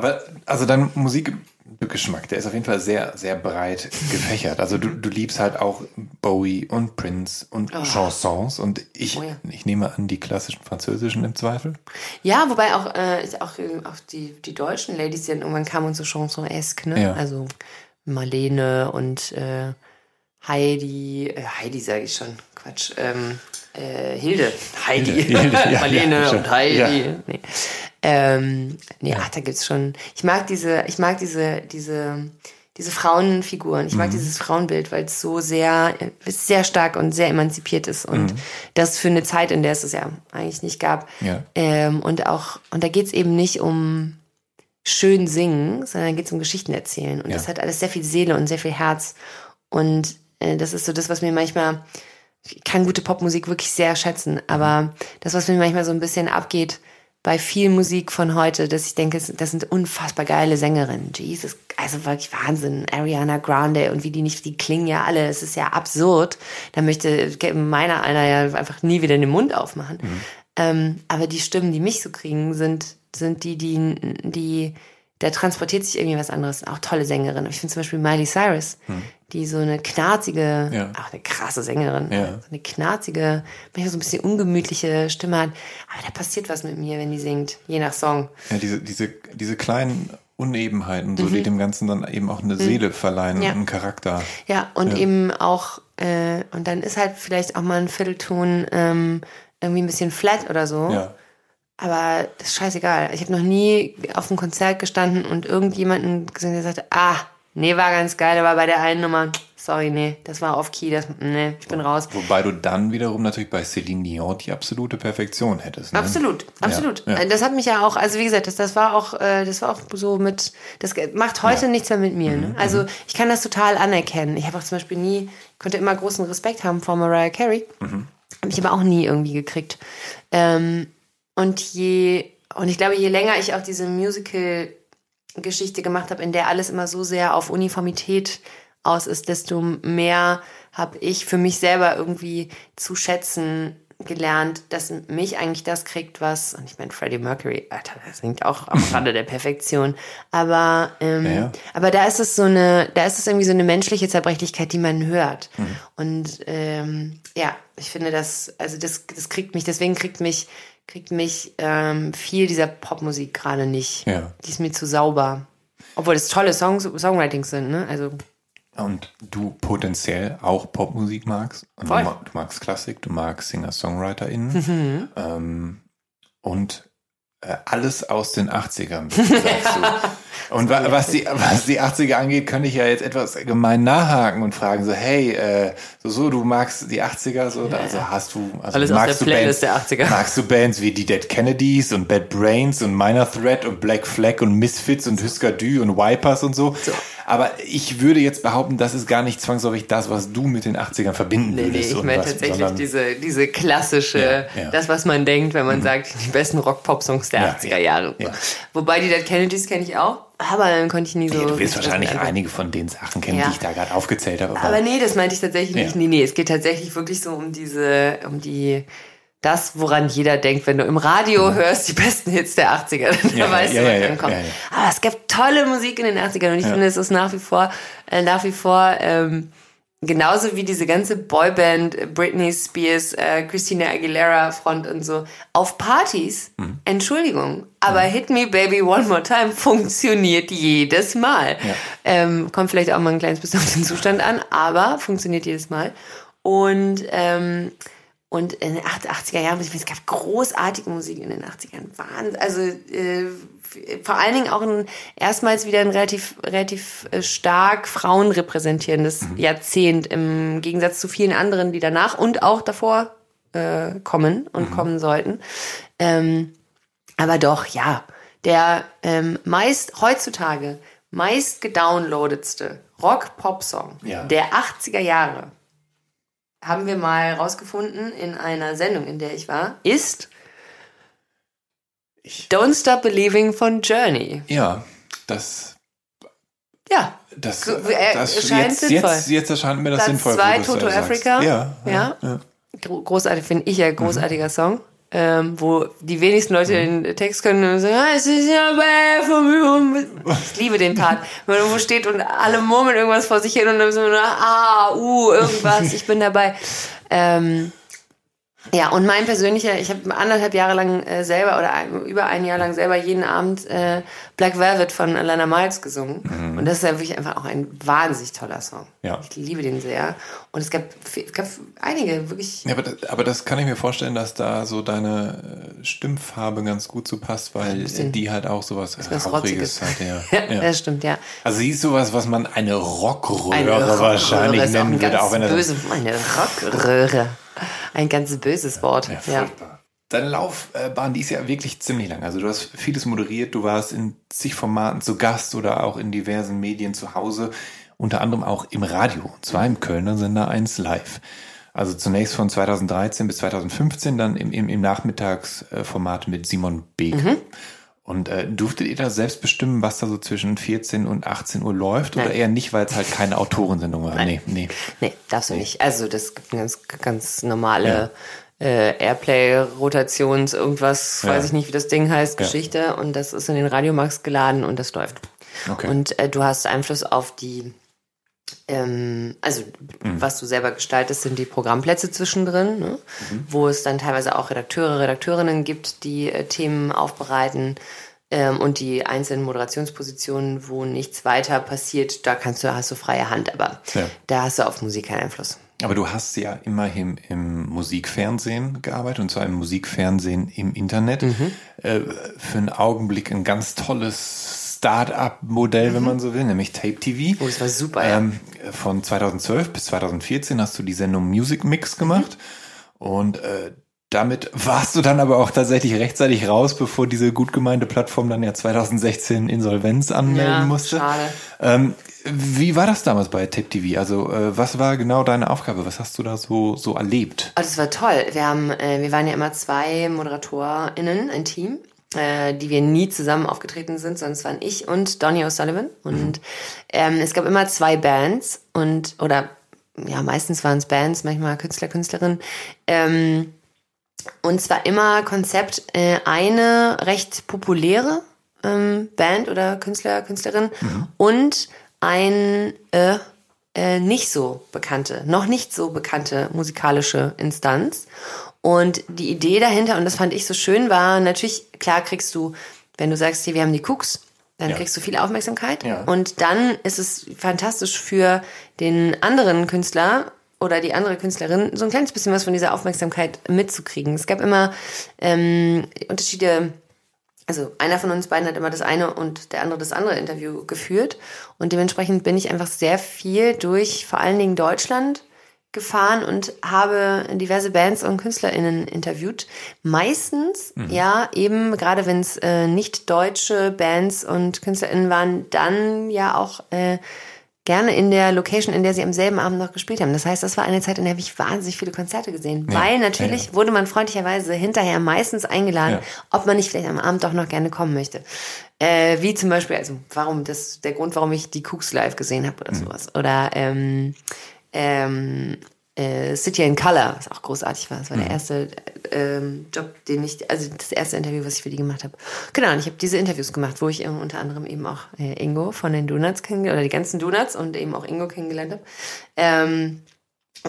Aber also dein Musikgeschmack, der ist auf jeden Fall sehr, sehr breit gefächert. Also du, du liebst halt auch Bowie und Prince und oh. Chansons und ich, oh ja. ich nehme an die klassischen französischen im Zweifel. Ja, wobei auch, äh, auch, auch die, die deutschen Ladies, die dann irgendwann kamen und so Chanson-esque, ne? Ja. Also Marlene und äh, Heidi, äh, Heidi sage ich schon, Quatsch, ähm, äh, Hilde, Heidi, Hilde, ja, Marlene ja, und Heidi. Ja. Nee. Ähm, nee, ach, da gibt's schon. Ich mag diese, ich mag diese, diese, diese Frauenfiguren. Ich mag mhm. dieses Frauenbild, weil es so sehr, sehr stark und sehr emanzipiert ist. Und mhm. das für eine Zeit, in der es es ja eigentlich nicht gab. Ja. Ähm, und auch, und da geht's eben nicht um schön singen, sondern geht's um Geschichten erzählen. Und ja. das hat alles sehr viel Seele und sehr viel Herz. Und äh, das ist so das, was mir manchmal, ich kann gute Popmusik wirklich sehr schätzen, aber das, was mir manchmal so ein bisschen abgeht, bei viel Musik von heute, dass ich denke, das sind unfassbar geile Sängerinnen. Jesus, also wirklich Wahnsinn. Ariana Grande und wie die nicht, die klingen ja alle. Es ist ja absurd. Da möchte meiner einer ja einfach nie wieder den Mund aufmachen. Mhm. Ähm, aber die Stimmen, die mich so kriegen, sind, sind die, die, die, da transportiert sich irgendwie was anderes. Auch tolle Sängerinnen. Ich finde zum Beispiel Miley Cyrus. Mhm die so eine knarzige, ja. auch eine krasse Sängerin, ja. so eine knarzige, manchmal so ein bisschen ungemütliche Stimme hat. Aber da passiert was mit mir, wenn die singt, je nach Song. Ja, diese, diese, diese kleinen Unebenheiten, so, mhm. die dem Ganzen dann eben auch eine mhm. Seele verleihen ja. und einen Charakter. Ja, und eben auch, äh, und dann ist halt vielleicht auch mal ein Viertelton ähm, irgendwie ein bisschen flat oder so. Ja. Aber das ist scheißegal. Ich habe noch nie auf einem Konzert gestanden und irgendjemanden gesehen, der sagte, ah, Nee, war ganz geil, aber bei der einen Nummer, sorry, nee, das war off-key, das, nee, ich bin raus. Wobei du dann wiederum natürlich bei Celine Dion die absolute Perfektion hättest. Ne? Absolut, absolut. Ja, ja. Das hat mich ja auch, also wie gesagt, das, das war auch, äh, das war auch so mit, das macht heute ja. nichts mehr mit mir. Ne? Mhm, also mhm. ich kann das total anerkennen. Ich habe auch zum Beispiel nie, konnte immer großen Respekt haben vor Mariah Carey. Mhm. Habe ich aber auch nie irgendwie gekriegt. Ähm, und je, und ich glaube, je länger ich auch diese Musical Geschichte gemacht habe, in der alles immer so sehr auf Uniformität aus ist, desto mehr habe ich für mich selber irgendwie zu schätzen gelernt, dass mich eigentlich das kriegt, was, und ich meine, Freddie Mercury, Alter, das singt auch am Rande der Perfektion, aber, ähm, ja, ja. aber da ist es so eine, da ist es irgendwie so eine menschliche Zerbrechlichkeit, die man hört. Mhm. Und ähm, ja, ich finde das, also das, das kriegt mich, deswegen kriegt mich kriegt mich ähm, viel dieser Popmusik gerade nicht. Ja. Die ist mir zu sauber. Obwohl das tolle Songs, Songwritings sind, ne? Also. Und du potenziell auch Popmusik magst. Voll. Du, magst Klassik, du magst Singer-SongwriterInnen. Mhm. Ähm, und alles aus den 80ern, sagst du. Und wa was die, was die 80er angeht, könnte ich ja jetzt etwas gemein nachhaken und fragen so, hey, äh, so, so, du magst die 80er, so, ja, also hast du, also alles magst du Playlist Bands, der 80er. magst du Bands wie die Dead Kennedys und Bad Brains und Minor Threat und Black Flag und Misfits und Husker Du und Wipers und so. So. Aber ich würde jetzt behaupten, das ist gar nicht zwangsläufig das, was du mit den 80ern verbinden Nee, nee, würdest. ich und meine tatsächlich diese, diese klassische, Ja, ja. das, was man denkt, wenn man sagt, die besten Rock-Pop-Songs der Ja, 80er Jahre. ja. Wobei die Dead Kennedys kenne ich auch, aber dann konnte ich nie so. Ja, du wirst wahrscheinlich einige von den Sachen kennen, die ich da gerade aufgezählt habe. Aber nee, das meinte ich tatsächlich nicht. Nee, nee, es geht tatsächlich wirklich so um diese, um die, das, woran jeder denkt, wenn du im Radio hörst, die besten Hits der 80er, dann. Ja, weißt ja, du, was ja, kommt. Aber es gibt tolle Musik in den 80ern und ich finde, es ist nach wie vor, äh, nach wie vor, ähm, genauso wie diese ganze Boyband, äh, Britney Spears, äh, Christina Aguilera Front und so, auf Partys, Mhm. Entschuldigung, aber Hit Me Baby One More Time funktioniert jedes Mal. Ähm, kommt vielleicht auch mal ein kleines bisschen auf den Zustand an, aber funktioniert jedes Mal. Und, ähm, und in den 80er Jahren, es gab großartige Musik in den 80ern. Wahnsinn. Also äh, vor allen Dingen auch ein, erstmals wieder ein relativ, relativ äh, stark frauenrepräsentierendes Jahrzehnt im Gegensatz zu vielen anderen, die danach und auch davor äh, kommen und kommen sollten. Ähm, aber doch, ja, der ähm, meist heutzutage meist gedownloadetste Rock-Pop-Song Ja. der 80er Jahre, haben wir mal rausgefunden in einer Sendung, in der ich war, ist Ich- Don't Stop Believing von Journey. Ja, das, Ja, das, Gu- äh, das erscheint jetzt, sinnvoll. jetzt, jetzt erscheint mir das Platz sinnvoll. zwei, äh, Toto. Africa. Ja, Ja. ja. gro- großartig, finde ich ja, großartiger Mhm. Song. Ähm, wo die wenigsten Leute den Text können und sagen, ah, es ist ja for me. Ich liebe den Part. Wenn man irgendwo steht und alle murmeln irgendwas vor sich hin und dann so, ah, uh, irgendwas, ich bin dabei. Ähm, ja, und mein persönlicher, ich habe anderthalb Jahre lang äh, selber oder ein, über ein Jahr lang selber jeden Abend äh, Black Velvet von Alana Miles gesungen. Und das ist ja wirklich einfach auch ein wahnsinnig toller Song. Mhm. Ja. Ich liebe den sehr. Und es gab, es gab einige wirklich Ja, aber das, aber das kann ich mir vorstellen, dass da so deine äh, Stimmfarbe ganz gut zu passt, weil bisschen- die halt auch sowas äh, was Rauchiges hat. Ja. Ja, ja. das stimmt, ja. Also sie ist sowas, was man eine Rockröhre Eine Rockröhre wahrscheinlich nennen würde, auch wenn das böse, eine Rockröhre. Ein ganz böses Wort. Ja, Ja. Deine Laufbahn, die ist ja wirklich ziemlich lang. Also du hast vieles moderiert, du warst in zig Formaten zu Gast oder auch in diversen Medien zu Hause, unter anderem auch im Radio, und zwar im Kölner Sender 1 Live. Also zunächst von 2013 bis 2015, dann im, im, im Nachmittagsformat mit Simon Beek. Mhm. Und äh, durftet ihr da selbst bestimmen, was da so zwischen 14 und 18 Uhr läuft? Oder Nein. eher nicht, weil es halt keine Autorensendung war? Nee, nee. Nee, darfst du nicht. Also das gibt eine ganz, ganz normale äh, Airplay-Rotations, irgendwas, Ja. weiß ich nicht, wie das Ding heißt, Ja. Geschichte. Und das ist in den Radiomax geladen und das läuft. Okay. Und äh, du hast Einfluss auf die, ähm, also Mhm. was du selber gestaltest, sind die Programmplätze zwischendrin, ne? Mhm. wo es dann teilweise auch Redakteure, Redakteurinnen gibt, die äh, Themen aufbereiten. Ähm, und die einzelnen Moderationspositionen, wo nichts weiter passiert, da kannst du, hast du freie Hand, aber Ja. da hast du auf Musik keinen Einfluss. Aber du hast ja immerhin im Musikfernsehen gearbeitet und zwar im Musikfernsehen im Internet. Mhm. Äh, für einen Augenblick ein ganz tolles Start-up-Modell, wenn man so will, nämlich Tape TV. Mhm. Oh, das war super, ja. ähm, Von 2012 bis 2014 hast du die Sendung Music Mix gemacht und äh, damit warst du dann aber auch tatsächlich rechtzeitig raus, bevor diese gut gemeinte Plattform dann ja 2016 Insolvenz anmelden Ja, musste. schade. Ähm, wie war das damals bei Tape TV? Also äh, was war genau deine Aufgabe? Was hast du da so so erlebt? Oh, das war toll. Wir haben, äh, wir waren ja immer zwei ModeratorInnen, ein Team, äh, die wir nie zusammen aufgetreten sind, sondern es waren ich und Donny O'Sullivan. Und ähm, es gab immer zwei Bands und oder ja, meistens waren es Bands, manchmal Künstler, Künstlerinnen. Ähm, und zwar immer Konzept äh, eine recht populäre ähm, Band oder Künstler, Künstlerin und ein äh, äh, nicht so bekannte, noch nicht so bekannte musikalische Instanz. Und die Idee dahinter, und das fand ich so schön, war natürlich, klar kriegst du, wenn du sagst, hier, wir haben die Cooks, dann Ja. kriegst du viel Aufmerksamkeit. Ja. Und dann ist es fantastisch für den anderen Künstler oder die andere Künstlerin, so ein kleines bisschen was von dieser Aufmerksamkeit mitzukriegen. Es gab immer ähm, Unterschiede also einer von uns beiden hat immer das eine und der andere das andere Interview geführt. Und dementsprechend bin ich einfach sehr viel durch vor allen Dingen Deutschland gefahren und habe diverse Bands und KünstlerInnen interviewt. Meistens, mhm. ja, eben, gerade wenn es äh, nicht deutsche Bands und KünstlerInnen waren, dann ja auch äh, gerne in der Location, in der sie am selben Abend noch gespielt haben. Das heißt, das war eine Zeit, in der habe ich wahnsinnig viele Konzerte gesehen. Ja, weil natürlich ja, ja. wurde man freundlicherweise hinterher meistens eingeladen, ob man nicht vielleicht am Abend doch noch gerne kommen möchte. Äh, wie zum Beispiel, also warum, das der Grund, warum ich die Cooks live gesehen habe oder mhm. sowas. Oder ähm, ähm, äh, City in Color, was auch großartig war. Das war mhm. der erste ähm, Job, den ich, also das erste Interview, was ich für die gemacht habe. Genau, und ich habe diese Interviews gemacht, wo ich ähm, unter anderem eben auch äh, Ingo von den Donuts kennengelernt, oder die ganzen Donuts und eben auch Ingo kennengelernt habe. Ähm,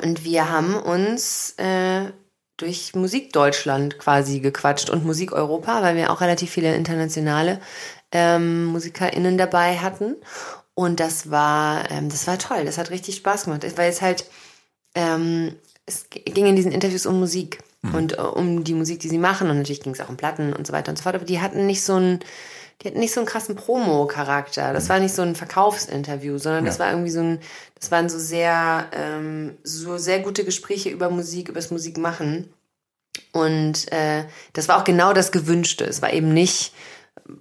und wir haben uns äh, durch Musik Deutschland quasi gequatscht und Musik Europa, weil wir auch relativ viele internationale ähm, MusikerInnen dabei hatten. Und das war, ähm, das war toll. Das hat richtig Spaß gemacht. Weil es halt, ähm, es ging in diesen Interviews um Musik mhm. und uh, um die Musik, die sie machen. Und natürlich ging es auch um Platten und so weiter und so fort. Aber die hatten nicht so einen, die hatten nicht so einen krassen Promo-Charakter. Das war nicht so ein Verkaufsinterview, sondern ja. das war irgendwie so ein, das waren so sehr, ähm, so sehr gute Gespräche über Musik, über das Musikmachen. Und äh, das war auch genau das Gewünschte. Es war eben nicht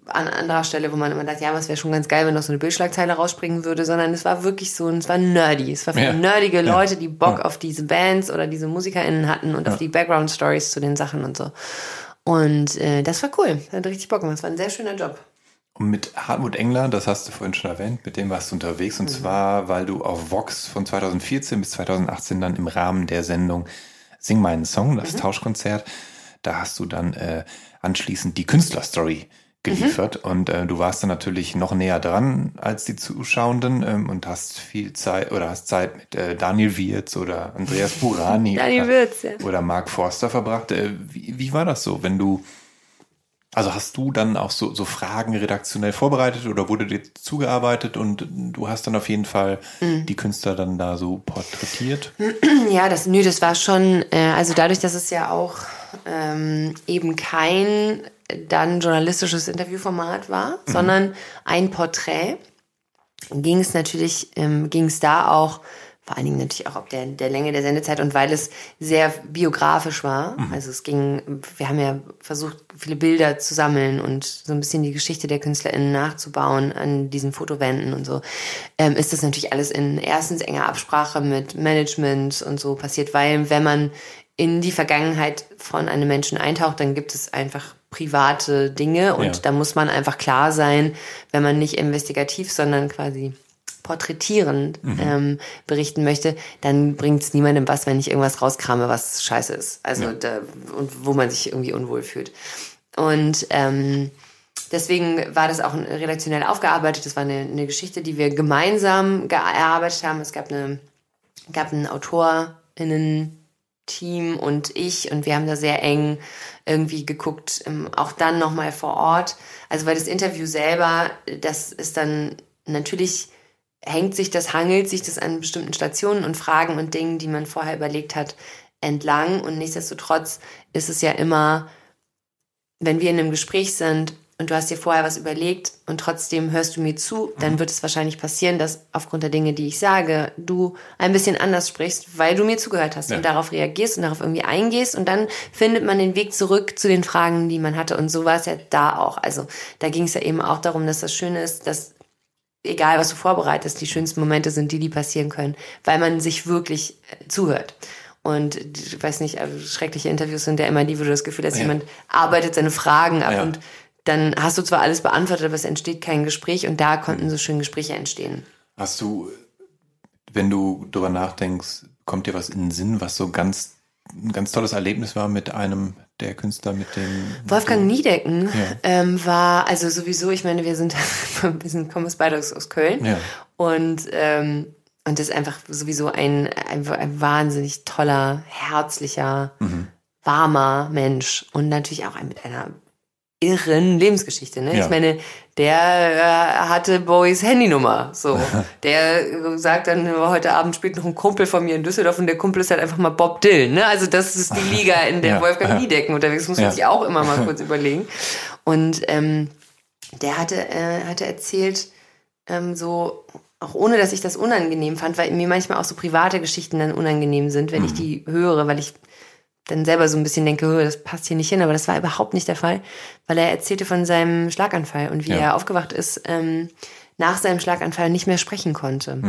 an anderer Stelle, wo man immer dachte, ja, was wäre schon ganz geil, wenn noch so eine Bildschlagzeile rausspringen würde, sondern es war wirklich so, es war nerdy. Es war für ja. nerdige Leute, die Bock ja. auf diese Bands oder diese MusikerInnen hatten und ja. auf die Background-Stories zu den Sachen und so. Und äh, das war cool. Das hat richtig Bock gemacht. Es war ein sehr schöner Job. Und mit Hartmut Engler, das hast du vorhin schon erwähnt, mit dem warst du unterwegs. Und mhm. zwar, weil du auf Vox von 2014 bis 2018 dann im Rahmen der Sendung Sing meinen Song, das mhm. Tauschkonzert, da hast du dann äh, anschließend die Künstlerstory geliefert. Mhm. Und äh, du warst dann natürlich noch näher dran als die Zuschauenden ähm, und hast viel Zeit oder hast Zeit mit äh, Daniel Wirz oder Andreas Burani Daniel Wirz, ja. oder Mark Forster verbracht. Äh, wie, wie war das so, wenn du also hast du dann auch so, so Fragen redaktionell vorbereitet oder wurde dir zugearbeitet und du hast dann auf jeden Fall mhm. die Künstler dann da so porträtiert? Ja, das, nö, das war schon, äh, also dadurch, dass es ja auch ähm, eben kein dann journalistisches Interviewformat war, mhm. sondern ein Porträt, ging es natürlich, ähm, ging es da auch vor allen Dingen natürlich auch ob der, der Länge der Sendezeit und weil es sehr biografisch war. Mhm. Also es ging, wir haben ja versucht, viele Bilder zu sammeln und so ein bisschen die Geschichte der KünstlerInnen nachzubauen an diesen Fotowänden und so, ähm, ist das natürlich alles in erstens enger Absprache mit Management und so passiert, weil wenn man in die Vergangenheit von einem Menschen eintaucht, dann gibt es einfach private Dinge und ja. da muss man einfach klar sein, wenn man nicht investigativ, sondern quasi porträtierend mhm. ähm, berichten möchte, dann bringt es niemandem was, wenn ich irgendwas rauskrame, was scheiße ist. Also ja. da, und wo man sich irgendwie unwohl fühlt. Und ähm, deswegen war das auch redaktionell aufgearbeitet. Das war eine, eine Geschichte, die wir gemeinsam erarbeitet haben. Es gab eine gab einen AutorInnen Team und ich und wir haben da sehr eng irgendwie geguckt, ähm, auch dann nochmal vor Ort. Also weil das Interview selber, das ist dann natürlich hängt sich das, hangelt sich das an bestimmten Stationen und Fragen und Dingen, die man vorher überlegt hat, entlang. Und nichtsdestotrotz ist es ja immer, wenn wir in einem Gespräch sind und du hast dir vorher was überlegt und trotzdem hörst du mir zu, dann mhm. wird es wahrscheinlich passieren, dass aufgrund der Dinge, die ich sage, du ein bisschen anders sprichst, weil du mir zugehört hast ja. und darauf reagierst und darauf irgendwie eingehst und dann findet man den Weg zurück zu den Fragen, die man hatte und so war es ja da auch. Also da ging es ja eben auch darum, dass das Schöne ist, dass egal was du vorbereitest, die schönsten Momente sind die, die passieren können, weil man sich wirklich äh, zuhört. Und ich weiß nicht, also schreckliche Interviews sind ja immer die, wo du das Gefühl hast, ja. jemand arbeitet seine Fragen ab ja. und dann hast du zwar alles beantwortet, aber es entsteht kein Gespräch und da konnten so schöne Gespräche entstehen. Hast du, wenn du darüber nachdenkst, kommt dir was in den Sinn, was so ganz ein ganz tolles Erlebnis war mit einem der Künstler, mit dem Wolfgang Niedecken ja. ähm, war also sowieso. Ich meine, wir sind wir sind kommen beide aus, aus Köln ja. und ähm, und das ist einfach sowieso ein, ein, ein wahnsinnig toller, herzlicher, mhm. warmer Mensch und natürlich auch ein, mit einer irren Lebensgeschichte. Ne? Ja. Ich meine, der äh, hatte Bowies Handynummer. So, der sagt dann heute Abend spielt noch ein Kumpel von mir in Düsseldorf und der Kumpel ist halt einfach mal Bob Dylan. Ne? Also das ist die Liga, in der Ja. Wolfgang Niedecken unterwegs muss man Ja. sich auch immer mal kurz überlegen. Und ähm, der hatte äh, hatte erzählt ähm, so auch ohne, dass ich das unangenehm fand, weil mir manchmal auch so private Geschichten dann unangenehm sind, wenn ich die höre, weil ich dann selber so ein bisschen denke, "Oh, das passt hier nicht hin, aber das war überhaupt nicht der Fall, weil er erzählte von seinem Schlaganfall und wie Ja. er aufgewacht ist, ähm, nach seinem Schlaganfall nicht mehr sprechen konnte.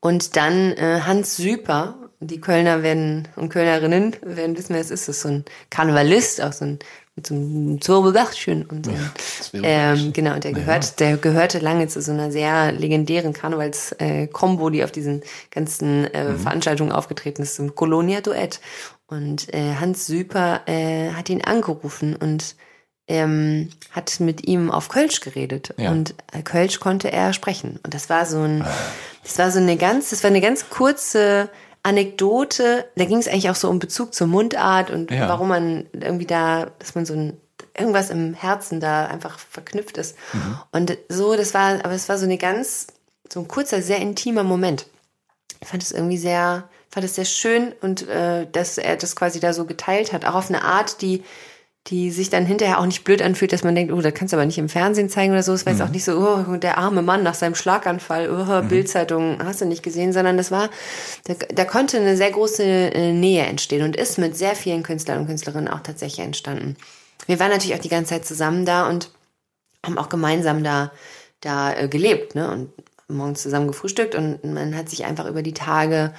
Und dann äh, Hans Süper, die Kölner werden und Kölnerinnen werden wissen, wer es ist, das ist so ein Karnevalist, auch so ein mit so einem Zwirbelbachchen und so. ein- ähm, genau, und der gehört, der gehörte lange zu so einer sehr legendären Karnevals-Kombo, die auf diesen ganzen äh, Veranstaltungen aufgetreten ist, zum Colonia Duett. Und äh, Hans Süper äh, hat ihn angerufen und ähm, hat mit ihm auf Kölsch geredet. Ja. und äh, Kölsch konnte er sprechen. Und das war so ein das war so eine ganz das war eine ganz kurze Anekdote. Da ging es eigentlich auch so um Bezug zur Mundart und Ja. warum man irgendwie da dass man so ein irgendwas im Herzen da einfach verknüpft ist. Und so das war aber es war so eine ganz so ein kurzer sehr intimer Moment. Ich fand es irgendwie sehr, fand es sehr schön und äh, dass er das quasi da so geteilt hat, auch auf eine Art, die, die sich dann hinterher auch nicht blöd anfühlt, dass man denkt, oh, da kannst du aber nicht im Fernsehen zeigen oder so. Es war jetzt auch nicht so, oh, der arme Mann nach seinem Schlaganfall, oh, Bildzeitung, hast du nicht gesehen, sondern das war, da, da konnte eine sehr große äh, Nähe entstehen und ist mit sehr vielen Künstlern und Künstlerinnen auch tatsächlich entstanden. Wir waren natürlich auch die ganze Zeit zusammen da und haben auch gemeinsam da, da äh, gelebt, ne? Und morgens zusammen gefrühstückt und man hat sich einfach über die Tage,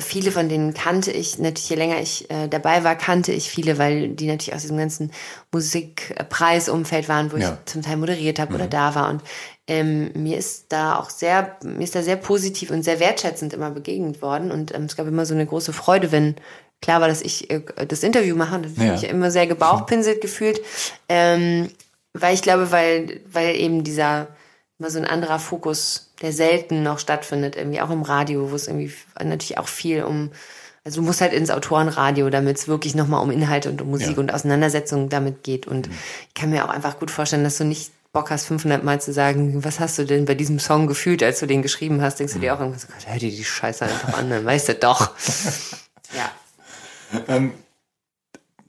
viele von denen kannte ich, natürlich je länger ich äh, dabei war, kannte ich viele, weil die natürlich aus diesem ganzen Musikpreisumfeld waren, wo Ja. ich zum Teil moderiert habe oder da war. Und ähm, mir ist da auch sehr, mir ist da sehr positiv und sehr wertschätzend immer begegnet worden. Und ähm, es gab immer so eine große Freude, wenn klar war, dass ich äh, das Interview mache. Und das Ja. ich immer sehr gebauchpinselt gefühlt. Ähm, weil ich glaube, weil, weil eben dieser immer so ein anderer Fokus, der selten noch stattfindet, irgendwie auch im Radio, wo es irgendwie natürlich auch viel um, also du musst halt ins Autorenradio, damit es wirklich nochmal um Inhalte und um Musik Ja. und Auseinandersetzung damit geht. Und ich kann mir auch einfach gut vorstellen, dass du nicht Bock hast, 500 Mal zu sagen, was hast du denn bei diesem Song gefühlt, als du den geschrieben hast, denkst du dir auch irgendwas, Gott, hör dir die Scheiße einfach an, dann weißt du doch. ja.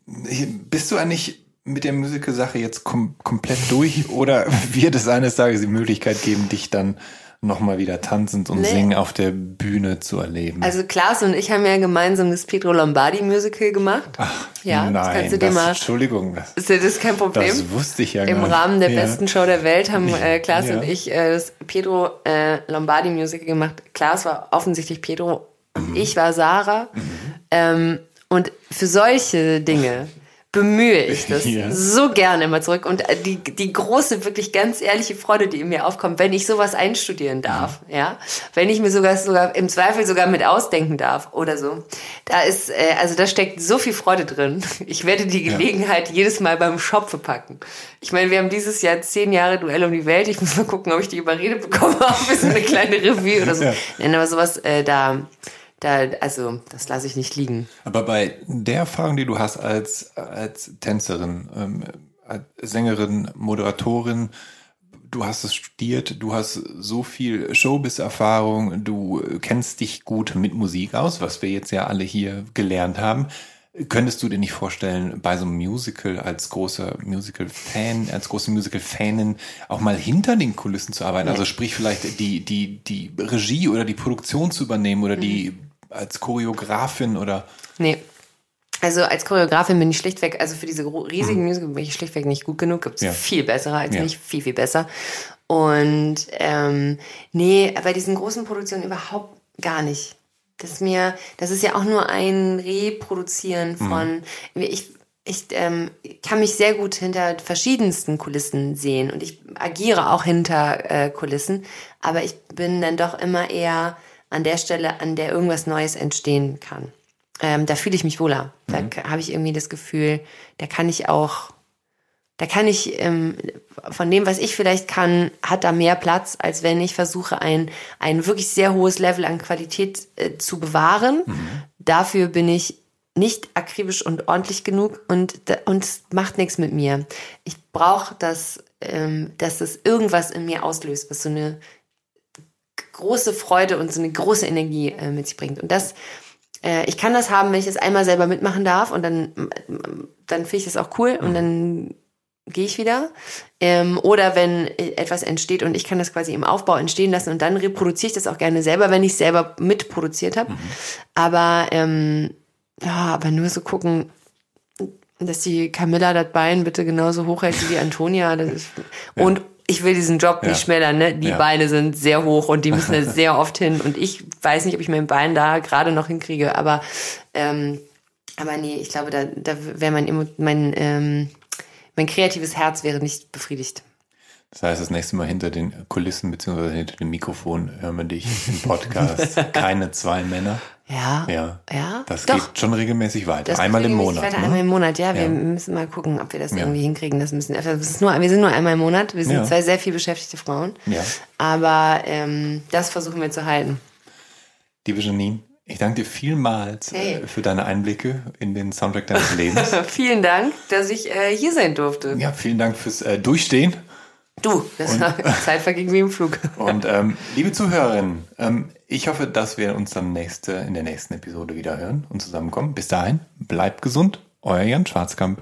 Bist du eigentlich mit der Musical-Sache jetzt kom komplett durch oder wird es eines Tages die Möglichkeit geben, dich dann nochmal wieder tanzend und Nee. singen auf der Bühne zu erleben? Also Klaas und ich haben ja gemeinsam das Pedro Lombardi Musical gemacht. ja, Nein, das kannst du dir das, mal. Entschuldigung, das, Ist ja das kein Problem? das wusste ich ja Im gar nicht. Rahmen der Ja. besten Show der Welt haben äh, Klaas Ja. und ich äh, das Pedro äh, Lombardi Musical gemacht. Klaas war offensichtlich Pedro, Mhm. ich war Sarah. Ähm, und für solche Dinge bemühe ich das Ja. so gerne immer zurück. Und äh, die, die große, wirklich ganz ehrliche Freude, die in mir aufkommt, wenn ich sowas einstudieren darf, ja, wenn ich mir sogar, sogar im Zweifel sogar mit ausdenken darf oder so, da ist, äh, also da steckt so viel Freude drin. Ich werde die Gelegenheit jedes Mal beim Schopfe packen. Ich meine, wir haben dieses Jahr zehn Jahre Duell um die Welt. Ich muss mal gucken, ob ich die überredet bekomme, auch für so eine kleine Revue oder so. Ja. Nein, aber sowas, äh, da, da, also, das lasse ich nicht liegen. Aber bei der Erfahrung, die du hast als, als Tänzerin, ähm, als Sängerin, Moderatorin, du hast es studiert, du hast so viel Showbiz-Erfahrung, du kennst dich gut mit Musik aus, was wir jetzt ja alle hier gelernt haben. Könntest du dir nicht vorstellen, bei so einem Musical als großer Musical-Fan, als große Musical-Fanin auch mal hinter den Kulissen zu arbeiten? Also sprich vielleicht die, die, die Regie oder die Produktion zu übernehmen oder die als Choreografin oder Nee. Also als Choreografin bin ich schlichtweg, also für diese riesigen Musical bin ich schlichtweg nicht gut genug. Gibt es Ja. viel bessere als Ja. mich, viel, viel besser. Und ähm, nee, bei diesen großen Produktionen überhaupt gar nicht. Das ist mir, das ist ja auch nur ein Reproduzieren von. Ich, ich ähm, kann mich sehr gut hinter verschiedensten Kulissen sehen und ich agiere auch hinter äh, Kulissen, aber ich bin dann doch immer eher an der Stelle, an der irgendwas Neues entstehen kann. Ähm, da fühle ich mich wohler. Da k- habe ich irgendwie das Gefühl, da kann ich auch, da kann ich ähm, von dem, was ich vielleicht kann, hat da mehr Platz, als wenn ich versuche, ein, ein wirklich sehr hohes Level an Qualität äh, zu bewahren. Dafür bin ich nicht akribisch und ordentlich genug und, und macht nichts mit mir. Ich brauche das, ähm, dass das irgendwas in mir auslöst, was so eine große Freude und so eine große Energie äh, mit sich bringt. Und das, äh, ich kann das haben, wenn ich es einmal selber mitmachen darf und dann, dann finde ich das auch cool und mhm. dann gehe ich wieder. Ähm, oder wenn etwas entsteht und ich kann das quasi im Aufbau entstehen lassen und dann reproduziere ich das auch gerne selber, wenn ich es selber mitproduziert habe. Mhm. Aber ähm, ja, aber nur so gucken, dass die Camilla das Bein bitte genauso hoch hält wie die Antonia. Ist, ja. Und ich will diesen Job ja. nicht schmälern, ne? Die ja. Beine sind sehr hoch und die müssen da sehr oft hin. Und ich weiß nicht, ob ich mein Bein da gerade noch hinkriege, aber, ähm, aber nee, ich glaube, da, da wäre mein, mein ähm, mein kreatives Herz wäre nicht befriedigt. Das heißt, das nächste Mal hinter den Kulissen bzw. hinter dem Mikrofon hören wir dich im Podcast. Keine zwei Männer. Ja. Ja. ja das doch. geht schon regelmäßig weiter. einmal im Monat. Weiter, ne? Einmal im Monat, ja. Wir ja. müssen mal gucken, ob wir das ja. irgendwie hinkriegen. Das müssen, das ist nur, wir sind nur einmal im Monat. Wir sind ja. zwei sehr viel beschäftigte Frauen. Ja. Aber ähm, das versuchen wir zu halten. Liebe Janine, ich danke dir vielmals äh, hey. für deine Einblicke in den Soundtrack deines Lebens. vielen Dank, dass ich äh, hier sein durfte. Ja, vielen Dank fürs äh, Durchstehen. Du, das Zeit verging wie im Flug. und ähm, liebe Zuhörerinnen, ähm, ich hoffe, dass wir uns dann nächste, in der nächsten Episode wieder hören und zusammenkommen. Bis dahin, bleibt gesund, euer Jan Schwarzkamp.